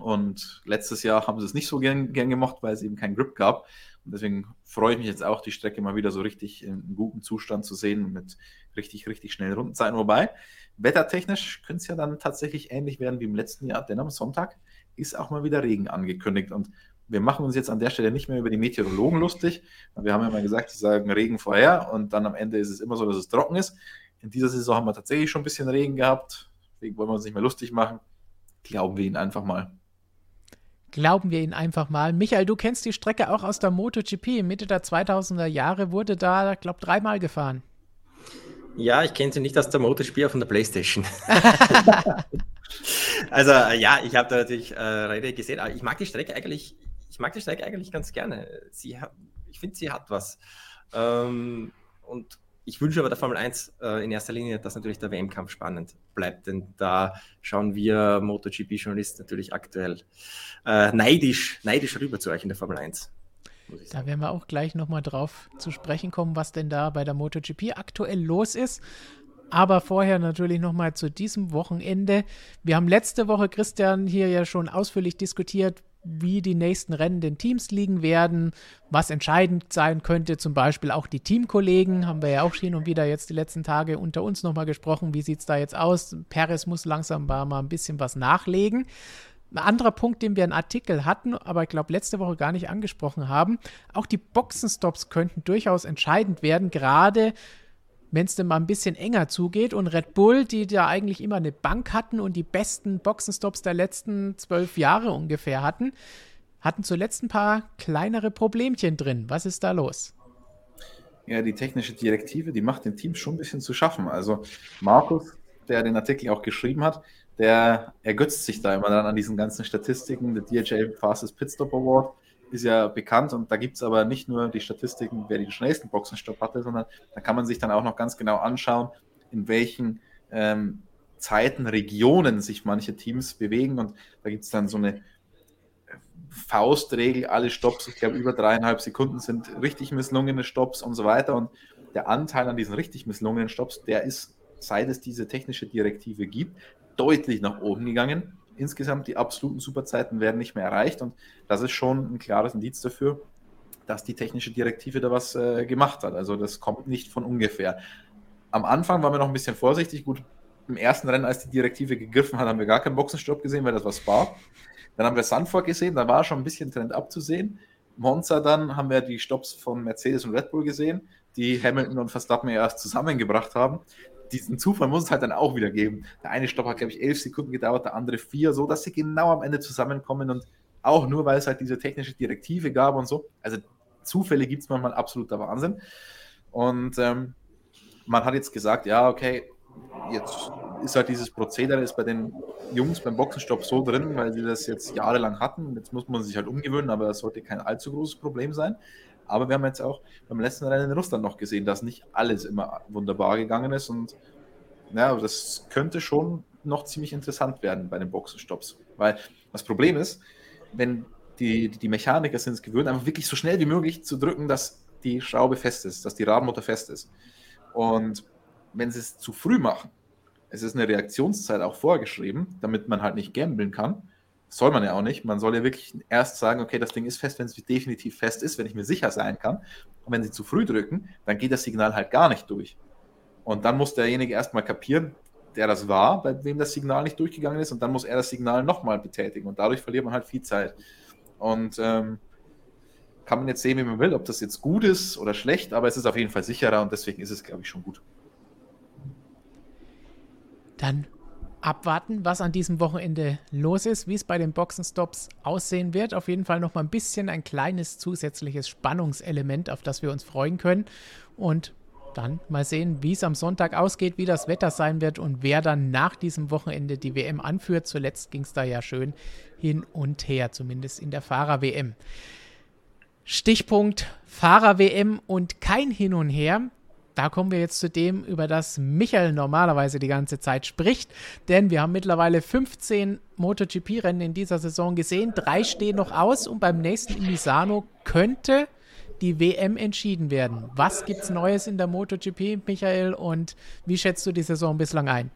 Und letztes Jahr haben sie es nicht so gern, gern gemacht, weil es eben keinen Grip gab. Und deswegen freue ich mich jetzt auch, die Strecke mal wieder so richtig in gutem Zustand zu sehen mit richtig, richtig schnellen Rundenzeiten. Wobei, wettertechnisch könnte es ja dann tatsächlich ähnlich werden wie im letzten Jahr, denn am Sonntag ist auch mal wieder Regen angekündigt. Und wir machen uns jetzt an der Stelle nicht mehr über die Meteorologen lustig. Wir haben ja mal gesagt, sie sagen Regen vorher und dann am Ende ist es immer so, dass es trocken ist. In dieser Saison haben wir tatsächlich schon ein bisschen Regen gehabt. Deswegen wollen wir uns nicht mehr lustig machen. Glauben wir ihn einfach mal. Glauben wir ihn einfach mal. Michael, du kennst die Strecke auch aus der MotoGP. Mitte der 2000er Jahre wurde da, glaube ich, dreimal gefahren. Ja, ich kenne sie nicht aus der MotoGP, von der Playstation. also ja, ich habe da natürlich äh, Rede gesehen, aber ich mag die Strecke eigentlich, ich mag die Strecke eigentlich ganz gerne. Sie hat, ich finde, sie hat was. Ähm, und ich wünsche aber der Formel 1 äh, in erster Linie, dass natürlich der WM-Kampf spannend bleibt, denn da schauen wir MotoGP-Journalisten natürlich aktuell äh, neidisch, neidisch rüber zu euch in der Formel 1. Da werden wir auch gleich nochmal drauf zu sprechen kommen, was denn da bei der MotoGP aktuell los ist. Aber vorher natürlich nochmal zu diesem Wochenende. Wir haben letzte Woche, Christian, hier ja schon ausführlich diskutiert, wie die nächsten Rennen den Teams liegen werden, was entscheidend sein könnte, zum Beispiel auch die Teamkollegen, haben wir ja auch hin und wieder jetzt die letzten Tage unter uns nochmal gesprochen, wie sieht es da jetzt aus? Perez muss langsam mal ein bisschen was nachlegen. Ein anderer Punkt, den wir einen Artikel hatten, aber ich glaube letzte Woche gar nicht angesprochen haben, auch die Boxenstops könnten durchaus entscheidend werden, gerade wenn es denn mal ein bisschen enger zugeht. Und Red Bull, die da eigentlich immer eine Bank hatten und die besten Boxenstops der letzten zwölf Jahre ungefähr hatten, hatten zuletzt ein paar kleinere Problemchen drin. Was ist da los? Ja, die technische Direktive, die macht den Teams schon ein bisschen zu schaffen. Also Markus, der den Artikel auch geschrieben hat, der ergötzt sich da immer dann an diesen ganzen Statistiken. Der DHL Fastest Pitstop Award ist ja bekannt und da gibt es aber nicht nur die Statistiken, wer den schnellsten Boxenstopp hatte, sondern da kann man sich dann auch noch ganz genau anschauen, in welchen ähm, Zeitenregionen sich manche Teams bewegen und da gibt es dann so eine Faustregel, alle Stops, ich glaube über dreieinhalb Sekunden sind richtig misslungene Stops und so weiter und der Anteil an diesen richtig misslungenen Stops, der ist, seit es diese technische Direktive gibt, deutlich nach oben gegangen. Insgesamt die absoluten Superzeiten werden nicht mehr erreicht und das ist schon ein klares Indiz dafür, dass die technische Direktive da was äh, gemacht hat. Also das kommt nicht von ungefähr. Am Anfang waren wir noch ein bisschen vorsichtig. Gut, im ersten Rennen, als die Direktive gegriffen hat, haben wir gar keinen Boxenstopp gesehen, weil das war Spa. Dann haben wir Sandford gesehen, da war schon ein bisschen Trend abzusehen. Monza dann haben wir die Stops von Mercedes und Red Bull gesehen, die Hamilton und Verstappen erst zusammengebracht haben. Diesen Zufall muss es halt dann auch wieder geben. Der eine Stopp hat, glaube ich, elf Sekunden gedauert, der andere vier, so dass sie genau am Ende zusammenkommen und auch nur, weil es halt diese technische Direktive gab und so. Also Zufälle gibt es manchmal absoluter Wahnsinn. Und ähm, man hat jetzt gesagt, ja, okay, jetzt ist halt dieses Prozedere ist bei den Jungs beim Boxenstopp so drin, weil sie das jetzt jahrelang hatten. Jetzt muss man sich halt umgewöhnen, aber das sollte kein allzu großes Problem sein. Aber wir haben jetzt auch beim letzten Rennen in Russland noch gesehen, dass nicht alles immer wunderbar gegangen ist und ja, das könnte schon noch ziemlich interessant werden bei den Boxenstopps. Weil das Problem ist, wenn die, die Mechaniker sind es gewöhnt, einfach wirklich so schnell wie möglich zu drücken, dass die Schraube fest ist, dass die Radmutter fest ist. Und wenn sie es zu früh machen, es ist eine Reaktionszeit auch vorgeschrieben, damit man halt nicht gambeln kann. Soll man ja auch nicht. Man soll ja wirklich erst sagen, okay, das Ding ist fest, wenn es definitiv fest ist, wenn ich mir sicher sein kann. Und wenn sie zu früh drücken, dann geht das Signal halt gar nicht durch. Und dann muss derjenige erstmal kapieren, der das war, bei wem das Signal nicht durchgegangen ist, und dann muss er das Signal nochmal betätigen. Und dadurch verliert man halt viel Zeit. Und ähm, kann man jetzt sehen, wie man will, ob das jetzt gut ist oder schlecht, aber es ist auf jeden Fall sicherer und deswegen ist es, glaube ich, schon gut. Dann abwarten, was an diesem Wochenende los ist, wie es bei den Boxenstops aussehen wird. Auf jeden Fall noch mal ein bisschen ein kleines zusätzliches Spannungselement, auf das wir uns freuen können. Und dann mal sehen, wie es am Sonntag ausgeht, wie das Wetter sein wird und wer dann nach diesem Wochenende die WM anführt. Zuletzt ging es da ja schön hin und her, zumindest in der Fahrer-WM. Stichpunkt Fahrer-WM und kein Hin und Her da kommen wir jetzt zu dem, über das Michael normalerweise die ganze Zeit spricht. Denn wir haben mittlerweile 15 MotoGP-Rennen in dieser Saison gesehen. Drei stehen noch aus und beim nächsten in Misano könnte die WM entschieden werden. Was gibt's Neues in der MotoGP, Michael? Und wie schätzt du die Saison bislang ein?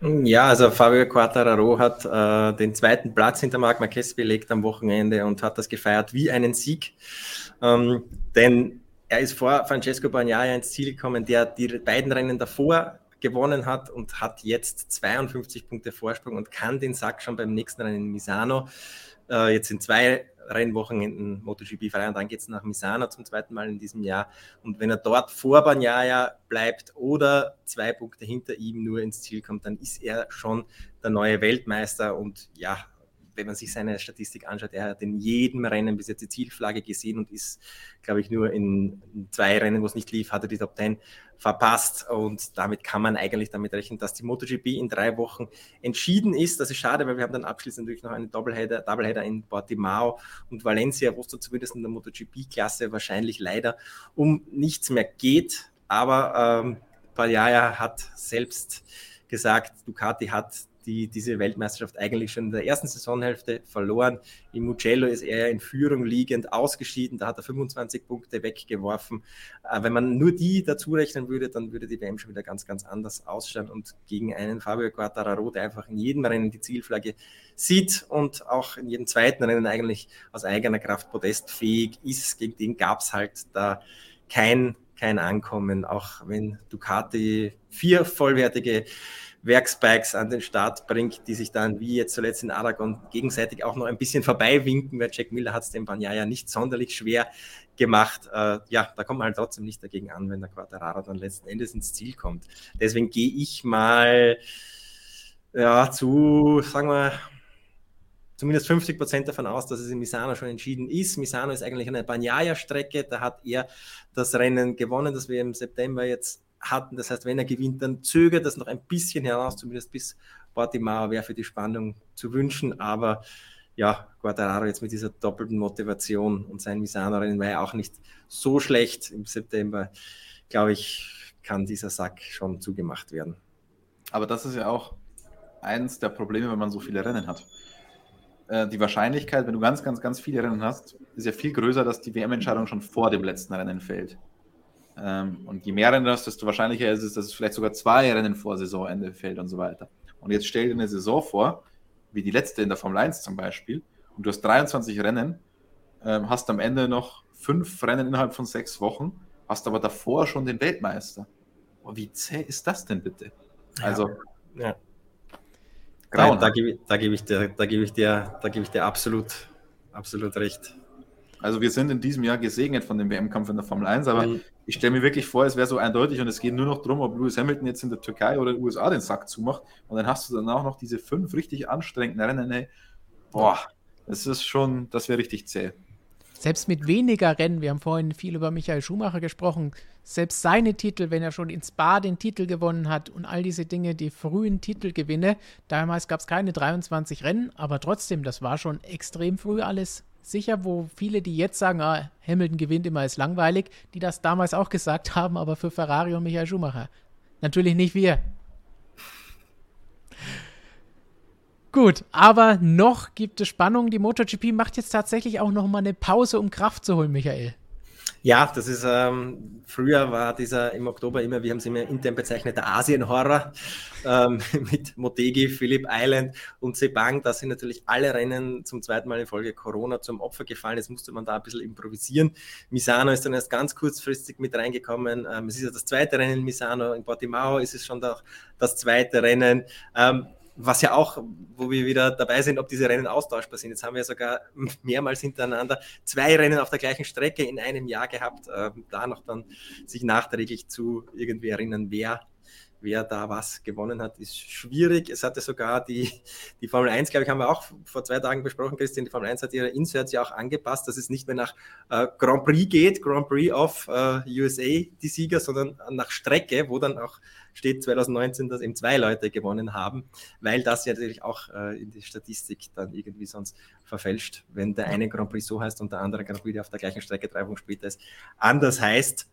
Ja, also Fabio Quartararo hat äh, den zweiten Platz hinter Marc Marquez belegt am Wochenende und hat das gefeiert wie einen Sieg. Ähm, denn er ist vor Francesco Bagnaia ins Ziel gekommen, der die beiden Rennen davor gewonnen hat und hat jetzt 52 Punkte Vorsprung und kann den Sack schon beim nächsten Rennen in Misano. Äh, jetzt sind zwei Rennwochen in MotoGP frei und dann geht es nach Misano zum zweiten Mal in diesem Jahr. Und wenn er dort vor Bagnaia bleibt oder zwei Punkte hinter ihm nur ins Ziel kommt, dann ist er schon der neue Weltmeister und ja, wenn man sich seine Statistik anschaut, er hat in jedem Rennen bis jetzt die Zielflagge gesehen und ist, glaube ich, nur in zwei Rennen, wo es nicht lief, hat er die Top 10 verpasst. Und damit kann man eigentlich damit rechnen, dass die MotoGP in drei Wochen entschieden ist. Das ist schade, weil wir haben dann abschließend natürlich noch einen Doubleheader, Doubleheader in Portimao und Valencia, wo es zumindest in der MotoGP-Klasse wahrscheinlich leider um nichts mehr geht. Aber ähm, Pagliaya hat selbst gesagt, Ducati hat die diese Weltmeisterschaft eigentlich schon in der ersten Saisonhälfte verloren. Im Mugello ist er in Führung liegend ausgeschieden, da hat er 25 Punkte weggeworfen. Äh, wenn man nur die dazu rechnen würde, dann würde die WM schon wieder ganz, ganz anders ausschauen und gegen einen Fabio Quartararo, der einfach in jedem Rennen die Zielflagge sieht und auch in jedem zweiten Rennen eigentlich aus eigener Kraft podestfähig ist, gegen den gab es halt da kein kein Ankommen, auch wenn Ducati vier vollwertige Werksbikes an den Start bringt, die sich dann wie jetzt zuletzt in Aragon gegenseitig auch noch ein bisschen vorbeiwinken, weil Jack Miller hat es dem Banyaya nicht sonderlich schwer gemacht. Äh, ja, da kommt man halt trotzdem nicht dagegen an, wenn der Quattararo dann letzten Endes ins Ziel kommt. Deswegen gehe ich mal ja, zu, sagen wir, zumindest 50 Prozent davon aus, dass es in Misano schon entschieden ist. Misano ist eigentlich eine Banyaya-Strecke, da hat er das Rennen gewonnen, das wir im September jetzt hatten. Das heißt, wenn er gewinnt, dann zögert das noch ein bisschen heraus, zumindest bis Portimao wäre für die Spannung zu wünschen. Aber ja, Guadalajara jetzt mit dieser doppelten Motivation und sein Misano-Rennen war ja auch nicht so schlecht im September. Glaube ich, kann dieser Sack schon zugemacht werden. Aber das ist ja auch eins der Probleme, wenn man so viele Rennen hat. Äh, die Wahrscheinlichkeit, wenn du ganz, ganz, ganz viele Rennen hast, ist ja viel größer, dass die WM-Entscheidung schon vor dem letzten Rennen fällt. Ähm, und je mehr Rennen du hast, desto wahrscheinlicher ist es, dass es vielleicht sogar zwei Rennen vor Saisonende fällt und so weiter. Und jetzt stell dir eine Saison vor, wie die letzte in der Formel 1 zum Beispiel, und du hast 23 Rennen, ähm, hast am Ende noch fünf Rennen innerhalb von sechs Wochen, hast aber davor schon den Weltmeister. Wie zäh ist das denn bitte? Also, ja. ja. Grauen, da, da gebe da geb ich dir, da gebe ich dir, da gebe ich dir absolut, absolut recht. Also wir sind in diesem Jahr gesegnet von dem WM-Kampf in der Formel 1, aber mhm. ich stelle mir wirklich vor, es wäre so eindeutig und es geht nur noch darum, ob Lewis Hamilton jetzt in der Türkei oder in den USA den Sack zumacht und dann hast du dann auch noch diese fünf richtig anstrengenden Rennen. Ey. Boah, das ist schon, das wäre richtig zäh. Selbst mit weniger Rennen, wir haben vorhin viel über Michael Schumacher gesprochen, selbst seine Titel, wenn er schon in Spa den Titel gewonnen hat und all diese Dinge, die frühen Titelgewinne, damals gab es keine 23 Rennen, aber trotzdem, das war schon extrem früh alles sicher, wo viele, die jetzt sagen, ah, Hamilton gewinnt immer, ist langweilig, die das damals auch gesagt haben, aber für Ferrari und Michael Schumacher. Natürlich nicht wir. Gut, aber noch gibt es Spannung. Die MotoGP macht jetzt tatsächlich auch noch mal eine Pause, um Kraft zu holen, Michael. Ja, das ist, ähm, früher war dieser im Oktober immer, wir haben es immer intern bezeichnet, der Asien-Horror ähm, mit Motegi, Philipp Island und Sepang. Da sind natürlich alle Rennen zum zweiten Mal in Folge Corona zum Opfer gefallen. Jetzt musste man da ein bisschen improvisieren. Misano ist dann erst ganz kurzfristig mit reingekommen. Ähm, es ist ja das zweite Rennen in Misano. In Portimao ist es schon das zweite Rennen. Ähm, was ja auch, wo wir wieder dabei sind, ob diese Rennen austauschbar sind. Jetzt haben wir sogar mehrmals hintereinander zwei Rennen auf der gleichen Strecke in einem Jahr gehabt. Äh, da noch dann sich nachträglich zu irgendwie erinnern, wer wer da was gewonnen hat, ist schwierig. Es hatte sogar die, die Formel 1, glaube ich, haben wir auch vor zwei Tagen besprochen, Christian. Die Formel 1 hat ihre Inserts ja auch angepasst, dass es nicht mehr nach äh, Grand Prix geht, Grand Prix of äh, USA, die Sieger, sondern nach Strecke, wo dann auch steht 2019, dass eben zwei Leute gewonnen haben, weil das ja natürlich auch äh, in die Statistik dann irgendwie sonst verfälscht, wenn der eine Grand Prix so heißt und der andere Grand Prix, der auf der gleichen Strecke drei Wochen später ist, anders heißt.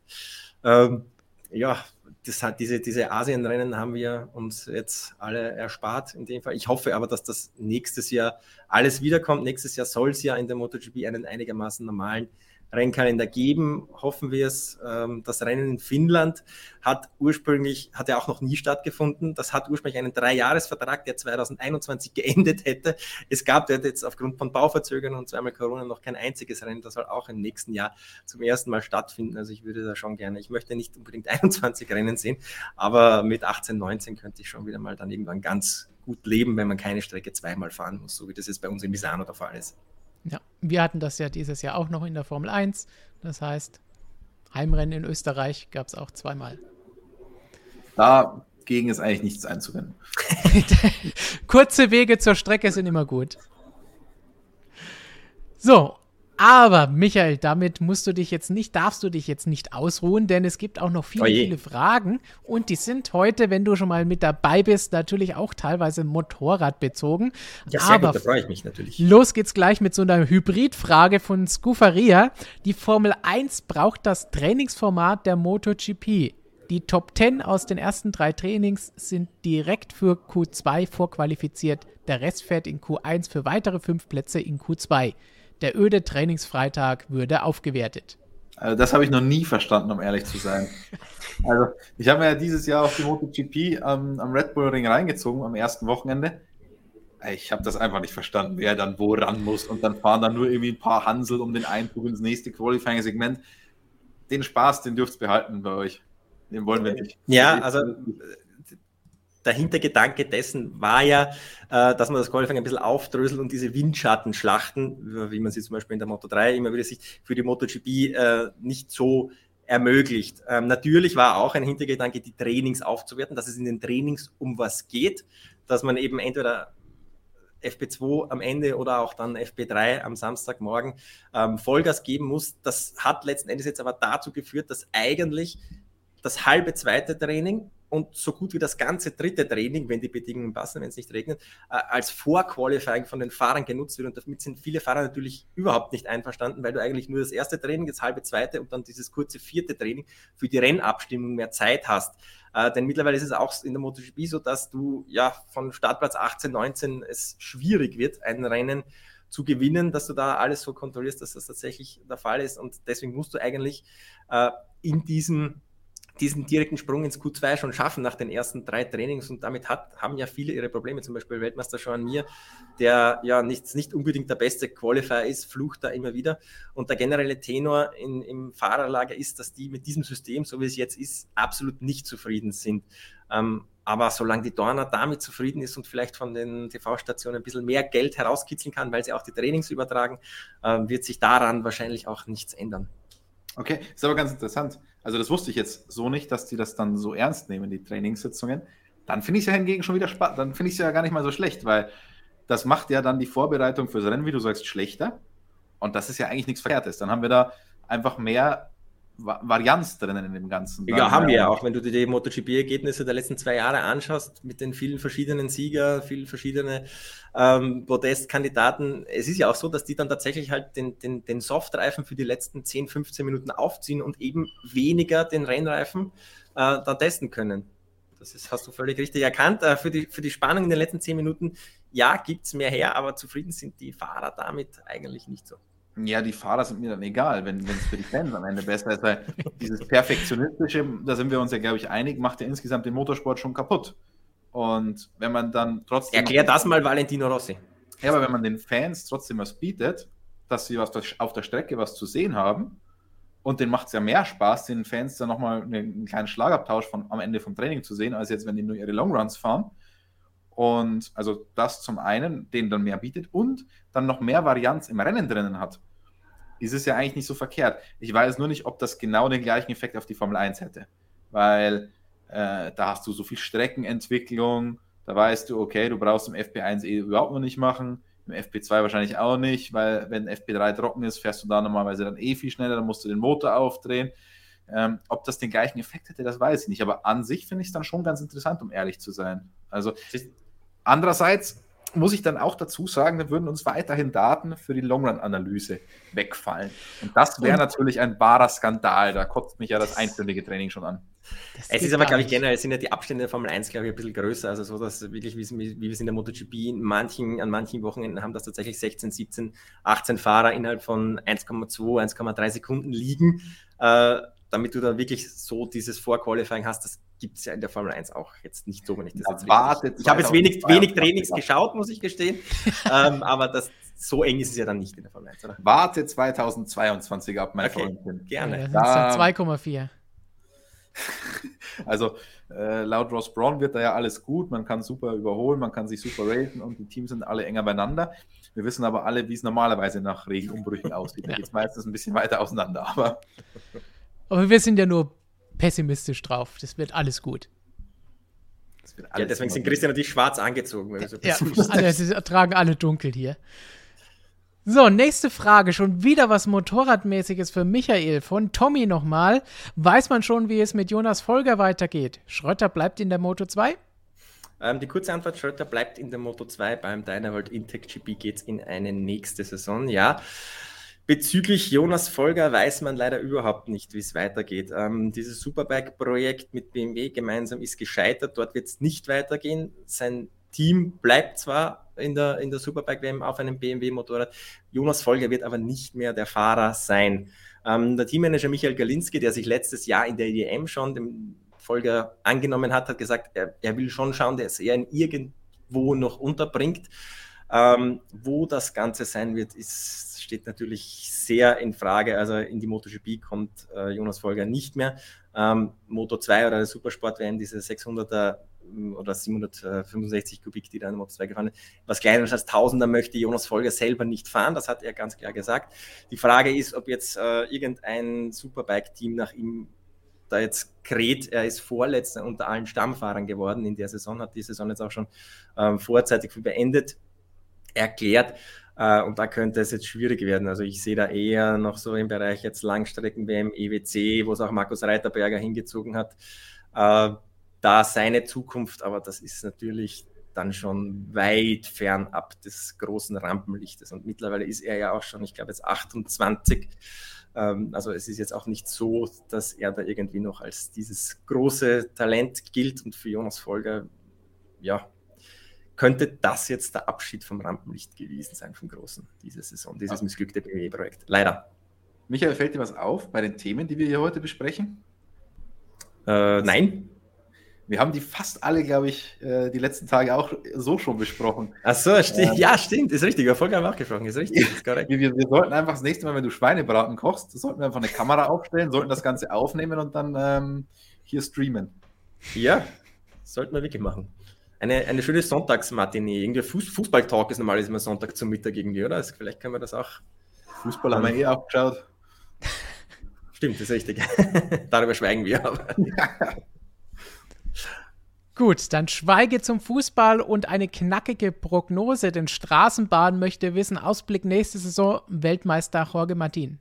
Ähm, ja, das hat diese, diese Asienrennen haben wir uns jetzt alle erspart in dem Fall. Ich hoffe aber, dass das nächstes Jahr alles wiederkommt. Nächstes Jahr soll es ja in der MotoGP einen einigermaßen normalen Rennkalender geben, hoffen wir es. Ähm, das Rennen in Finnland hat ursprünglich, hat ja auch noch nie stattgefunden. Das hat ursprünglich einen Dreijahresvertrag, der 2021 geendet hätte. Es gab jetzt aufgrund von Bauverzögerungen und zweimal Corona noch kein einziges Rennen. Das soll auch im nächsten Jahr zum ersten Mal stattfinden. Also ich würde da schon gerne, ich möchte nicht unbedingt 21 Rennen sehen, aber mit 18, 19 könnte ich schon wieder mal dann irgendwann ganz gut leben, wenn man keine Strecke zweimal fahren muss, so wie das jetzt bei uns in Misano der Fall ist. Ja, wir hatten das ja dieses Jahr auch noch in der Formel 1. Das heißt, Heimrennen in Österreich gab es auch zweimal. Dagegen ist eigentlich nichts einzuwenden. Kurze Wege zur Strecke sind immer gut. So, aber Michael, damit musst du dich jetzt nicht, darfst du dich jetzt nicht ausruhen, denn es gibt auch noch viele, Oje. viele Fragen und die sind heute, wenn du schon mal mit dabei bist, natürlich auch teilweise motorradbezogen. Ja, sehr aber gut, da freue ich mich natürlich. Los geht's gleich mit so einer Hybridfrage von Scufaria. Die Formel 1 braucht das Trainingsformat der MotoGP. Die Top 10 aus den ersten drei Trainings sind direkt für Q2 vorqualifiziert. Der Rest fährt in Q1 für weitere fünf Plätze in Q2 der öde Trainingsfreitag würde aufgewertet. Also das habe ich noch nie verstanden, um ehrlich zu sein. Also, ich habe mir ja dieses Jahr auf die MotoGP ähm, am Red Bull Ring reingezogen am ersten Wochenende. Ich habe das einfach nicht verstanden, wer dann wo ran muss und dann fahren dann nur irgendwie ein paar Hansel um den Einzug ins nächste Qualifying-Segment. Den Spaß, den dürft ihr behalten bei euch. Den wollen wir nicht. Ja, also der Hintergedanke dessen war ja, äh, dass man das Qualifying ein bisschen aufdröselt und diese Windschattenschlachten, wie man sie zum Beispiel in der Moto 3 immer wieder sieht, für die MotoGP äh, nicht so ermöglicht. Ähm, natürlich war auch ein Hintergedanke, die Trainings aufzuwerten, dass es in den Trainings um was geht, dass man eben entweder FP2 am Ende oder auch dann FP3 am Samstagmorgen ähm, Vollgas geben muss. Das hat letzten Endes jetzt aber dazu geführt, dass eigentlich das halbe zweite Training und so gut wie das ganze dritte Training, wenn die Bedingungen passen, wenn es nicht regnet, äh, als Vorqualifying von den Fahrern genutzt wird. Und damit sind viele Fahrer natürlich überhaupt nicht einverstanden, weil du eigentlich nur das erste Training, das halbe zweite und dann dieses kurze vierte Training für die Rennabstimmung mehr Zeit hast. Äh, denn mittlerweile ist es auch in der MotoGP so, dass du ja von Startplatz 18, 19 es schwierig wird, ein Rennen zu gewinnen, dass du da alles so kontrollierst, dass das tatsächlich der Fall ist. Und deswegen musst du eigentlich äh, in diesem diesen direkten Sprung ins Q2 schon schaffen nach den ersten drei Trainings und damit hat, haben ja viele ihre Probleme, zum Beispiel Weltmeister Sean Mir, der ja nicht, nicht unbedingt der beste Qualifier ist, flucht da immer wieder und der generelle Tenor in, im Fahrerlager ist, dass die mit diesem System, so wie es jetzt ist, absolut nicht zufrieden sind. Ähm, aber solange die Dorner damit zufrieden ist und vielleicht von den TV-Stationen ein bisschen mehr Geld herauskitzeln kann, weil sie auch die Trainings übertragen, äh, wird sich daran wahrscheinlich auch nichts ändern. Okay, ist aber ganz interessant. Also das wusste ich jetzt so nicht, dass die das dann so ernst nehmen, die Trainingssitzungen. Dann finde ich es ja hingegen schon wieder spannend. Dann finde ich es ja gar nicht mal so schlecht, weil das macht ja dann die Vorbereitung fürs Rennen, wie du sagst, schlechter. Und das ist ja eigentlich nichts Verkehrtes. Dann haben wir da einfach mehr Varianz drinnen in dem Ganzen. Ja, haben wir ja auch. Wenn du dir die MotoGP-Ergebnisse der letzten zwei Jahre anschaust, mit den vielen verschiedenen Sieger, vielen verschiedene ähm, Podestkandidaten, es ist ja auch so, dass die dann tatsächlich halt den, den, den Softreifen für die letzten 10, 15 Minuten aufziehen und eben weniger den Rennreifen äh, dann testen können. Das ist, hast du völlig richtig erkannt. Äh, für, die, für die Spannung in den letzten 10 Minuten, ja, gibt es mehr her, aber zufrieden sind die Fahrer damit eigentlich nicht so. Ja, die Fahrer sind mir dann egal, wenn es für die Fans am Ende besser ist, weil dieses Perfektionistische, da sind wir uns ja, glaube ich, einig, macht ja insgesamt den Motorsport schon kaputt. Und wenn man dann trotzdem. Erklär das mal Valentino Rossi. Ja, aber wenn man den Fans trotzdem was bietet, dass sie was auf der Strecke was zu sehen haben, und den macht es ja mehr Spaß, den Fans dann nochmal einen kleinen Schlagabtausch von, am Ende vom Training zu sehen, als jetzt, wenn die nur ihre Longruns fahren. Und also das zum einen, den dann mehr bietet und dann noch mehr Varianz im Rennen drinnen hat, ist es ja eigentlich nicht so verkehrt. Ich weiß nur nicht, ob das genau den gleichen Effekt auf die Formel 1 hätte. Weil äh, da hast du so viel Streckenentwicklung, da weißt du, okay, du brauchst im FP1 eh überhaupt noch nicht machen, im FP2 wahrscheinlich auch nicht, weil wenn FP3 trocken ist, fährst du da normalerweise dann eh viel schneller, dann musst du den Motor aufdrehen. Ähm, ob das den gleichen Effekt hätte, das weiß ich nicht. Aber an sich finde ich es dann schon ganz interessant, um ehrlich zu sein. Also andererseits muss ich dann auch dazu sagen, da würden uns weiterhin Daten für die Longrun-Analyse wegfallen. Und das wäre natürlich ein wahrer Skandal. Da kotzt mich ja das einstündige Training schon an. Es ist aber, glaube ich, generell sind ja die Abstände der Formel 1, glaube ich, ein bisschen größer. Also so, dass wirklich, wie, wie wir es in der MotoGP in manchen, an manchen Wochenenden haben, dass tatsächlich 16, 17, 18 Fahrer innerhalb von 1,2, 1,3 Sekunden liegen. Äh, damit du dann wirklich so dieses Vorqualifying hast, das gibt es ja in der Formel 1 auch jetzt nicht so, wenn ich das jetzt wartet. Ich habe jetzt wenig, wenig Trainings geschaut, muss ich gestehen, ähm, aber das, so eng ist es ja dann nicht in der Formel 1, oder? Warte 2022 ab, mein okay, Freund. Gerne. Ja, 2,4. Also äh, laut Ross Braun wird da ja alles gut, man kann super überholen, man kann sich super raten und die Teams sind alle enger beieinander. Wir wissen aber alle, wie es normalerweise nach Regelumbrüchen aussieht. Da geht es meistens ein bisschen weiter auseinander, aber aber wir sind ja nur pessimistisch drauf. Das wird alles gut. Wird alles ja, deswegen sind Christian und ich schwarz angezogen. So ja, alle, sie tragen alle dunkel hier. So, nächste Frage. Schon wieder was Motorradmäßiges für Michael. Von Tommy nochmal. Weiß man schon, wie es mit Jonas Folger weitergeht? Schrötter bleibt in der Moto 2? Ähm, die kurze Antwort: Schrötter bleibt in der Moto 2. Beim Dynaworld Intec GP geht es in eine nächste Saison. Ja. Bezüglich Jonas Folger weiß man leider überhaupt nicht, wie es weitergeht. Ähm, dieses Superbike-Projekt mit BMW gemeinsam ist gescheitert. Dort wird es nicht weitergehen. Sein Team bleibt zwar in der, in der Superbike-WM auf einem BMW-Motorrad. Jonas Folger wird aber nicht mehr der Fahrer sein. Ähm, der Teammanager Michael Galinski, der sich letztes Jahr in der IDM schon dem Folger angenommen hat, hat gesagt, er, er will schon schauen, dass er ihn irgendwo noch unterbringt. Ähm, wo das Ganze sein wird, ist, steht natürlich sehr in Frage. Also in die MotoGP kommt äh, Jonas Folger nicht mehr. Ähm, Moto 2 oder der Supersport werden diese 600er mm, oder 765 Kubik, die da in Moto 2 gefahren ist, was kleineres als Tausender möchte Jonas Folger selber nicht fahren. Das hat er ganz klar gesagt. Die Frage ist, ob jetzt äh, irgendein Superbike-Team nach ihm da jetzt kräht, er ist Vorletzter unter allen Stammfahrern geworden in der Saison, hat die Saison jetzt auch schon ähm, vorzeitig beendet erklärt. Äh, und da könnte es jetzt schwierig werden. Also ich sehe da eher noch so im Bereich jetzt Langstrecken-WM, EWC, wo es auch Markus Reiterberger hingezogen hat. Äh, da seine Zukunft, aber das ist natürlich dann schon weit fernab des großen Rampenlichtes. Und mittlerweile ist er ja auch schon, ich glaube jetzt 28. Ähm, also es ist jetzt auch nicht so, dass er da irgendwie noch als dieses große Talent gilt und für Jonas Folger, ja, könnte das jetzt der Abschied vom Rampenlicht gewesen sein vom Großen diese Saison, dieses missglückte BMW-Projekt. Leider. Michael, fällt dir was auf bei den Themen, die wir hier heute besprechen? Äh, nein. Wir haben die fast alle, glaube ich, äh, die letzten Tage auch so schon besprochen. Ach so, sti ähm, ja, stimmt, ist richtig. Erfolg haben wir auch gesprochen, ist richtig, ist korrekt. Wir, wir, sollten einfach das nächste Mal, wenn du Schweinebraten kochst, sollten wir einfach eine Kamera aufstellen, sollten das Ganze aufnehmen und dann ähm, hier streamen. Ja, sollten wir wirklich machen. Eine, eine schöne Sonntagsmatinee. Irgendwie Fuß, Fußballtalk ist normalerweise immer Sonntag zum Mittag irgendwie, oder? Also vielleicht können wir das auch. Fußball haben wir eh aufgeschaut. Stimmt, das ist richtig. Darüber schweigen wir aber. Gut, dann schweige zum Fußball und eine knackige Prognose, denn Straßenbahn möchte wissen, Ausblick nächste Saison, Weltmeister Jorge Martin.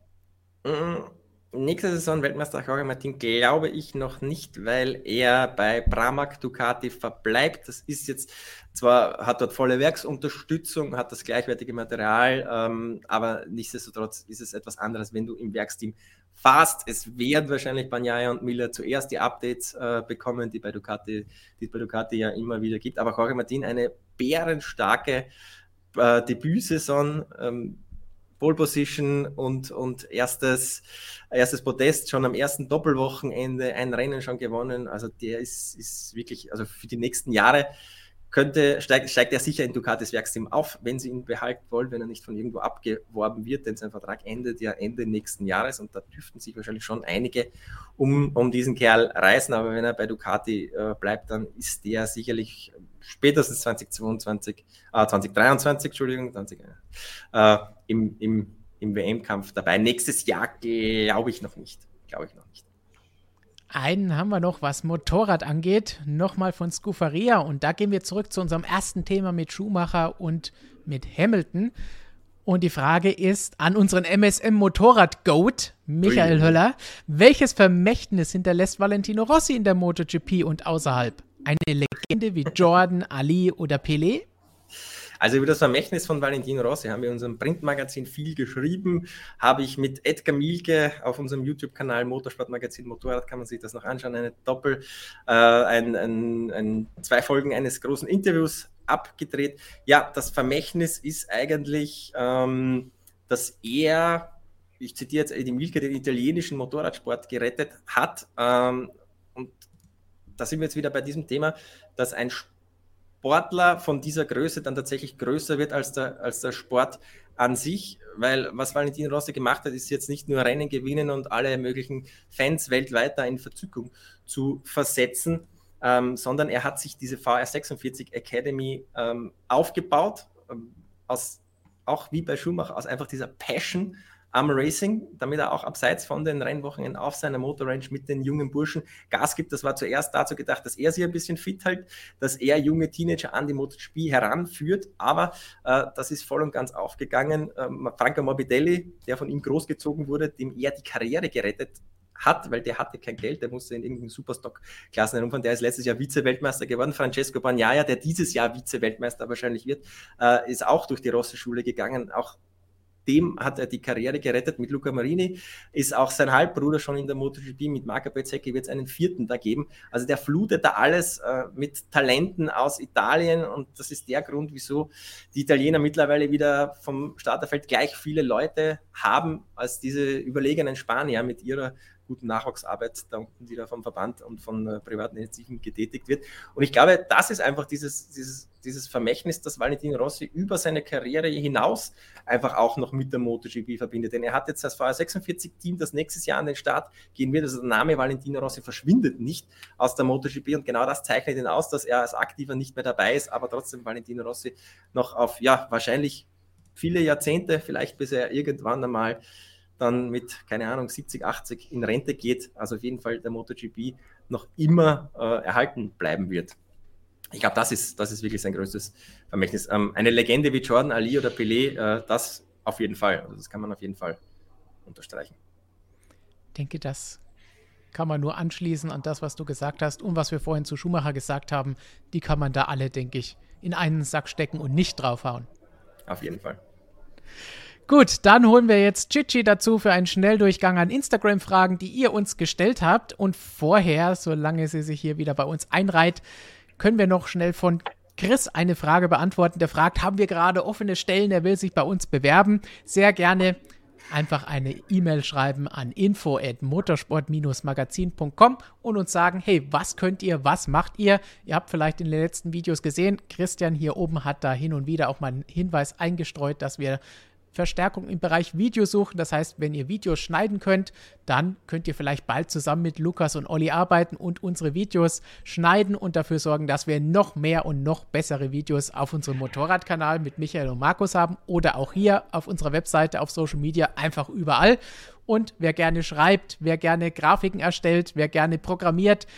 Mm, nächste Saison Weltmeister Jorge Martin glaube ich noch nicht, weil er bei Pramac Ducati verbleibt. Das ist jetzt zwar, hat dort volle Werksunterstützung, hat das gleichwertige Material, ähm, aber nichtsdestotrotz ist es etwas anderes, wenn du im Werksteam fast. Es werden wahrscheinlich Banyaya und Miller zuerst die Updates äh, bekommen, die bei Ducati, die bei Ducati ja immer wieder gibt. Aber Jorge Martin eine bärenstarke äh, Debütsaison. Ähm, Pole Position und, und erstes, erstes Podest schon am ersten Doppelwochenende, ein Rennen schon gewonnen. Also der ist, ist wirklich, also für die nächsten Jahre könnte, steigt, steigt er sicher in Ducatis Werksteam auf, wenn sie ihn behalten wollen, wenn er nicht von irgendwo abgeworben wird, denn sein Vertrag endet ja Ende nächsten Jahres und da dürften sich wahrscheinlich schon einige um, um diesen Kerl reißen, aber wenn er bei Ducati äh, bleibt, dann ist der sicherlich spätestens 2022, äh, 2023, Entschuldigung, 20, äh, im, im, im WM-Kampf dabei. Nächstes Jahr glaube ich noch nicht, glaube ich noch nicht. Einen haben wir noch, was Motorrad angeht, nochmal von Scuferia. Und da gehen wir zurück zu unserem ersten Thema mit Schumacher und mit Hamilton. Und die Frage ist an unseren MSM Motorrad Goat, Michael Ui. Höller, welches Vermächtnis hinterlässt Valentino Rossi in der MotoGP und außerhalb? Eine Legende wie Jordan, Ali oder Pelé? Also über das Vermächtnis von Valentino Rossi haben wir in unserem Printmagazin viel geschrieben. Habe ich mit Edgar Mielke auf unserem YouTube-Kanal Motorsportmagazin Motorrad, kann man sich das noch anschauen, eine Doppel, äh, ein, ein, ein, zwei Folgen eines großen Interviews abgedreht. Ja, das Vermächtnis ist eigentlich, ähm, dass er, ich zitiere jetzt Eddie Milke, den italienischen Motorradsport gerettet hat. Ähm, und da sind wir jetzt wieder bei diesem Thema, dass ein Sportler von dieser Größe dann tatsächlich größer wird als der, als der Sport an sich, weil was Valentin Rossi gemacht hat, ist jetzt nicht nur Rennen gewinnen und alle möglichen Fans weltweit da in Verzückung zu versetzen, ähm, sondern er hat sich diese VR46 Academy ähm, aufgebaut, ähm, aus, auch wie bei Schumacher, aus einfach dieser Passion am Racing, damit er auch abseits von den Rennwochenenden auf seiner Motorrange mit den jungen Burschen Gas gibt. Das war zuerst dazu gedacht, dass er sie ein bisschen fit hält, dass er junge Teenager an die MotoGP heranführt, aber äh, das ist voll und ganz aufgegangen. Ähm, Franco Morbidelli, der von ihm großgezogen wurde, dem er die Karriere gerettet hat, weil der hatte kein Geld, der musste in irgendeinen Superstock-Klassen herumfahren. Der ist letztes Jahr Vize-Weltmeister geworden. Francesco Bagnaia, der dieses Jahr Vize-Weltmeister wahrscheinlich wird, äh, ist auch durch die Rossi-Schule gegangen. Auch dem hat er die Karriere gerettet mit Luca Marini, ist auch sein Halbbruder schon in der MotoGP, mit Marco Bezzecchi wird es einen vierten da geben. Also der flutet da alles äh, mit Talenten aus Italien und das ist der Grund, wieso die Italiener mittlerweile wieder vom Starterfeld gleich viele Leute haben als diese überlegenen Spanier mit ihrer guten Nachwuchsarbeit, die da vom Verband und von äh, privaten Initiativen getätigt wird. Und ich glaube, das ist einfach dieses, dieses, dieses Vermächtnis, das Valentin Rossi über seine Karriere hinaus einfach auch noch mit der MotoGP verbindet. Denn er hat jetzt das VR46-Team, das nächstes Jahr an den Start gehen wird. Also der Name Valentino Rossi verschwindet nicht aus der MotoGP und genau das zeichnet ihn aus, dass er als Aktiver nicht mehr dabei ist, aber trotzdem Valentino Rossi noch auf, ja, wahrscheinlich viele Jahrzehnte, vielleicht bis er irgendwann einmal dann mit, keine Ahnung, 70, 80 in Rente geht, also auf jeden Fall der MotoGP noch immer äh, erhalten bleiben wird. Ich glaube, das ist, das ist wirklich sein größtes Vermächtnis. Ähm, eine Legende wie Jordan, Ali oder Pelé, äh, das auf jeden Fall. Also das kann man auf jeden Fall unterstreichen. Ich denke, das kann man nur anschließen an das, was du gesagt hast und was wir vorhin zu Schumacher gesagt haben. Die kann man da alle, denke ich, in einen Sack stecken und nicht draufhauen. Auf jeden Fall. Gut, dann holen wir jetzt Chichi dazu für einen Schnelldurchgang an Instagram-Fragen, die ihr uns gestellt habt. Und vorher, solange sie sich hier wieder bei uns einreiht, können wir noch schnell von Chris eine Frage beantworten. Der fragt, haben wir gerade offene Stellen? Der will sich bei uns bewerben. Sehr gerne einfach eine E-Mail schreiben an info@motorsport-magazin.com und uns sagen, hey, was könnt ihr, was macht ihr? Ihr habt vielleicht in den letzten Videos gesehen, Christian hier oben hat da hin und wieder auch mal einen Hinweis eingestreut, dass wir Verstärkung im Bereich Video suchen. Das heißt, wenn ihr Videos schneiden könnt, dann könnt ihr vielleicht bald zusammen mit Lukas und Olli arbeiten und unsere Videos schneiden und dafür sorgen, dass wir noch mehr und noch bessere Videos auf unserem Motorradkanal mit Michael und Markus haben oder auch hier auf unserer Webseite, auf Social Media, einfach überall. Und wer gerne schreibt, wer gerne Grafiken erstellt, wer gerne programmiert,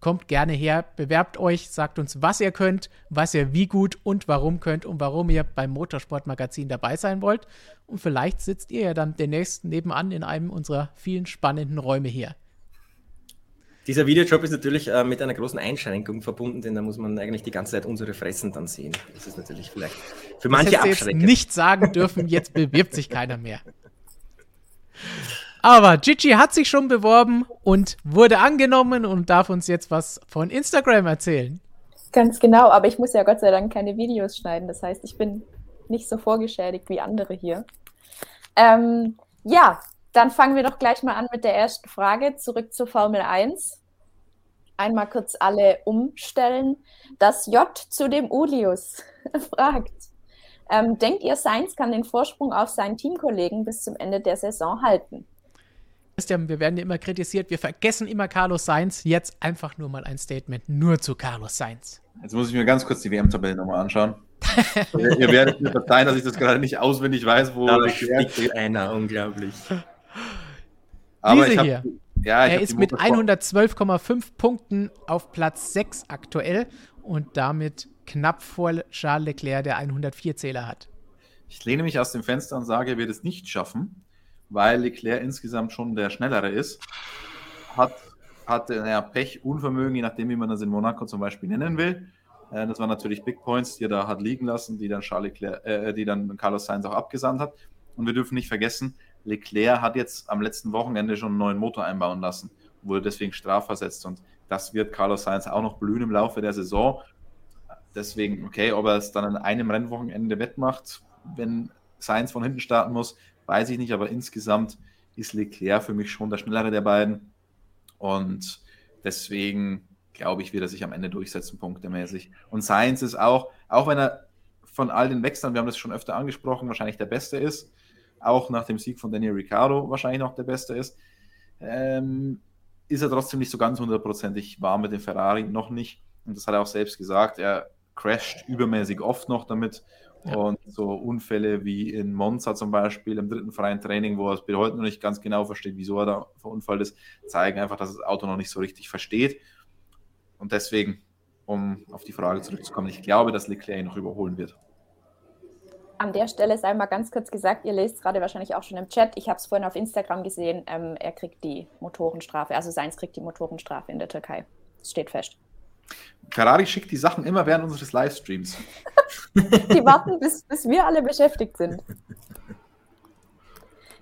Kommt gerne her, bewerbt euch, sagt uns, was ihr könnt, was ihr wie gut und warum könnt und warum ihr beim Motorsportmagazin dabei sein wollt. Und vielleicht sitzt ihr ja dann demnächst nebenan in einem unserer vielen spannenden Räume hier. Dieser Videojob ist natürlich äh, mit einer großen Einschränkung verbunden, denn da muss man eigentlich die ganze Zeit unsere Fressen dann sehen. Das ist natürlich vielleicht für manche das abschreckend. Jetzt nicht sagen dürfen, jetzt bewirbt sich keiner mehr. Aber Gigi hat sich schon beworben und wurde angenommen und darf uns jetzt was von Instagram erzählen. Ganz genau, aber ich muss ja Gott sei Dank keine Videos schneiden. Das heißt, ich bin nicht so vorgeschädigt wie andere hier. Ähm, ja, dann fangen wir doch gleich mal an mit der ersten Frage. Zurück zur Formel 1. Einmal kurz alle umstellen. Das J zu dem Ulius fragt. Ähm, denkt ihr, Sainz kann den Vorsprung auf seinen Teamkollegen bis zum Ende der Saison halten? Christian, wir werden ja immer kritisiert, wir vergessen immer Carlos Sainz. Jetzt einfach nur mal ein Statement nur zu Carlos Sainz. Jetzt muss ich mir ganz kurz die WM-Tabelle nochmal anschauen. ihr, ihr, werdet mir verzeihen, dass ich das gerade nicht auswendig weiß, wo da steckt einer, unglaublich. Aber Diese ich hab, hier. Ja, ich er ist mit 112,5 Punkten auf Platz 6 aktuell und damit knapp vor Charles Leclerc, der 104-Zähler hat. Ich lehne mich aus dem Fenster und sage, er wird es nicht schaffen weil Leclerc insgesamt schon der Schnellere ist, hat, hatte ja, Pech, Unvermögen, je nachdem, wie man das in Monaco zum Beispiel nennen will. Äh, das waren natürlich Big Points, die er da hat liegen lassen, die dann, Charles Leclerc, äh, die dann Carlos Sainz auch abgesandt hat. Und wir dürfen nicht vergessen, Leclerc hat jetzt am letzten Wochenende schon einen neuen Motor einbauen lassen, wurde deswegen strafversetzt. Und das wird Carlos Sainz auch noch blühen im Laufe der Saison. Deswegen, okay, ob er es dann an einem Rennwochenende wettmacht, wenn Sainz von hinten starten muss, weiß ich nicht, aber insgesamt ist Leclerc für mich schon der schnellere der beiden. Und deswegen glaube ich, wird er sich am Ende durchsetzen, punktemäßig. Und Sainz ist auch, auch wenn er von all den Wechseln, wir haben das schon öfter angesprochen, wahrscheinlich der Beste ist, auch nach dem Sieg von Daniel Ricciardo wahrscheinlich noch der Beste ist, ähm, ist er trotzdem nicht so ganz hundertprozentig warm mit dem Ferrari, noch nicht. Und das hat er auch selbst gesagt. Er crasht übermäßig oft noch damit ja. Und so Unfälle wie in Monza zum Beispiel im dritten freien Training, wo er es bis heute noch nicht ganz genau versteht, wieso er da verunfallt ist, zeigen einfach, dass das Auto noch nicht so richtig versteht. Und deswegen, um auf die Frage zurückzukommen, ich glaube, dass Leclerc ihn noch überholen wird. An der Stelle sei mal ganz kurz gesagt, ihr lest gerade wahrscheinlich auch schon im Chat, ich habe es vorhin auf Instagram gesehen, ähm, er kriegt die Motorenstrafe, also seins kriegt die Motorenstrafe in der Türkei. Das steht fest. Ferrari schickt die Sachen immer während unseres Livestreams. die warten, bis, bis wir alle beschäftigt sind.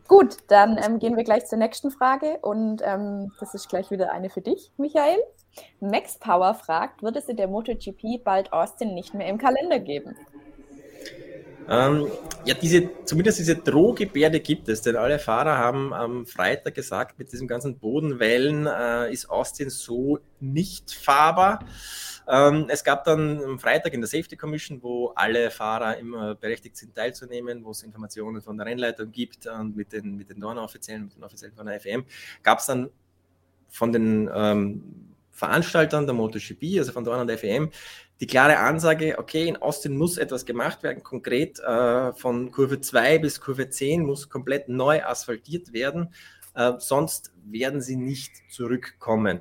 Gut, dann ähm, gehen wir gleich zur nächsten Frage und ähm, das ist gleich wieder eine für dich, Michael. Max Power fragt, wird es in der MotoGP bald Austin nicht mehr im Kalender geben? Ähm, ja, diese, zumindest diese Drohgebärde gibt es, denn alle Fahrer haben am Freitag gesagt, mit diesem ganzen Bodenwellen äh, ist Austin so nicht fahrbar. Ähm, es gab dann am Freitag in der Safety Commission, wo alle Fahrer immer berechtigt sind teilzunehmen, wo es Informationen von der Rennleitung gibt und mit den, mit den Dorner-Offiziellen, mit den Offiziellen von der FM, gab es dann von den ähm, Veranstaltern der MotoGP, also von Dorner und der FM, die klare Ansage, okay, in Austin muss etwas gemacht werden, konkret äh, von Kurve 2 bis Kurve 10 muss komplett neu asphaltiert werden, äh, sonst werden sie nicht zurückkommen.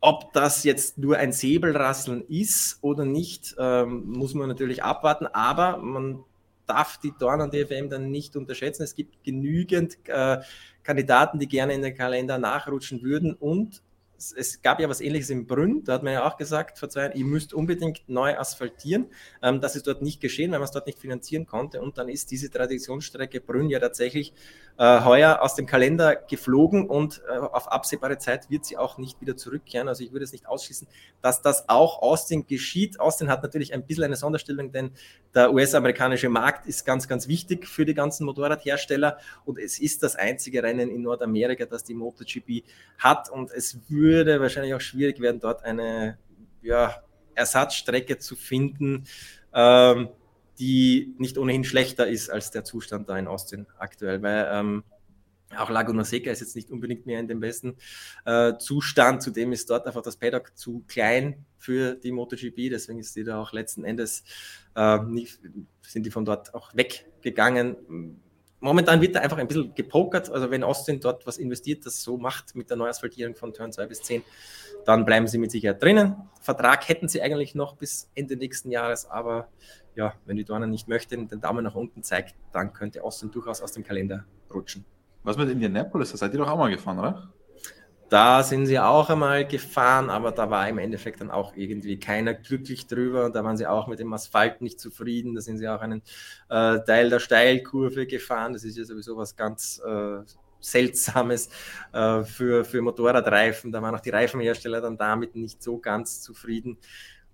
Ob das jetzt nur ein Säbelrasseln ist oder nicht, ähm, muss man natürlich abwarten, aber man darf die Dorn DFM dann nicht unterschätzen. Es gibt genügend äh, Kandidaten, die gerne in den Kalender nachrutschen würden und es gab ja was ähnliches in Brünn, da hat man ja auch gesagt vor zwei Jahren, ihr müsst unbedingt neu asphaltieren. Ähm, das ist dort nicht geschehen, weil man es dort nicht finanzieren konnte. Und dann ist diese Traditionsstrecke Brünn ja tatsächlich äh, heuer aus dem Kalender geflogen und äh, auf absehbare Zeit wird sie auch nicht wieder zurückkehren. Also ich würde es nicht ausschließen, dass das auch Austin geschieht. Austin hat natürlich ein bisschen eine Sonderstellung, denn der US-amerikanische Markt ist ganz, ganz wichtig für die ganzen Motorradhersteller und es ist das einzige Rennen in Nordamerika, das die MotoGP hat und es würde wahrscheinlich auch schwierig werden, dort eine ja, Ersatzstrecke zu finden. Ähm, die nicht ohnehin schlechter ist als der Zustand da in Austin aktuell, weil ähm, auch Laguna Seca ist jetzt nicht unbedingt mehr in dem besten äh, Zustand. Zudem ist dort einfach das Paddock zu klein für die MotoGP. Deswegen ist die da auch letzten Endes äh, nicht, sind die von dort auch weggegangen. Momentan wird da einfach ein bisschen gepokert. Also wenn Austin dort was investiert, das so macht mit der Neuasphaltierung von Turn 2 bis 10, dann bleiben sie mit Sicherheit drinnen. Vertrag hätten sie eigentlich noch bis Ende nächsten Jahres, aber ja, wenn die Dornen nicht möchten, den Daumen nach unten zeigt, dann könnte Austin durchaus aus dem Kalender rutschen. Was mit Indianapolis? Da seid ihr doch auch mal gefahren, oder? Da sind sie auch einmal gefahren, aber da war im Endeffekt dann auch irgendwie keiner glücklich drüber. Da waren sie auch mit dem Asphalt nicht zufrieden. Da sind sie auch einen äh, Teil der Steilkurve gefahren. Das ist ja sowieso was ganz äh, Seltsames äh, für, für Motorradreifen. Da waren auch die Reifenhersteller dann damit nicht so ganz zufrieden.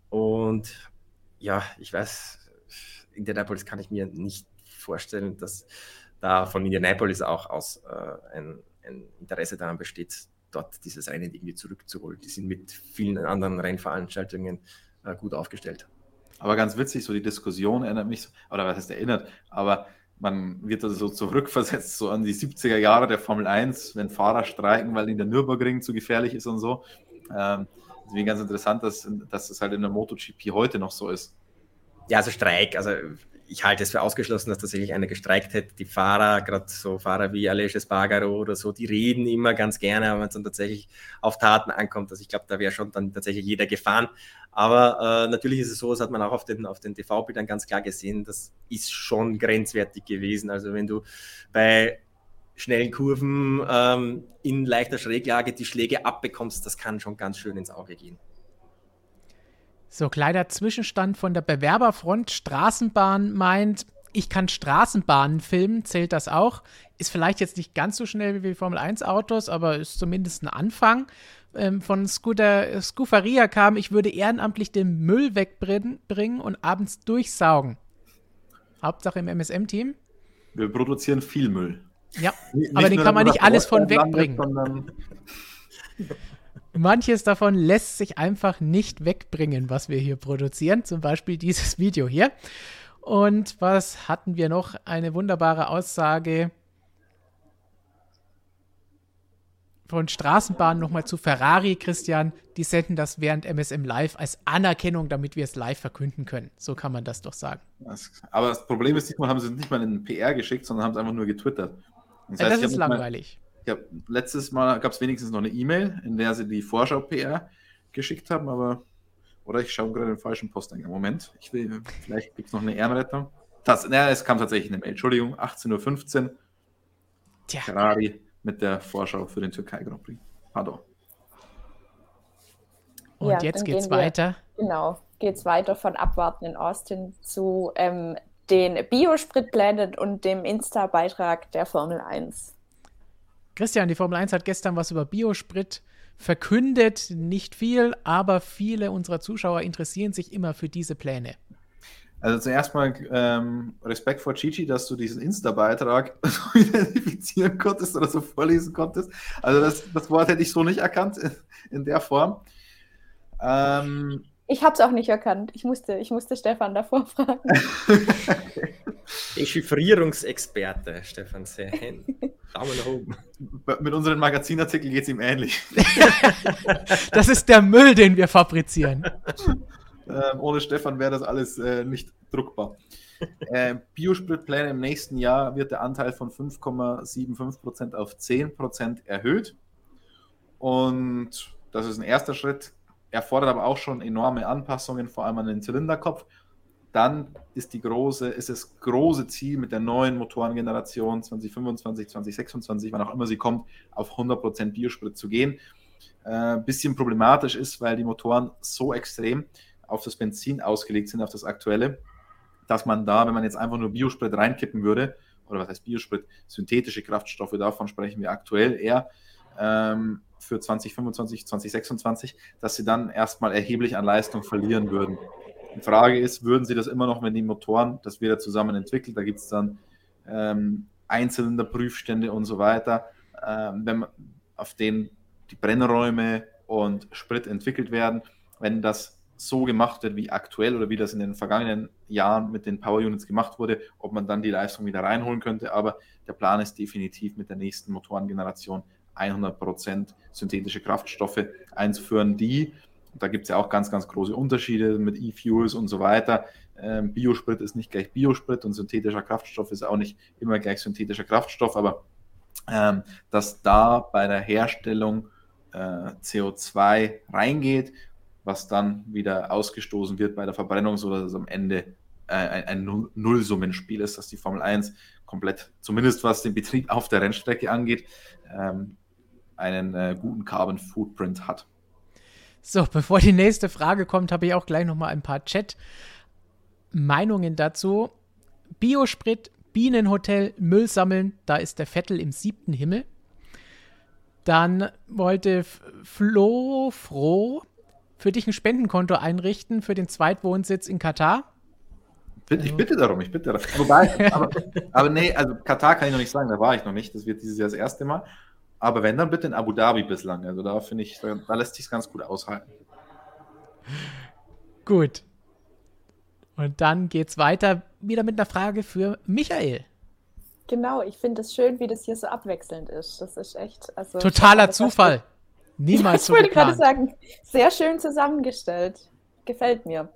Und ja, ich weiß, Indianapolis kann ich mir nicht vorstellen, dass da von Indianapolis auch aus äh, ein, ein, Interesse daran besteht, dort dieses Rennen irgendwie zurückzuholen. Die sind mit vielen anderen Rennveranstaltungen äh, gut aufgestellt. Aber ganz witzig, so die Diskussion erinnert mich, oder was heißt erinnert, aber man wird also so zurückversetzt, so an die 70er Jahre der Formel 1, wenn Fahrer streiken, weil ihnen der Nürburgring zu gefährlich ist und so. Ähm, deswegen ganz interessant, dass, dass das halt in der MotoGP heute noch so ist. Ja, also Streik, also ich halte es für ausgeschlossen, dass tatsächlich einer gestreikt hätte. Die Fahrer, gerade so Fahrer wie Aleix Espargaro oder so, die reden immer ganz gerne, aber wenn es dann tatsächlich auf Taten ankommt, also ich glaube, da wäre schon dann tatsächlich jeder gefahren. Aber äh, natürlich ist es so, das hat man auch auf den, auf den TV-Bildern ganz klar gesehen, das ist schon grenzwertig gewesen. Also wenn du bei schnellen Kurven ähm, in leichter Schräglage die Schläge abbekommst, das kann schon ganz schön ins Auge gehen. So, kleiner Zwischenstand von der Bewerberfront. Straßenbahn meint, ich kann Straßenbahnen filmen, zählt das auch. Ist vielleicht jetzt nicht ganz so schnell wie Formel 1 Autos, aber ist zumindest ein Anfang. Ähm, von Scooter, Scoofaria kam, ich würde ehrenamtlich den Müll wegbringen und abends durchsaugen. Hauptsache im MSM-Team. Wir produzieren viel Müll. Ja, nicht aber den kann man nicht alles von wegbringen. Manches davon lässt sich einfach nicht wegbringen, was wir hier produzieren. Zum Beispiel dieses Video hier. Und was hatten wir noch? Eine wunderbare Aussage von Straßenbahn nochmal zu Ferrari, Christian. Die senden das während MSM Live als Anerkennung, damit wir es live verkünden können. So kann man das doch sagen. aber das Problem ist, diesmal haben sie es nicht mal in den PR geschickt, sondern haben es einfach nur getwittert. Das, heißt, das ist langweilig. Ja, letztes Mal gab es wenigstens noch eine E-Mail, in der sie die Vorschau-PR geschickt haben, aber. Oder ich schaue gerade den falschen Posteingang. Moment, ich will, vielleicht gibt es noch eine Ehrenrettung. Das, naja, es kam tatsächlich eine Mail. Entschuldigung, 18.15 Uhr. Tja. Ferrari mit der Vorschau für den Türkei Grand Prix. Pardon. Und ja, jetzt geht's wir, weiter. Genau, geht's weiter von Abwarten in Austin zu ähm, den Biospritplänen und dem Insta-Beitrag der Formel 1. Christian, die Formel 1 hat gestern was über Biosprit verkündet. Nicht viel, aber viele unserer Zuschauer interessieren sich immer für diese Pläne. Also zuerst mal ähm, Respekt vor Chichi, dass du diesen Insta-Beitrag so identifizieren konntest oder so vorlesen konntest. Also das, das Wort hätte ich so nicht erkannt in, in der Form. Ähm, ich habe es auch nicht erkannt. Ich musste, ich musste Stefan davor fragen. Dechiffrierungsexperte, Stefan Sehen. Daumen nach oben. Mit unseren Magazinartikeln geht es ihm ähnlich. das ist der Müll, den wir fabrizieren. Ähm, ohne Stefan wäre das alles äh, nicht druckbar. Äh, Biospritpläne im nächsten Jahr wird der Anteil von 5,75% auf 10% erhöht. Und das ist ein erster Schritt erfordert aber auch schon enorme Anpassungen, vor allem an den Zylinderkopf. Dann ist, die große, ist das große Ziel mit der neuen Motorengeneration 2025, 2026, wann auch immer sie kommt, auf 100% Biosprit zu gehen. äh, bisschen problematisch ist, weil die Motoren so extrem auf das Benzin ausgelegt sind, auf das aktuelle, dass man da, wenn man jetzt einfach nur Biosprit reinkippen würde, oder was heißt Biosprit, synthetische Kraftstoffe, davon sprechen wir aktuell eher ähm, für 2025, 2026, dass sie dann erstmal erheblich an Leistung verlieren würden. Die Frage ist, würden sie das immer noch, wenn die Motoren das wieder zusammen entwickelt, da gibt es dann ähm, Einzylinderprüfstände und so weiter, ähm, wenn auf denen die Brennräume und Sprit entwickelt werden, wenn das so gemacht wird wie aktuell oder wie das in den vergangenen Jahren mit den Power Units gemacht wurde, ob man dann die Leistung wieder reinholen könnte. Aber der Plan ist definitiv mit der nächsten Motorengeneration 100% synthetische Kraftstoffe einzuführen, die, da gibt es ja auch ganz, ganz große Unterschiede mit E-Fuels und so weiter. Ähm, Biosprit ist nicht gleich Biosprit und synthetischer Kraftstoff ist auch nicht immer gleich synthetischer Kraftstoff, aber ähm, dass da bei der Herstellung äh, CO2 reingeht was dann wieder ausgestoßen wird bei der Verbrennung, sodass es am Ende äh, ein, Nullsummenspiel ist, dass die Formel 1 komplett, zumindest was den Betrieb auf der Rennstrecke angeht, ähm, einen äh, guten Carbon Footprint hat. So, bevor die nächste Frage kommt, habe ich auch gleich noch mal ein paar Chat-Meinungen dazu. Biosprit, Bienenhotel, Müll sammeln, da ist der Vettel im siebten Himmel. Dann wollte Flo Froh für dich ein Spendenkonto einrichten für den Zweitwohnsitz in Katar? Ich bitte darum, ich bitte darum. Wobei, aber, aber nee, also Katar kann ich noch nicht sagen, da war ich noch nicht. Das wird dieses Jahr das erste Mal. Aber wenn, dann bitte in Abu Dhabi bislang. Also da finde ich, da, da lässt sich ganz gut aushalten. Gut. Und dann geht's weiter wieder mit einer Frage für Michael. Genau, ich finde es schön, wie das hier so abwechselnd ist. Das ist echt. Also, Totaler Zufall. Niemals ja, ich wollte gerade sagen, sehr schön zusammengestellt. Gefällt mir.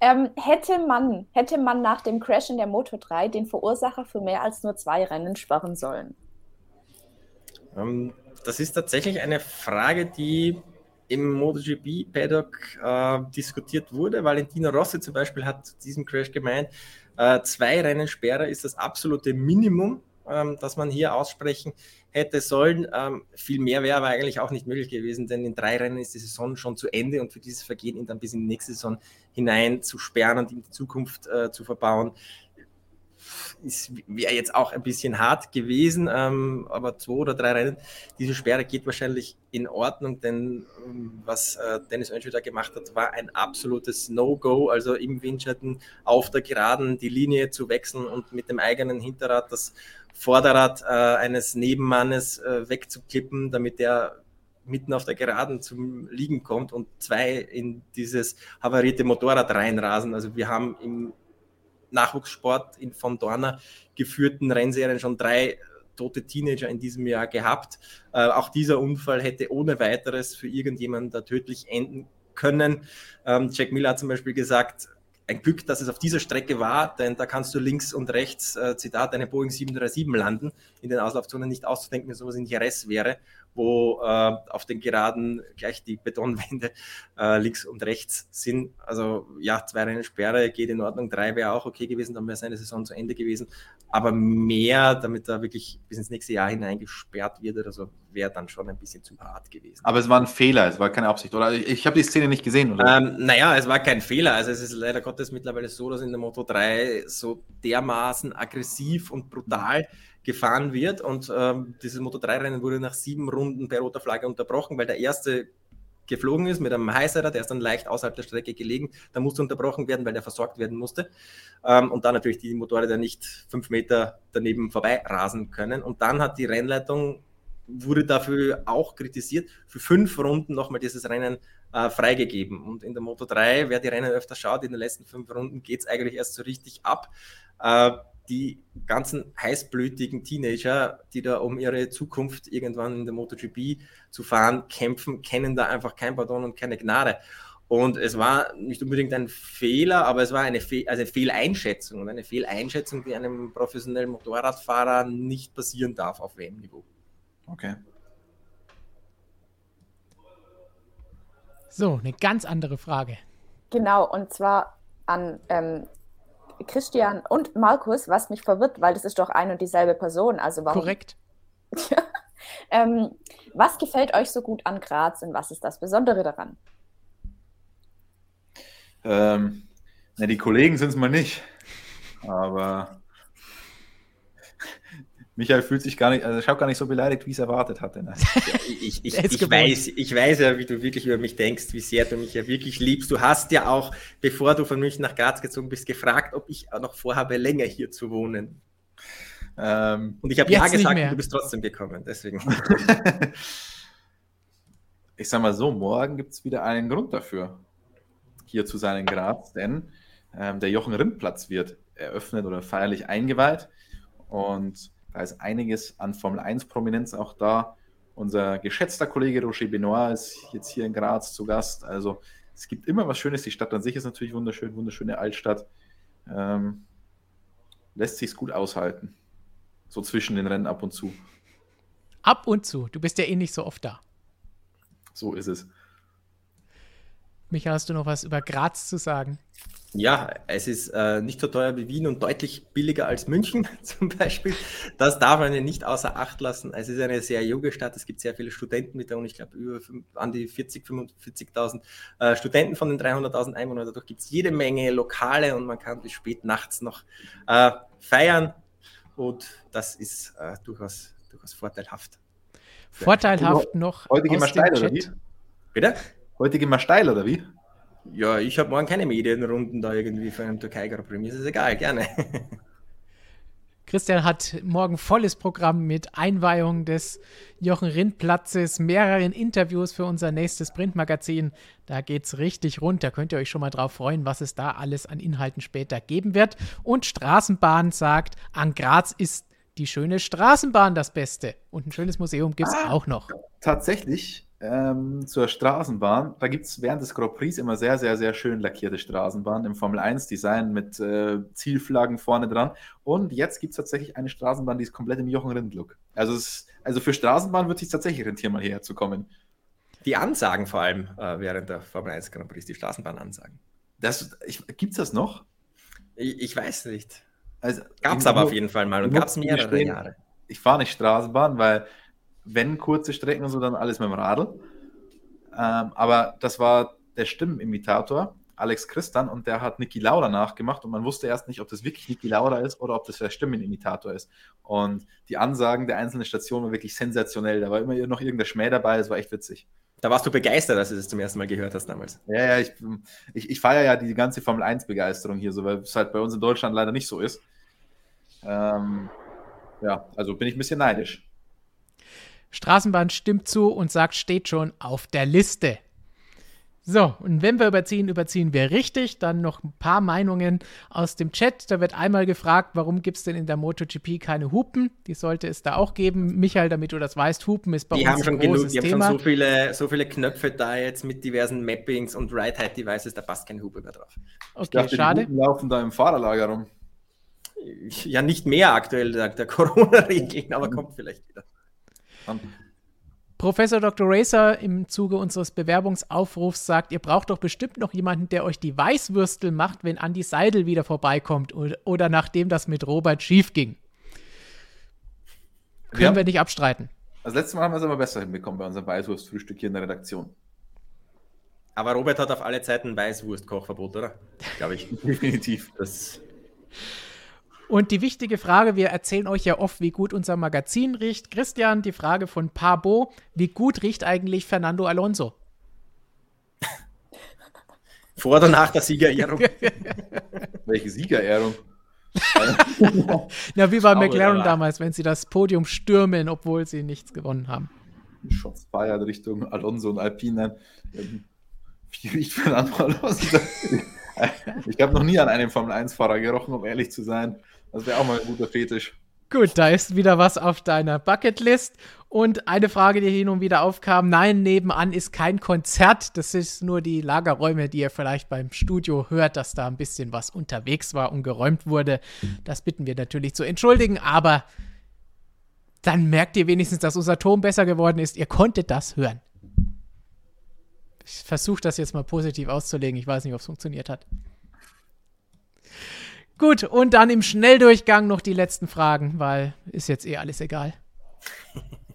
Ähm, hätte, man, hätte man nach dem Crash in der Moto 3 den Verursacher für mehr als nur zwei Rennen sperren sollen? Ähm, das ist tatsächlich eine Frage, die im MotoGP-Paddock äh, diskutiert wurde. Valentino Rossi zum Beispiel hat zu diesem Crash gemeint, äh, zwei Rennensperre ist das absolute Minimum, ähm, das man hier aussprechen hätte sollen. Ähm, viel mehr wäre aber eigentlich auch nicht möglich gewesen, denn in drei Rennen ist die Saison schon zu Ende und für dieses Vergehen ihn dann bis in die nächste Saison hinein zu sperren und in die Zukunft äh, zu verbauen, wäre jetzt auch ein bisschen hart gewesen, ähm, aber zwei oder drei Rennen, diese Sperre geht wahrscheinlich in Ordnung, denn ähm, was äh, Dennis Önschel da gemacht hat, war ein absolutes No-Go, also im Windschatten auf der Geraden die Linie zu wechseln und mit dem eigenen Hinterrad das Vorderrad äh, eines Nebenmannes äh, wegzuklippen, damit der mitten auf der Geraden zum Liegen kommt und zwei in dieses havarierte Motorrad reinrasen. Also wir haben im Nachwuchssport in von Dorner geführten Rennserien schon drei tote Teenager in diesem Jahr gehabt. Äh, auch dieser Unfall hätte ohne weiteres für irgendjemanden da tödlich enden können. Ähm, Jack Miller hat zum Beispiel gesagt, ein Glück, dass es auf dieser Strecke war, denn da kannst du links und rechts, äh, Zitat, eine Boeing 737 landen, in den Auslaufzonen nicht auszudenken, wenn sowas in Jerez wäre wo äh, auf den Geraden gleich die Betonwände äh, links und rechts sind. Also ja, zwei Rennen Sperre geht in Ordnung, drei wäre auch okay gewesen, dann wäre seine Saison zu Ende gewesen. Aber mehr, damit er wirklich bis ins nächste Jahr hinein gesperrt wird oder so, wäre dann schon ein bisschen zu hart gewesen. Aber es war ein Fehler, es war keine Absicht, oder? Ich, ich habe die Szene nicht gesehen, oder? Ähm, naja, es war kein Fehler. Also es ist leider Gottes mittlerweile so, dass in der Moto 3 so dermaßen aggressiv und brutal gefahren wird. Und ähm, dieses Moto3-Rennen wurde nach sieben Runden per roter Flagge unterbrochen, weil der erste geflogen ist mit einem Highsider, der ist dann leicht außerhalb der Strecke gelegen. Da musste unterbrochen werden, weil der versorgt werden musste. Ähm, und dann natürlich die Motorräder nicht fünf Meter daneben vorbei rasen können. Und dann hat die Rennleitung, wurde dafür auch kritisiert, für fünf Runden nochmal dieses Rennen äh, freigegeben. Und in der Moto 3, wer die Rennen öfter schaut, in den letzten fünf Runden geht es eigentlich erst so richtig ab. Äh, die ganzen heißblütigen Teenager, die da um ihre Zukunft irgendwann in der MotoGP zu fahren kämpfen, kennen da einfach kein Pardon und keine Gnade. Und es war nicht unbedingt ein Fehler, aber es war eine, Fe also eine Fehleinschätzung und eine Fehleinschätzung, die einem professionellen Motorradfahrer nicht passieren darf auf WM-Niveau. Okay. So, eine ganz andere Frage. Genau, und zwar an ähm, Christian und Markus, was mich verwirrt, weil das ist doch ein und dieselbe Person. Also warum? Korrekt. Ähm, was gefällt euch so gut an Graz und was ist das Besondere daran? Ähm, na, die Kollegen sind es mal nicht. Aber Michael fühlt sich gar nicht, also schaut gar nicht so beleidigt, wie es erwartet hatte. Ne? ich, ich, ich, weiß, ich weiß ja, wie du wirklich über mich denkst, wie sehr du mich ja wirklich liebst. Du hast ja auch, bevor du von München nach Graz gezogen bist, gefragt, ob ich noch vorhabe, länger hier zu wohnen. Ähm, und ich habe ja gesagt, du bist trotzdem gekommen. Deswegen. ich sag mal so, morgen gibt es wieder einen Grund dafür, hier zu sein in Graz, denn ähm, der Jochen Rindplatz wird eröffnet oder feierlich eingeweiht. Und da ist einiges an Formel 1-Prominenz auch da. Unser geschätzter Kollege Roger Benoit ist jetzt hier in Graz zu Gast. Also es gibt immer was Schönes. Die Stadt an sich ist natürlich wunderschön, wunderschöne Altstadt. Ähm, lässt sich gut aushalten. So zwischen den Rennen ab und zu. Ab und zu. Du bist ja eh nicht so oft da. So ist es. Micha, hast du noch was über Graz zu sagen? Ja, es ist äh, nicht so teuer wie Wien und deutlich billiger als München zum Beispiel. Das darf man ja nicht außer Acht lassen. Es ist eine sehr junge Stadt. Es gibt sehr viele Studenten mit der Uni. Ich glaube, über an die 40, 45.000 äh, Studenten von den 300.000 Einwohnern. Dadurch gibt es jede Menge Lokale und man kann bis spät nachts noch äh, feiern. Und das ist äh, durchaus, durchaus vorteilhaft. Vorteilhaft noch. Heute gehen wir steil, oder wie? Bitte? Heute gehen wir steil, oder wie? Ja, ich habe morgen keine Medienrunden da irgendwie für einen Türkei Grand Prix. Mir ist es egal, gerne. Christian hat morgen volles Programm mit Einweihung des Jochen Rindplatzes, mehreren Interviews für unser nächstes Printmagazin. Da geht es richtig rund. Da könnt ihr euch schon mal drauf freuen, was es da alles an Inhalten später geben wird. Und Straßenbahn sagt, an Graz ist die schöne Straßenbahn das Beste. Und ein schönes Museum gibt es ah, auch noch. Tatsächlich ähm, zur Straßenbahn. Da gibt es während des Grand Prix immer sehr, sehr, sehr schön lackierte Straßenbahnen im Formel 1-Design mit äh, Zielflaggen vorne dran. Und jetzt gibt es tatsächlich eine Straßenbahn, die ist komplett im Jochen Rind-Look. Also, also für Straßenbahn wird sich tatsächlich rentieren, mal hierher zu kommen. Die Ansagen vor allem äh, während der Formel 1 Grand Prix, die Straßenbahnansagen. Gibt es das noch? Ich, ich weiß nicht. Also, gab es aber auf jeden Fall mal und gab es mehrere stehen, Jahre. Ich fahre nicht Straßenbahn, weil wenn kurze Strecken und so, dann alles mit dem Radl. Ähm, aber das war der Stimmenimitator, Alex Christan, und der hat Niki Lauda nachgemacht und man wusste erst nicht, ob das wirklich Niki Lauda ist oder ob das der Stimmenimitator ist. Und die Ansagen der einzelnen Stationen waren wirklich sensationell. Da war immer noch irgendein Schmäh dabei, das war echt witzig. Da warst du begeistert, als du das zum ersten Mal gehört hast damals. Ja, ja, ich, ich, ich feiere ja die ganze Formel 1-Begeisterung hier so, weil es halt bei uns in Deutschland leider nicht so ist. Ähm, ja, also bin ich ein bisschen neidisch. Straßenbahn stimmt zu und sagt, steht schon auf der Liste. So, und wenn wir überziehen, überziehen wir richtig. Dann noch ein paar Meinungen aus dem Chat. Da wird einmal gefragt, warum gibt es denn in der MotoGP keine Hupen? Die sollte es da auch geben. Michael, damit du das weißt, Hupen ist bei die uns haben schon ein großes genug, Die Thema. haben schon so viele, so viele Knöpfe da jetzt mit diversen Mappings und Ride-Height-Devices, da passt keine Hupe mehr drauf. Okay, dachte, schade. Die Hupen laufen da im Fahrerlager rum. Ja, nicht mehr aktuell, der, der Corona-Regeln, aber kommt vielleicht wieder. Professor Dr. Racer im Zuge unseres Bewerbungsaufrufs sagt, ihr braucht doch bestimmt noch jemanden, der euch die Weißwürstel macht, wenn Andy Seidel wieder vorbeikommt oder, oder nachdem das mit Robert schief ging. Können ja. wir nicht abstreiten. Das letzte Mal haben wir es aber besser hinbekommen bei unserem Weißwurstfrühstück hier in der Redaktion. Aber Robert hat auf alle Zeiten Weißwurst-Kochverbot, oder? Glaube ich. Definitiv. Das und die wichtige Frage, wir erzählen euch ja oft, wie gut unser Magazin riecht. Christian, die Frage von Pabo, wie gut riecht eigentlich Fernando Alonso? Vor oder nach der Siegerehrung? Welche Siegerehrung? Na, wie bei McLaren damals, wenn sie das Podium stürmen, obwohl sie nichts gewonnen haben. Shots fired Richtung Alonso und Alpine. Wie riecht Fernando Alonso? ich habe noch nie an einem Formel-1-Fahrer gerochen, um ehrlich zu sein. Das wäre auch mal ein guter Fetisch. Gut, da ist wieder was auf deiner Bucketlist. Und eine Frage, die hin und wieder aufkam: Nein, nebenan ist kein Konzert. Das ist nur die Lagerräume, die ihr vielleicht beim Studio hört, dass da ein bisschen was unterwegs war und geräumt wurde. Das bitten wir natürlich zu entschuldigen, aber dann merkt ihr wenigstens, dass unser Ton besser geworden ist. Ihr konntet das hören. Ich versuche das jetzt mal positiv auszulegen. Ich weiß nicht, ob es funktioniert hat. Gut, und dann im Schnelldurchgang noch die letzten Fragen, weil ist jetzt eh alles egal.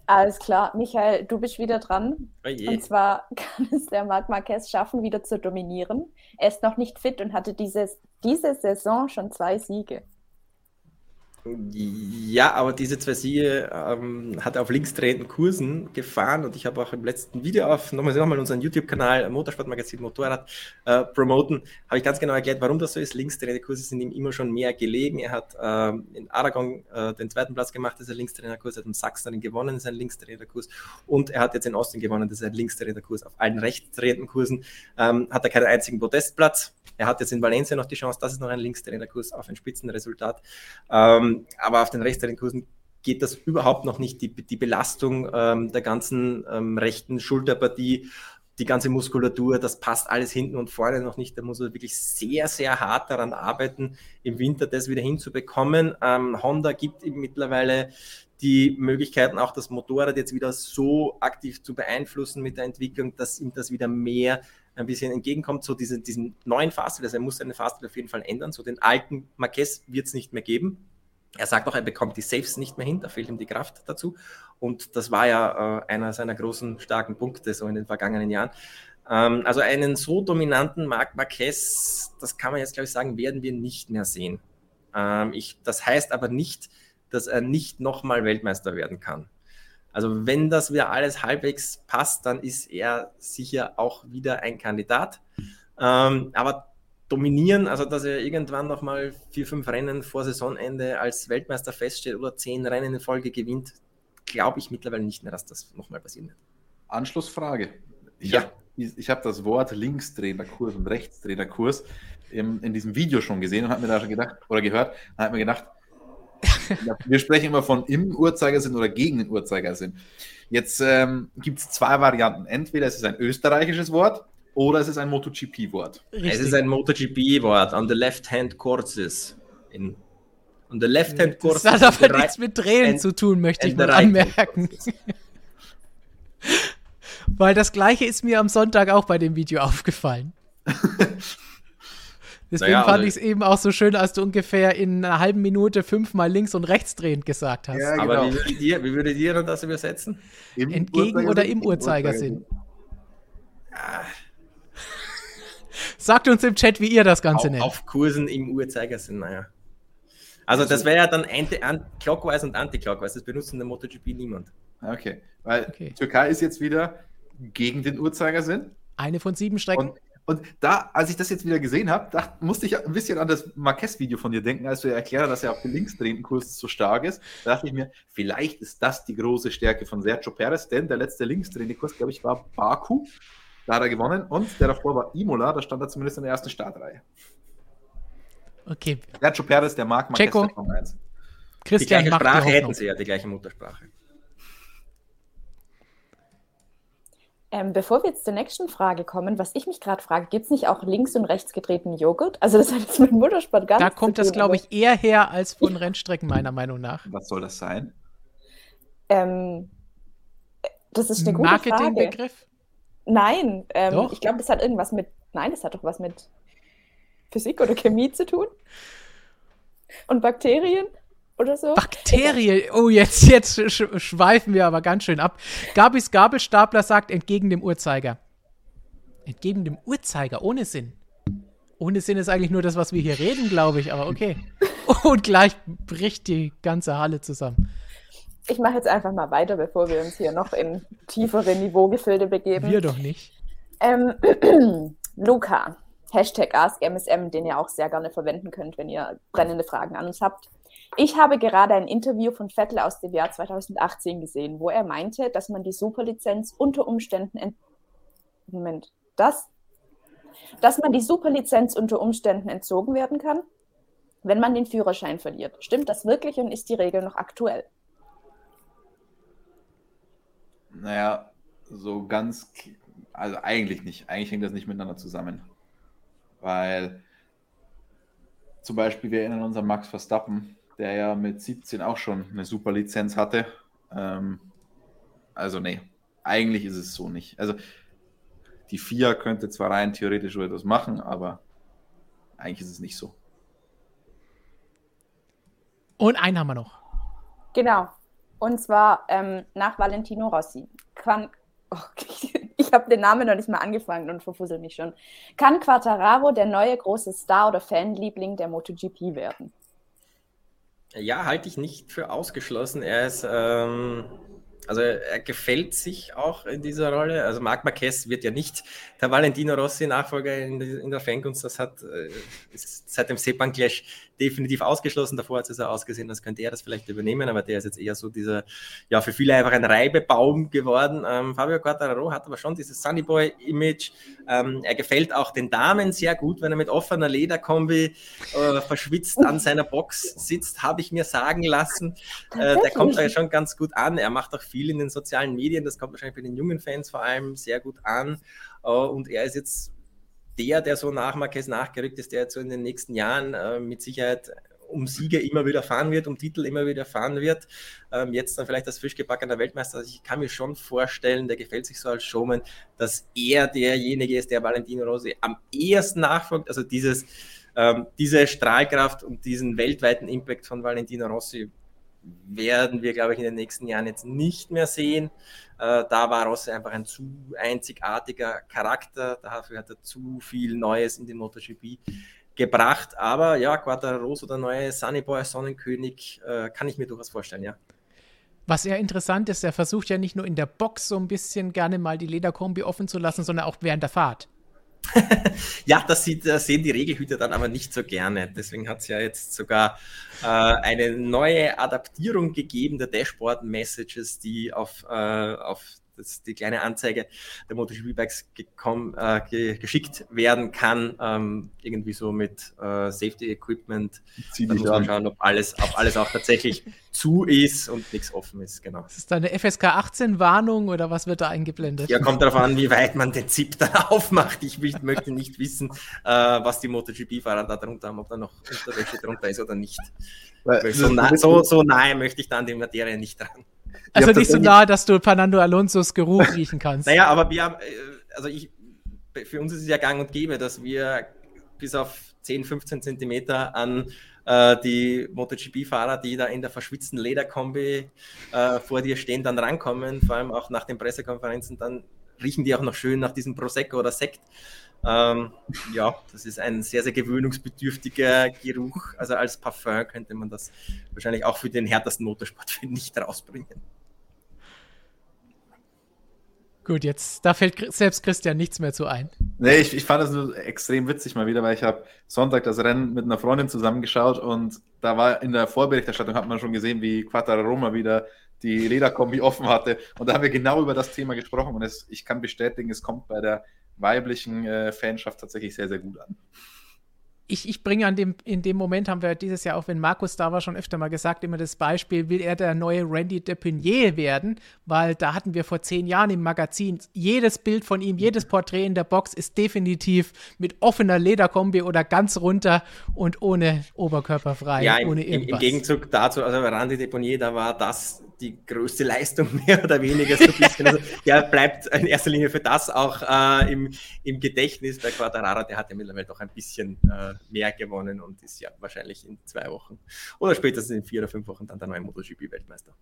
Alles klar. Michael, du bist wieder dran. Oh je. Und zwar kann es der Marc Marquez schaffen, wieder zu dominieren. Er ist noch nicht fit und hatte dieses, diese Saison schon zwei Siege. Ja, aber diese zwei Siege ähm, hat auf linksdrehenden Kursen gefahren und ich habe auch im letzten Video auf nochmal, nochmal unseren YouTube-Kanal Motorsportmagazin Motorrad äh, promoten, habe ich ganz genau erklärt, warum das so ist. Linksdrehende Kurse sind ihm immer schon mehr gelegen. Er hat ähm, in Aragon äh, den zweiten Platz gemacht, das ist ein linksdrehender Kurs, er hat im Sachsen gewonnen, das ist ein linksdrehender Kurs und er hat jetzt in Austin gewonnen, das ist ein linksdrehender Kurs. Auf allen rechtsdrehenden Kursen ähm, hat er keinen einzigen Podestplatz. Er hat jetzt in Valencia noch die Chance, das ist noch ein linksdrehender Kurs auf ein Spitzenresultat. Ähm, aber auf den rechtsdrehenden Kursen geht das überhaupt noch nicht. Die, die Belastung ähm, der ganzen ähm, rechten Schulterpartie, die ganze Muskulatur, das passt alles hinten und vorne noch nicht. Da muss er wirklich sehr, sehr hart daran arbeiten, im Winter das wieder hinzubekommen. Ähm, Honda gibt ihm mittlerweile die Möglichkeiten, auch das Motorrad jetzt wieder so aktiv zu beeinflussen mit der Entwicklung, dass ihm das wieder mehr ein bisschen entgegenkommt, so diesen, diesen neuen Fahrstil, also er muss seine Fahrstil auf jeden Fall ändern, so den alten Marquez wird es nicht mehr geben. Er sagt auch, er bekommt die Saves nicht mehr hin, da fehlt ihm die Kraft dazu. Und das war ja äh, einer seiner großen, starken Punkte so in den vergangenen Jahren. Ähm, also einen so dominanten Marc Marquez, das kann man jetzt, glaube ich, sagen, werden wir nicht mehr sehen. Ähm, ich, das heißt aber nicht, dass er nicht nochmal Weltmeister werden kann. Also wenn das wieder alles halbwegs passt, dann ist er sicher auch wieder ein Kandidat. Ähm, aber dominieren, also dass er irgendwann nochmal vier, fünf Rennen vor Saisonende als Weltmeister feststeht oder zehn Rennen in Folge gewinnt, glaube ich mittlerweile nicht mehr, dass das nochmal passieren wird. Anschlussfrage. Ich Ja. habe ich hab das Wort Linksdrehnerkurs und Rechtsdrehnerkurs in, in diesem Video schon gesehen und habe mir da schon gedacht, oder gehört, habe mir gedacht, wir sprechen immer von im Uhrzeigersinn oder gegen den Uhrzeigersinn. Jetzt ähm, gibt es zwei Varianten. Entweder es ist ein österreichisches Wort oder es ist ein MotoGP-Wort. Es ist ein MotoGP-Wort, on the left-hand courses. In, on the left-hand Das courses. hat aber nichts mit Drehen zu tun, möchte ich mal anmerken. Weil das gleiche ist mir am Sonntag auch bei dem Video aufgefallen. Deswegen Naja, fand also- ich es eben auch so schön, als du ungefähr in einer halben Minute fünfmal links und rechts drehend gesagt hast. Ja, Aber genau. wie würdet, ihr, wie würdet ihr das übersetzen? Im Entgegen oder im Uhrzeigersinn? Sagt uns im Chat, wie ihr das Ganze Auf, nennt. auf Kursen im Uhrzeigersinn, naja. Also das wäre ja dann anti, an, clockwise und anti-clockwise. Das benutzt in der MotoGP niemand. Okay, weil Okay. Türkei ist jetzt wieder gegen den Uhrzeigersinn. Eine von sieben Strecken. Und, und da, als ich das jetzt wieder gesehen habe, musste ich ein bisschen an das Marquez-Video von dir denken, als du ja erklärt hast, dass er auf den linksdrehenden Kurs so stark ist. Da dachte ich mir, vielleicht ist das die große Stärke von Sergio Perez, denn der letzte linksdrehende Kurs, glaube ich, war Baku. Da hat er gewonnen und der davor war Imola, da stand er zumindest in der ersten Startreihe. Okay, Sergio Perez, der mag Marquez Checo. der Formel 1. Die Christian gleiche macht Sprache die hätten sie ja, die gleiche Muttersprache. Ähm, bevor wir jetzt zur nächsten Frage kommen, was ich mich gerade frage, gibt es nicht auch links und rechts gedrehten Joghurt? Also das hat jetzt mit Motorsport gar Da nichts kommt zu das, glaube ich, eher her als von Rennstrecken, meiner Meinung nach. Was soll das sein? Ähm, das ist eine gute Frage. Marketingbegriff? Nein, ähm, ich glaube, das hat irgendwas mit, nein, das hat doch was mit Physik oder Chemie zu tun. Und Bakterien oder so. Bakterien. Oh, jetzt, jetzt sch schweifen wir aber ganz schön ab. Gabis Gabelstapler sagt entgegen dem Uhrzeiger. Entgegen dem Uhrzeiger, ohne Sinn. Ohne Sinn ist eigentlich nur das, was wir hier reden, glaube ich, aber okay. Und gleich bricht die ganze Halle zusammen. Ich mache jetzt einfach mal weiter, bevor wir uns hier noch in tiefere Niveaugefilde begeben. Wir doch nicht. Ähm, Luca, Hashtag AskMSM, den ihr auch sehr gerne verwenden könnt, wenn ihr brennende Fragen an uns habt. Ich habe gerade ein Interview von Vettel aus dem Jahr 2018 gesehen, wo er meinte, dass man die Superlizenz unter Umständen ent Moment, das? Dass man die Superlizenz unter Umständen entzogen werden kann, wenn man den Führerschein verliert. Stimmt das wirklich und ist die Regel noch aktuell? Naja, so ganz, also eigentlich nicht. Eigentlich hängt das nicht miteinander zusammen. Weil zum Beispiel, wir erinnern uns an Max Verstappen, der ja mit 17 auch schon eine super Lizenz hatte. Ähm, also nee, eigentlich ist es so nicht. Also die FIA könnte zwar rein theoretisch so etwas machen, aber eigentlich ist es nicht so. Und einen haben wir noch. Genau. Und zwar ähm, nach Valentino Rossi. Kann, oh, ich habe den Namen noch nicht mal angefangen und verfussel mich schon. Kann Quattararo der neue große Star oder Fanliebling der MotoGP werden? Ja, halte ich nicht für ausgeschlossen. Er ist ähm, also er gefällt sich auch in dieser Rolle. Also Marc Marquez wird ja nicht der Valentino Rossi Nachfolger in, in der Fankunst. Das hat äh, ist seit dem Sepan Clash definitiv ausgeschlossen. Davor hat es ja ausgesehen, als könnte er das vielleicht übernehmen, aber der ist jetzt eher so dieser, ja, für viele einfach ein Reibebaum geworden. Ähm, Fabio Quattararo hat aber schon dieses Sunnyboy-Image. Ähm, er gefällt auch den Damen sehr gut, wenn er mit offener Lederkombi äh, verschwitzt an seiner Box sitzt, habe ich mir sagen lassen. Äh, der kommt da schon ganz gut an. Er macht auch viel in den sozialen Medien. Das kommt wahrscheinlich bei den jungen Fans vor allem sehr gut an. Äh, und er ist jetzt der, der so nach Marquez nachgerückt ist, der jetzt so in den nächsten Jahren äh, mit Sicherheit um Siege immer wieder fahren wird, um Titel immer wieder fahren wird. Ähm, jetzt dann vielleicht das frisch gebackene Weltmeister. Also ich kann mir schon vorstellen, der gefällt sich so als Showman, dass er derjenige ist, der Valentino Rossi am ehesten nachfolgt. Also dieses, ähm, diese Strahlkraft und diesen weltweiten Impact von Valentino Rossi werden wir, glaube ich, in den nächsten Jahren jetzt nicht mehr sehen. Äh, da war Rossi einfach ein zu einzigartiger Charakter. Dafür hat er zu viel Neues in den MotoGP gebracht. Aber ja, Quattro der neue Sunnyboy Sonnenkönig, äh, kann ich mir durchaus vorstellen, ja. Was ja interessant ist, er versucht ja nicht nur in der Box so ein bisschen gerne mal die Lederkombi offen zu lassen, sondern auch während der Fahrt. ja, das, sieht, das, sehen die Regelhüter dann aber nicht so gerne. Deswegen hat es ja jetzt sogar äh, eine neue Adaptierung gegeben der Dashboard-Messages, die auf, äh, auf dass die kleine Anzeige der MotoGP-Bikes äh, ge geschickt werden kann, ähm, irgendwie so mit äh, Safety-Equipment. Da muss man schauen, ob alles, ob alles auch tatsächlich zu ist und nichts offen ist, genau. Ist das eine FSK 18-Warnung oder was wird da eingeblendet? Ja, kommt darauf an, wie weit man den ZIP dann aufmacht. Ich möchte nicht wissen, äh, was die MotoGP-Fahrer da drunter haben, ob da noch Unterwäsche drunter ist oder nicht. So, nah, so, so nahe möchte ich dann die Materie nicht dran. Also nicht so nah, dass du Fernando Alonso's Geruch riechen kannst. Naja, aber wir haben, äh, also ich, für uns ist es ja gang und gäbe, dass wir bis auf 10, 15 Zentimeter an äh, die MotoGP-Fahrer, die da in der verschwitzten Lederkombi äh, vor dir stehen, dann rankommen, vor allem auch nach den Pressekonferenzen, dann riechen die auch noch schön nach diesem Prosecco oder Sekt. Ähm, ja, das ist ein sehr, sehr gewöhnungsbedürftiger Geruch. Also als Parfum könnte man das wahrscheinlich auch für den härtesten Motorsport nicht rausbringen. Gut, jetzt, da fällt selbst Christian nichts mehr zu ein. Nee, ich, ich fand das nur extrem witzig mal wieder, weil ich habe Sonntag das Rennen mit einer Freundin zusammengeschaut und da war in der Vorberichterstattung, hat man schon gesehen, wie Quattaroma wieder die Lederkombi offen hatte. Und da haben wir genau über das Thema gesprochen und es, ich kann bestätigen, es kommt bei der weiblichen äh, Fanschaft tatsächlich sehr, sehr gut an ich, ich bringe an dem, in dem Moment, haben wir dieses Jahr auch, wenn Markus da war, schon öfter mal gesagt, immer das Beispiel, will er der neue Randy Depinier werden, weil da hatten wir vor zehn Jahren im Magazin jedes Bild von ihm, jedes Porträt in der Box ist definitiv mit offener Lederkombi oder ganz runter und ohne Oberkörper frei, ja, ohne im, im, Gegenzug dazu, also Randy Deponier, da war das die größte Leistung mehr oder weniger so ein bisschen. Also, der bleibt in erster Linie für das auch äh, im, im Gedächtnis. Bei Quadrara, der hat ja mittlerweile doch ein bisschen äh, mehr gewonnen und ist ja wahrscheinlich in zwei Wochen oder spätestens in vier oder fünf Wochen dann der neue MotoGP-Weltmeister.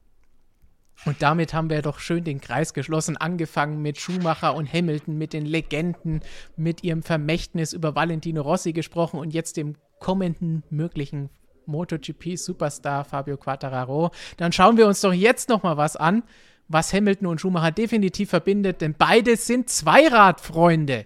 Und damit haben wir doch schön den Kreis geschlossen, angefangen mit Schumacher und Hamilton, mit den Legenden, mit ihrem Vermächtnis über Valentino Rossi gesprochen und jetzt dem kommenden möglichen MotoGP-Superstar Fabio Quattararo. Dann schauen wir uns doch jetzt noch mal was an, was Hamilton und Schumacher definitiv verbindet, denn beide sind Zweiradfreunde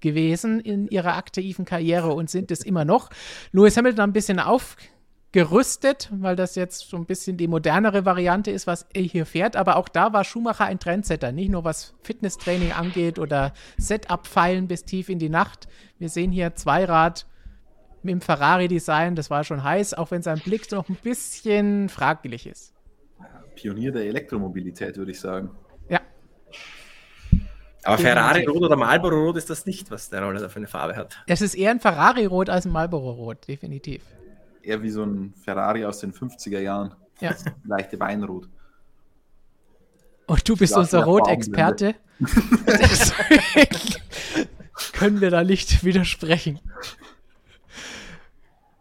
gewesen in ihrer aktiven Karriere und sind es immer noch. Lewis Hamilton ein bisschen aufgerüstet, weil das jetzt so ein bisschen die modernere Variante ist, was er hier fährt. Aber auch da war Schumacher ein Trendsetter, nicht nur was Fitnesstraining angeht oder Setup-Feilen bis tief in die Nacht. Wir sehen hier Zweirad mit dem Ferrari-Design, das war schon heiß, auch wenn sein Blick noch ein bisschen fraglich ist. Pionier der Elektromobilität, würde ich sagen. Ja. Aber Ferrari-Rot oder Marlboro-Rot ist das nicht, was der Roller da für eine Farbe hat. Es ist eher ein Ferrari-Rot als ein Marlboro-Rot, definitiv. Eher wie so ein Ferrari aus den 50er Jahren. Ja. leichte Weinrot. Und du bist unser Rot-Experte. Deswegen können wir da nicht widersprechen.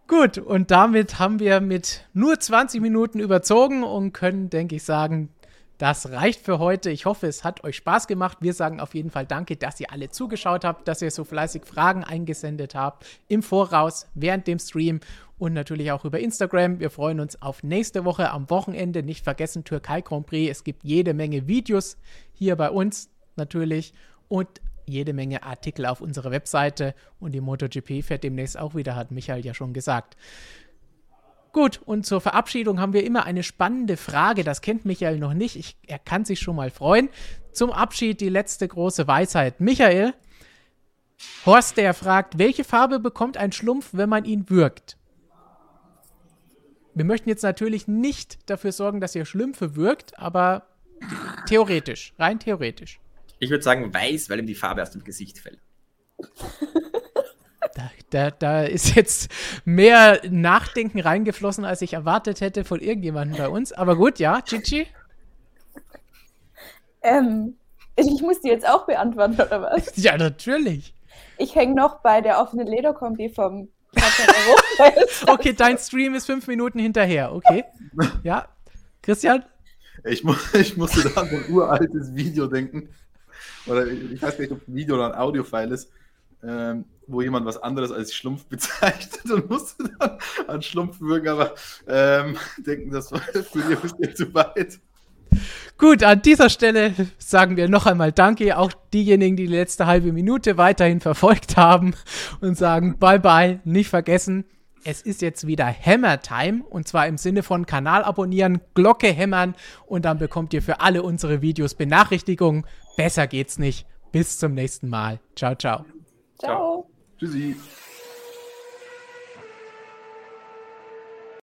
Gut, und damit haben wir mit nur 20 Minuten überzogen und können, denke ich, sagen, das reicht für heute. Ich hoffe, es hat euch Spaß gemacht. Wir sagen auf jeden Fall Danke, dass ihr alle zugeschaut habt, dass ihr so fleißig Fragen eingesendet habt im Voraus, während dem Stream und natürlich auch über Instagram. Wir freuen uns auf nächste Woche am Wochenende. Nicht vergessen, Türkei Grand Prix. Es gibt jede Menge Videos hier bei uns natürlich und jede Menge Artikel auf unserer Webseite. Und die MotoGP fährt demnächst auch wieder, hat Michael ja schon gesagt. Gut, und zur Verabschiedung haben wir immer eine spannende Frage. Das kennt Michael noch nicht. Ich, er kann sich schon mal freuen. Zum Abschied die letzte große Weisheit. Michael, Horst, der fragt, welche Farbe bekommt ein Schlumpf, wenn man ihn würgt? Wir möchten jetzt natürlich nicht dafür sorgen, dass ihr Schlümpfe wirkt, aber theoretisch, rein theoretisch. Ich würde sagen weiß, weil ihm die Farbe aus dem Gesicht fällt. Da, da, da, ist jetzt mehr Nachdenken reingeflossen, als ich erwartet hätte von irgendjemandem bei uns. Aber gut, ja, Chichi? Ähm, ich muss die jetzt auch beantworten, oder was? Ja, natürlich. Ich hänge noch bei der offenen Lederkombi vom Okay, dein Stream ist fünf Minuten hinterher, okay. Ja, Christian? Ich, mu ich musste da an ein uraltes Video denken. Oder ich weiß nicht, ob ein Video oder ein Audiofile ist ähm, wo jemand was anderes als Schlumpf bezeichnet und musste dann an Schlumpf wirken, aber ähm, denken, das führt ihr ein bisschen zu weit. Gut, an dieser Stelle sagen wir noch einmal Danke, auch diejenigen, die die letzte halbe Minute weiterhin verfolgt haben und sagen Bye bye, nicht vergessen. Es ist jetzt wieder Hammer Time und zwar im Sinne von Kanal abonnieren, Glocke hämmern und dann bekommt ihr für alle unsere Videos Benachrichtigungen. Besser geht's nicht. Bis zum nächsten Mal. Ciao, ciao. Ciao. Tschüssi.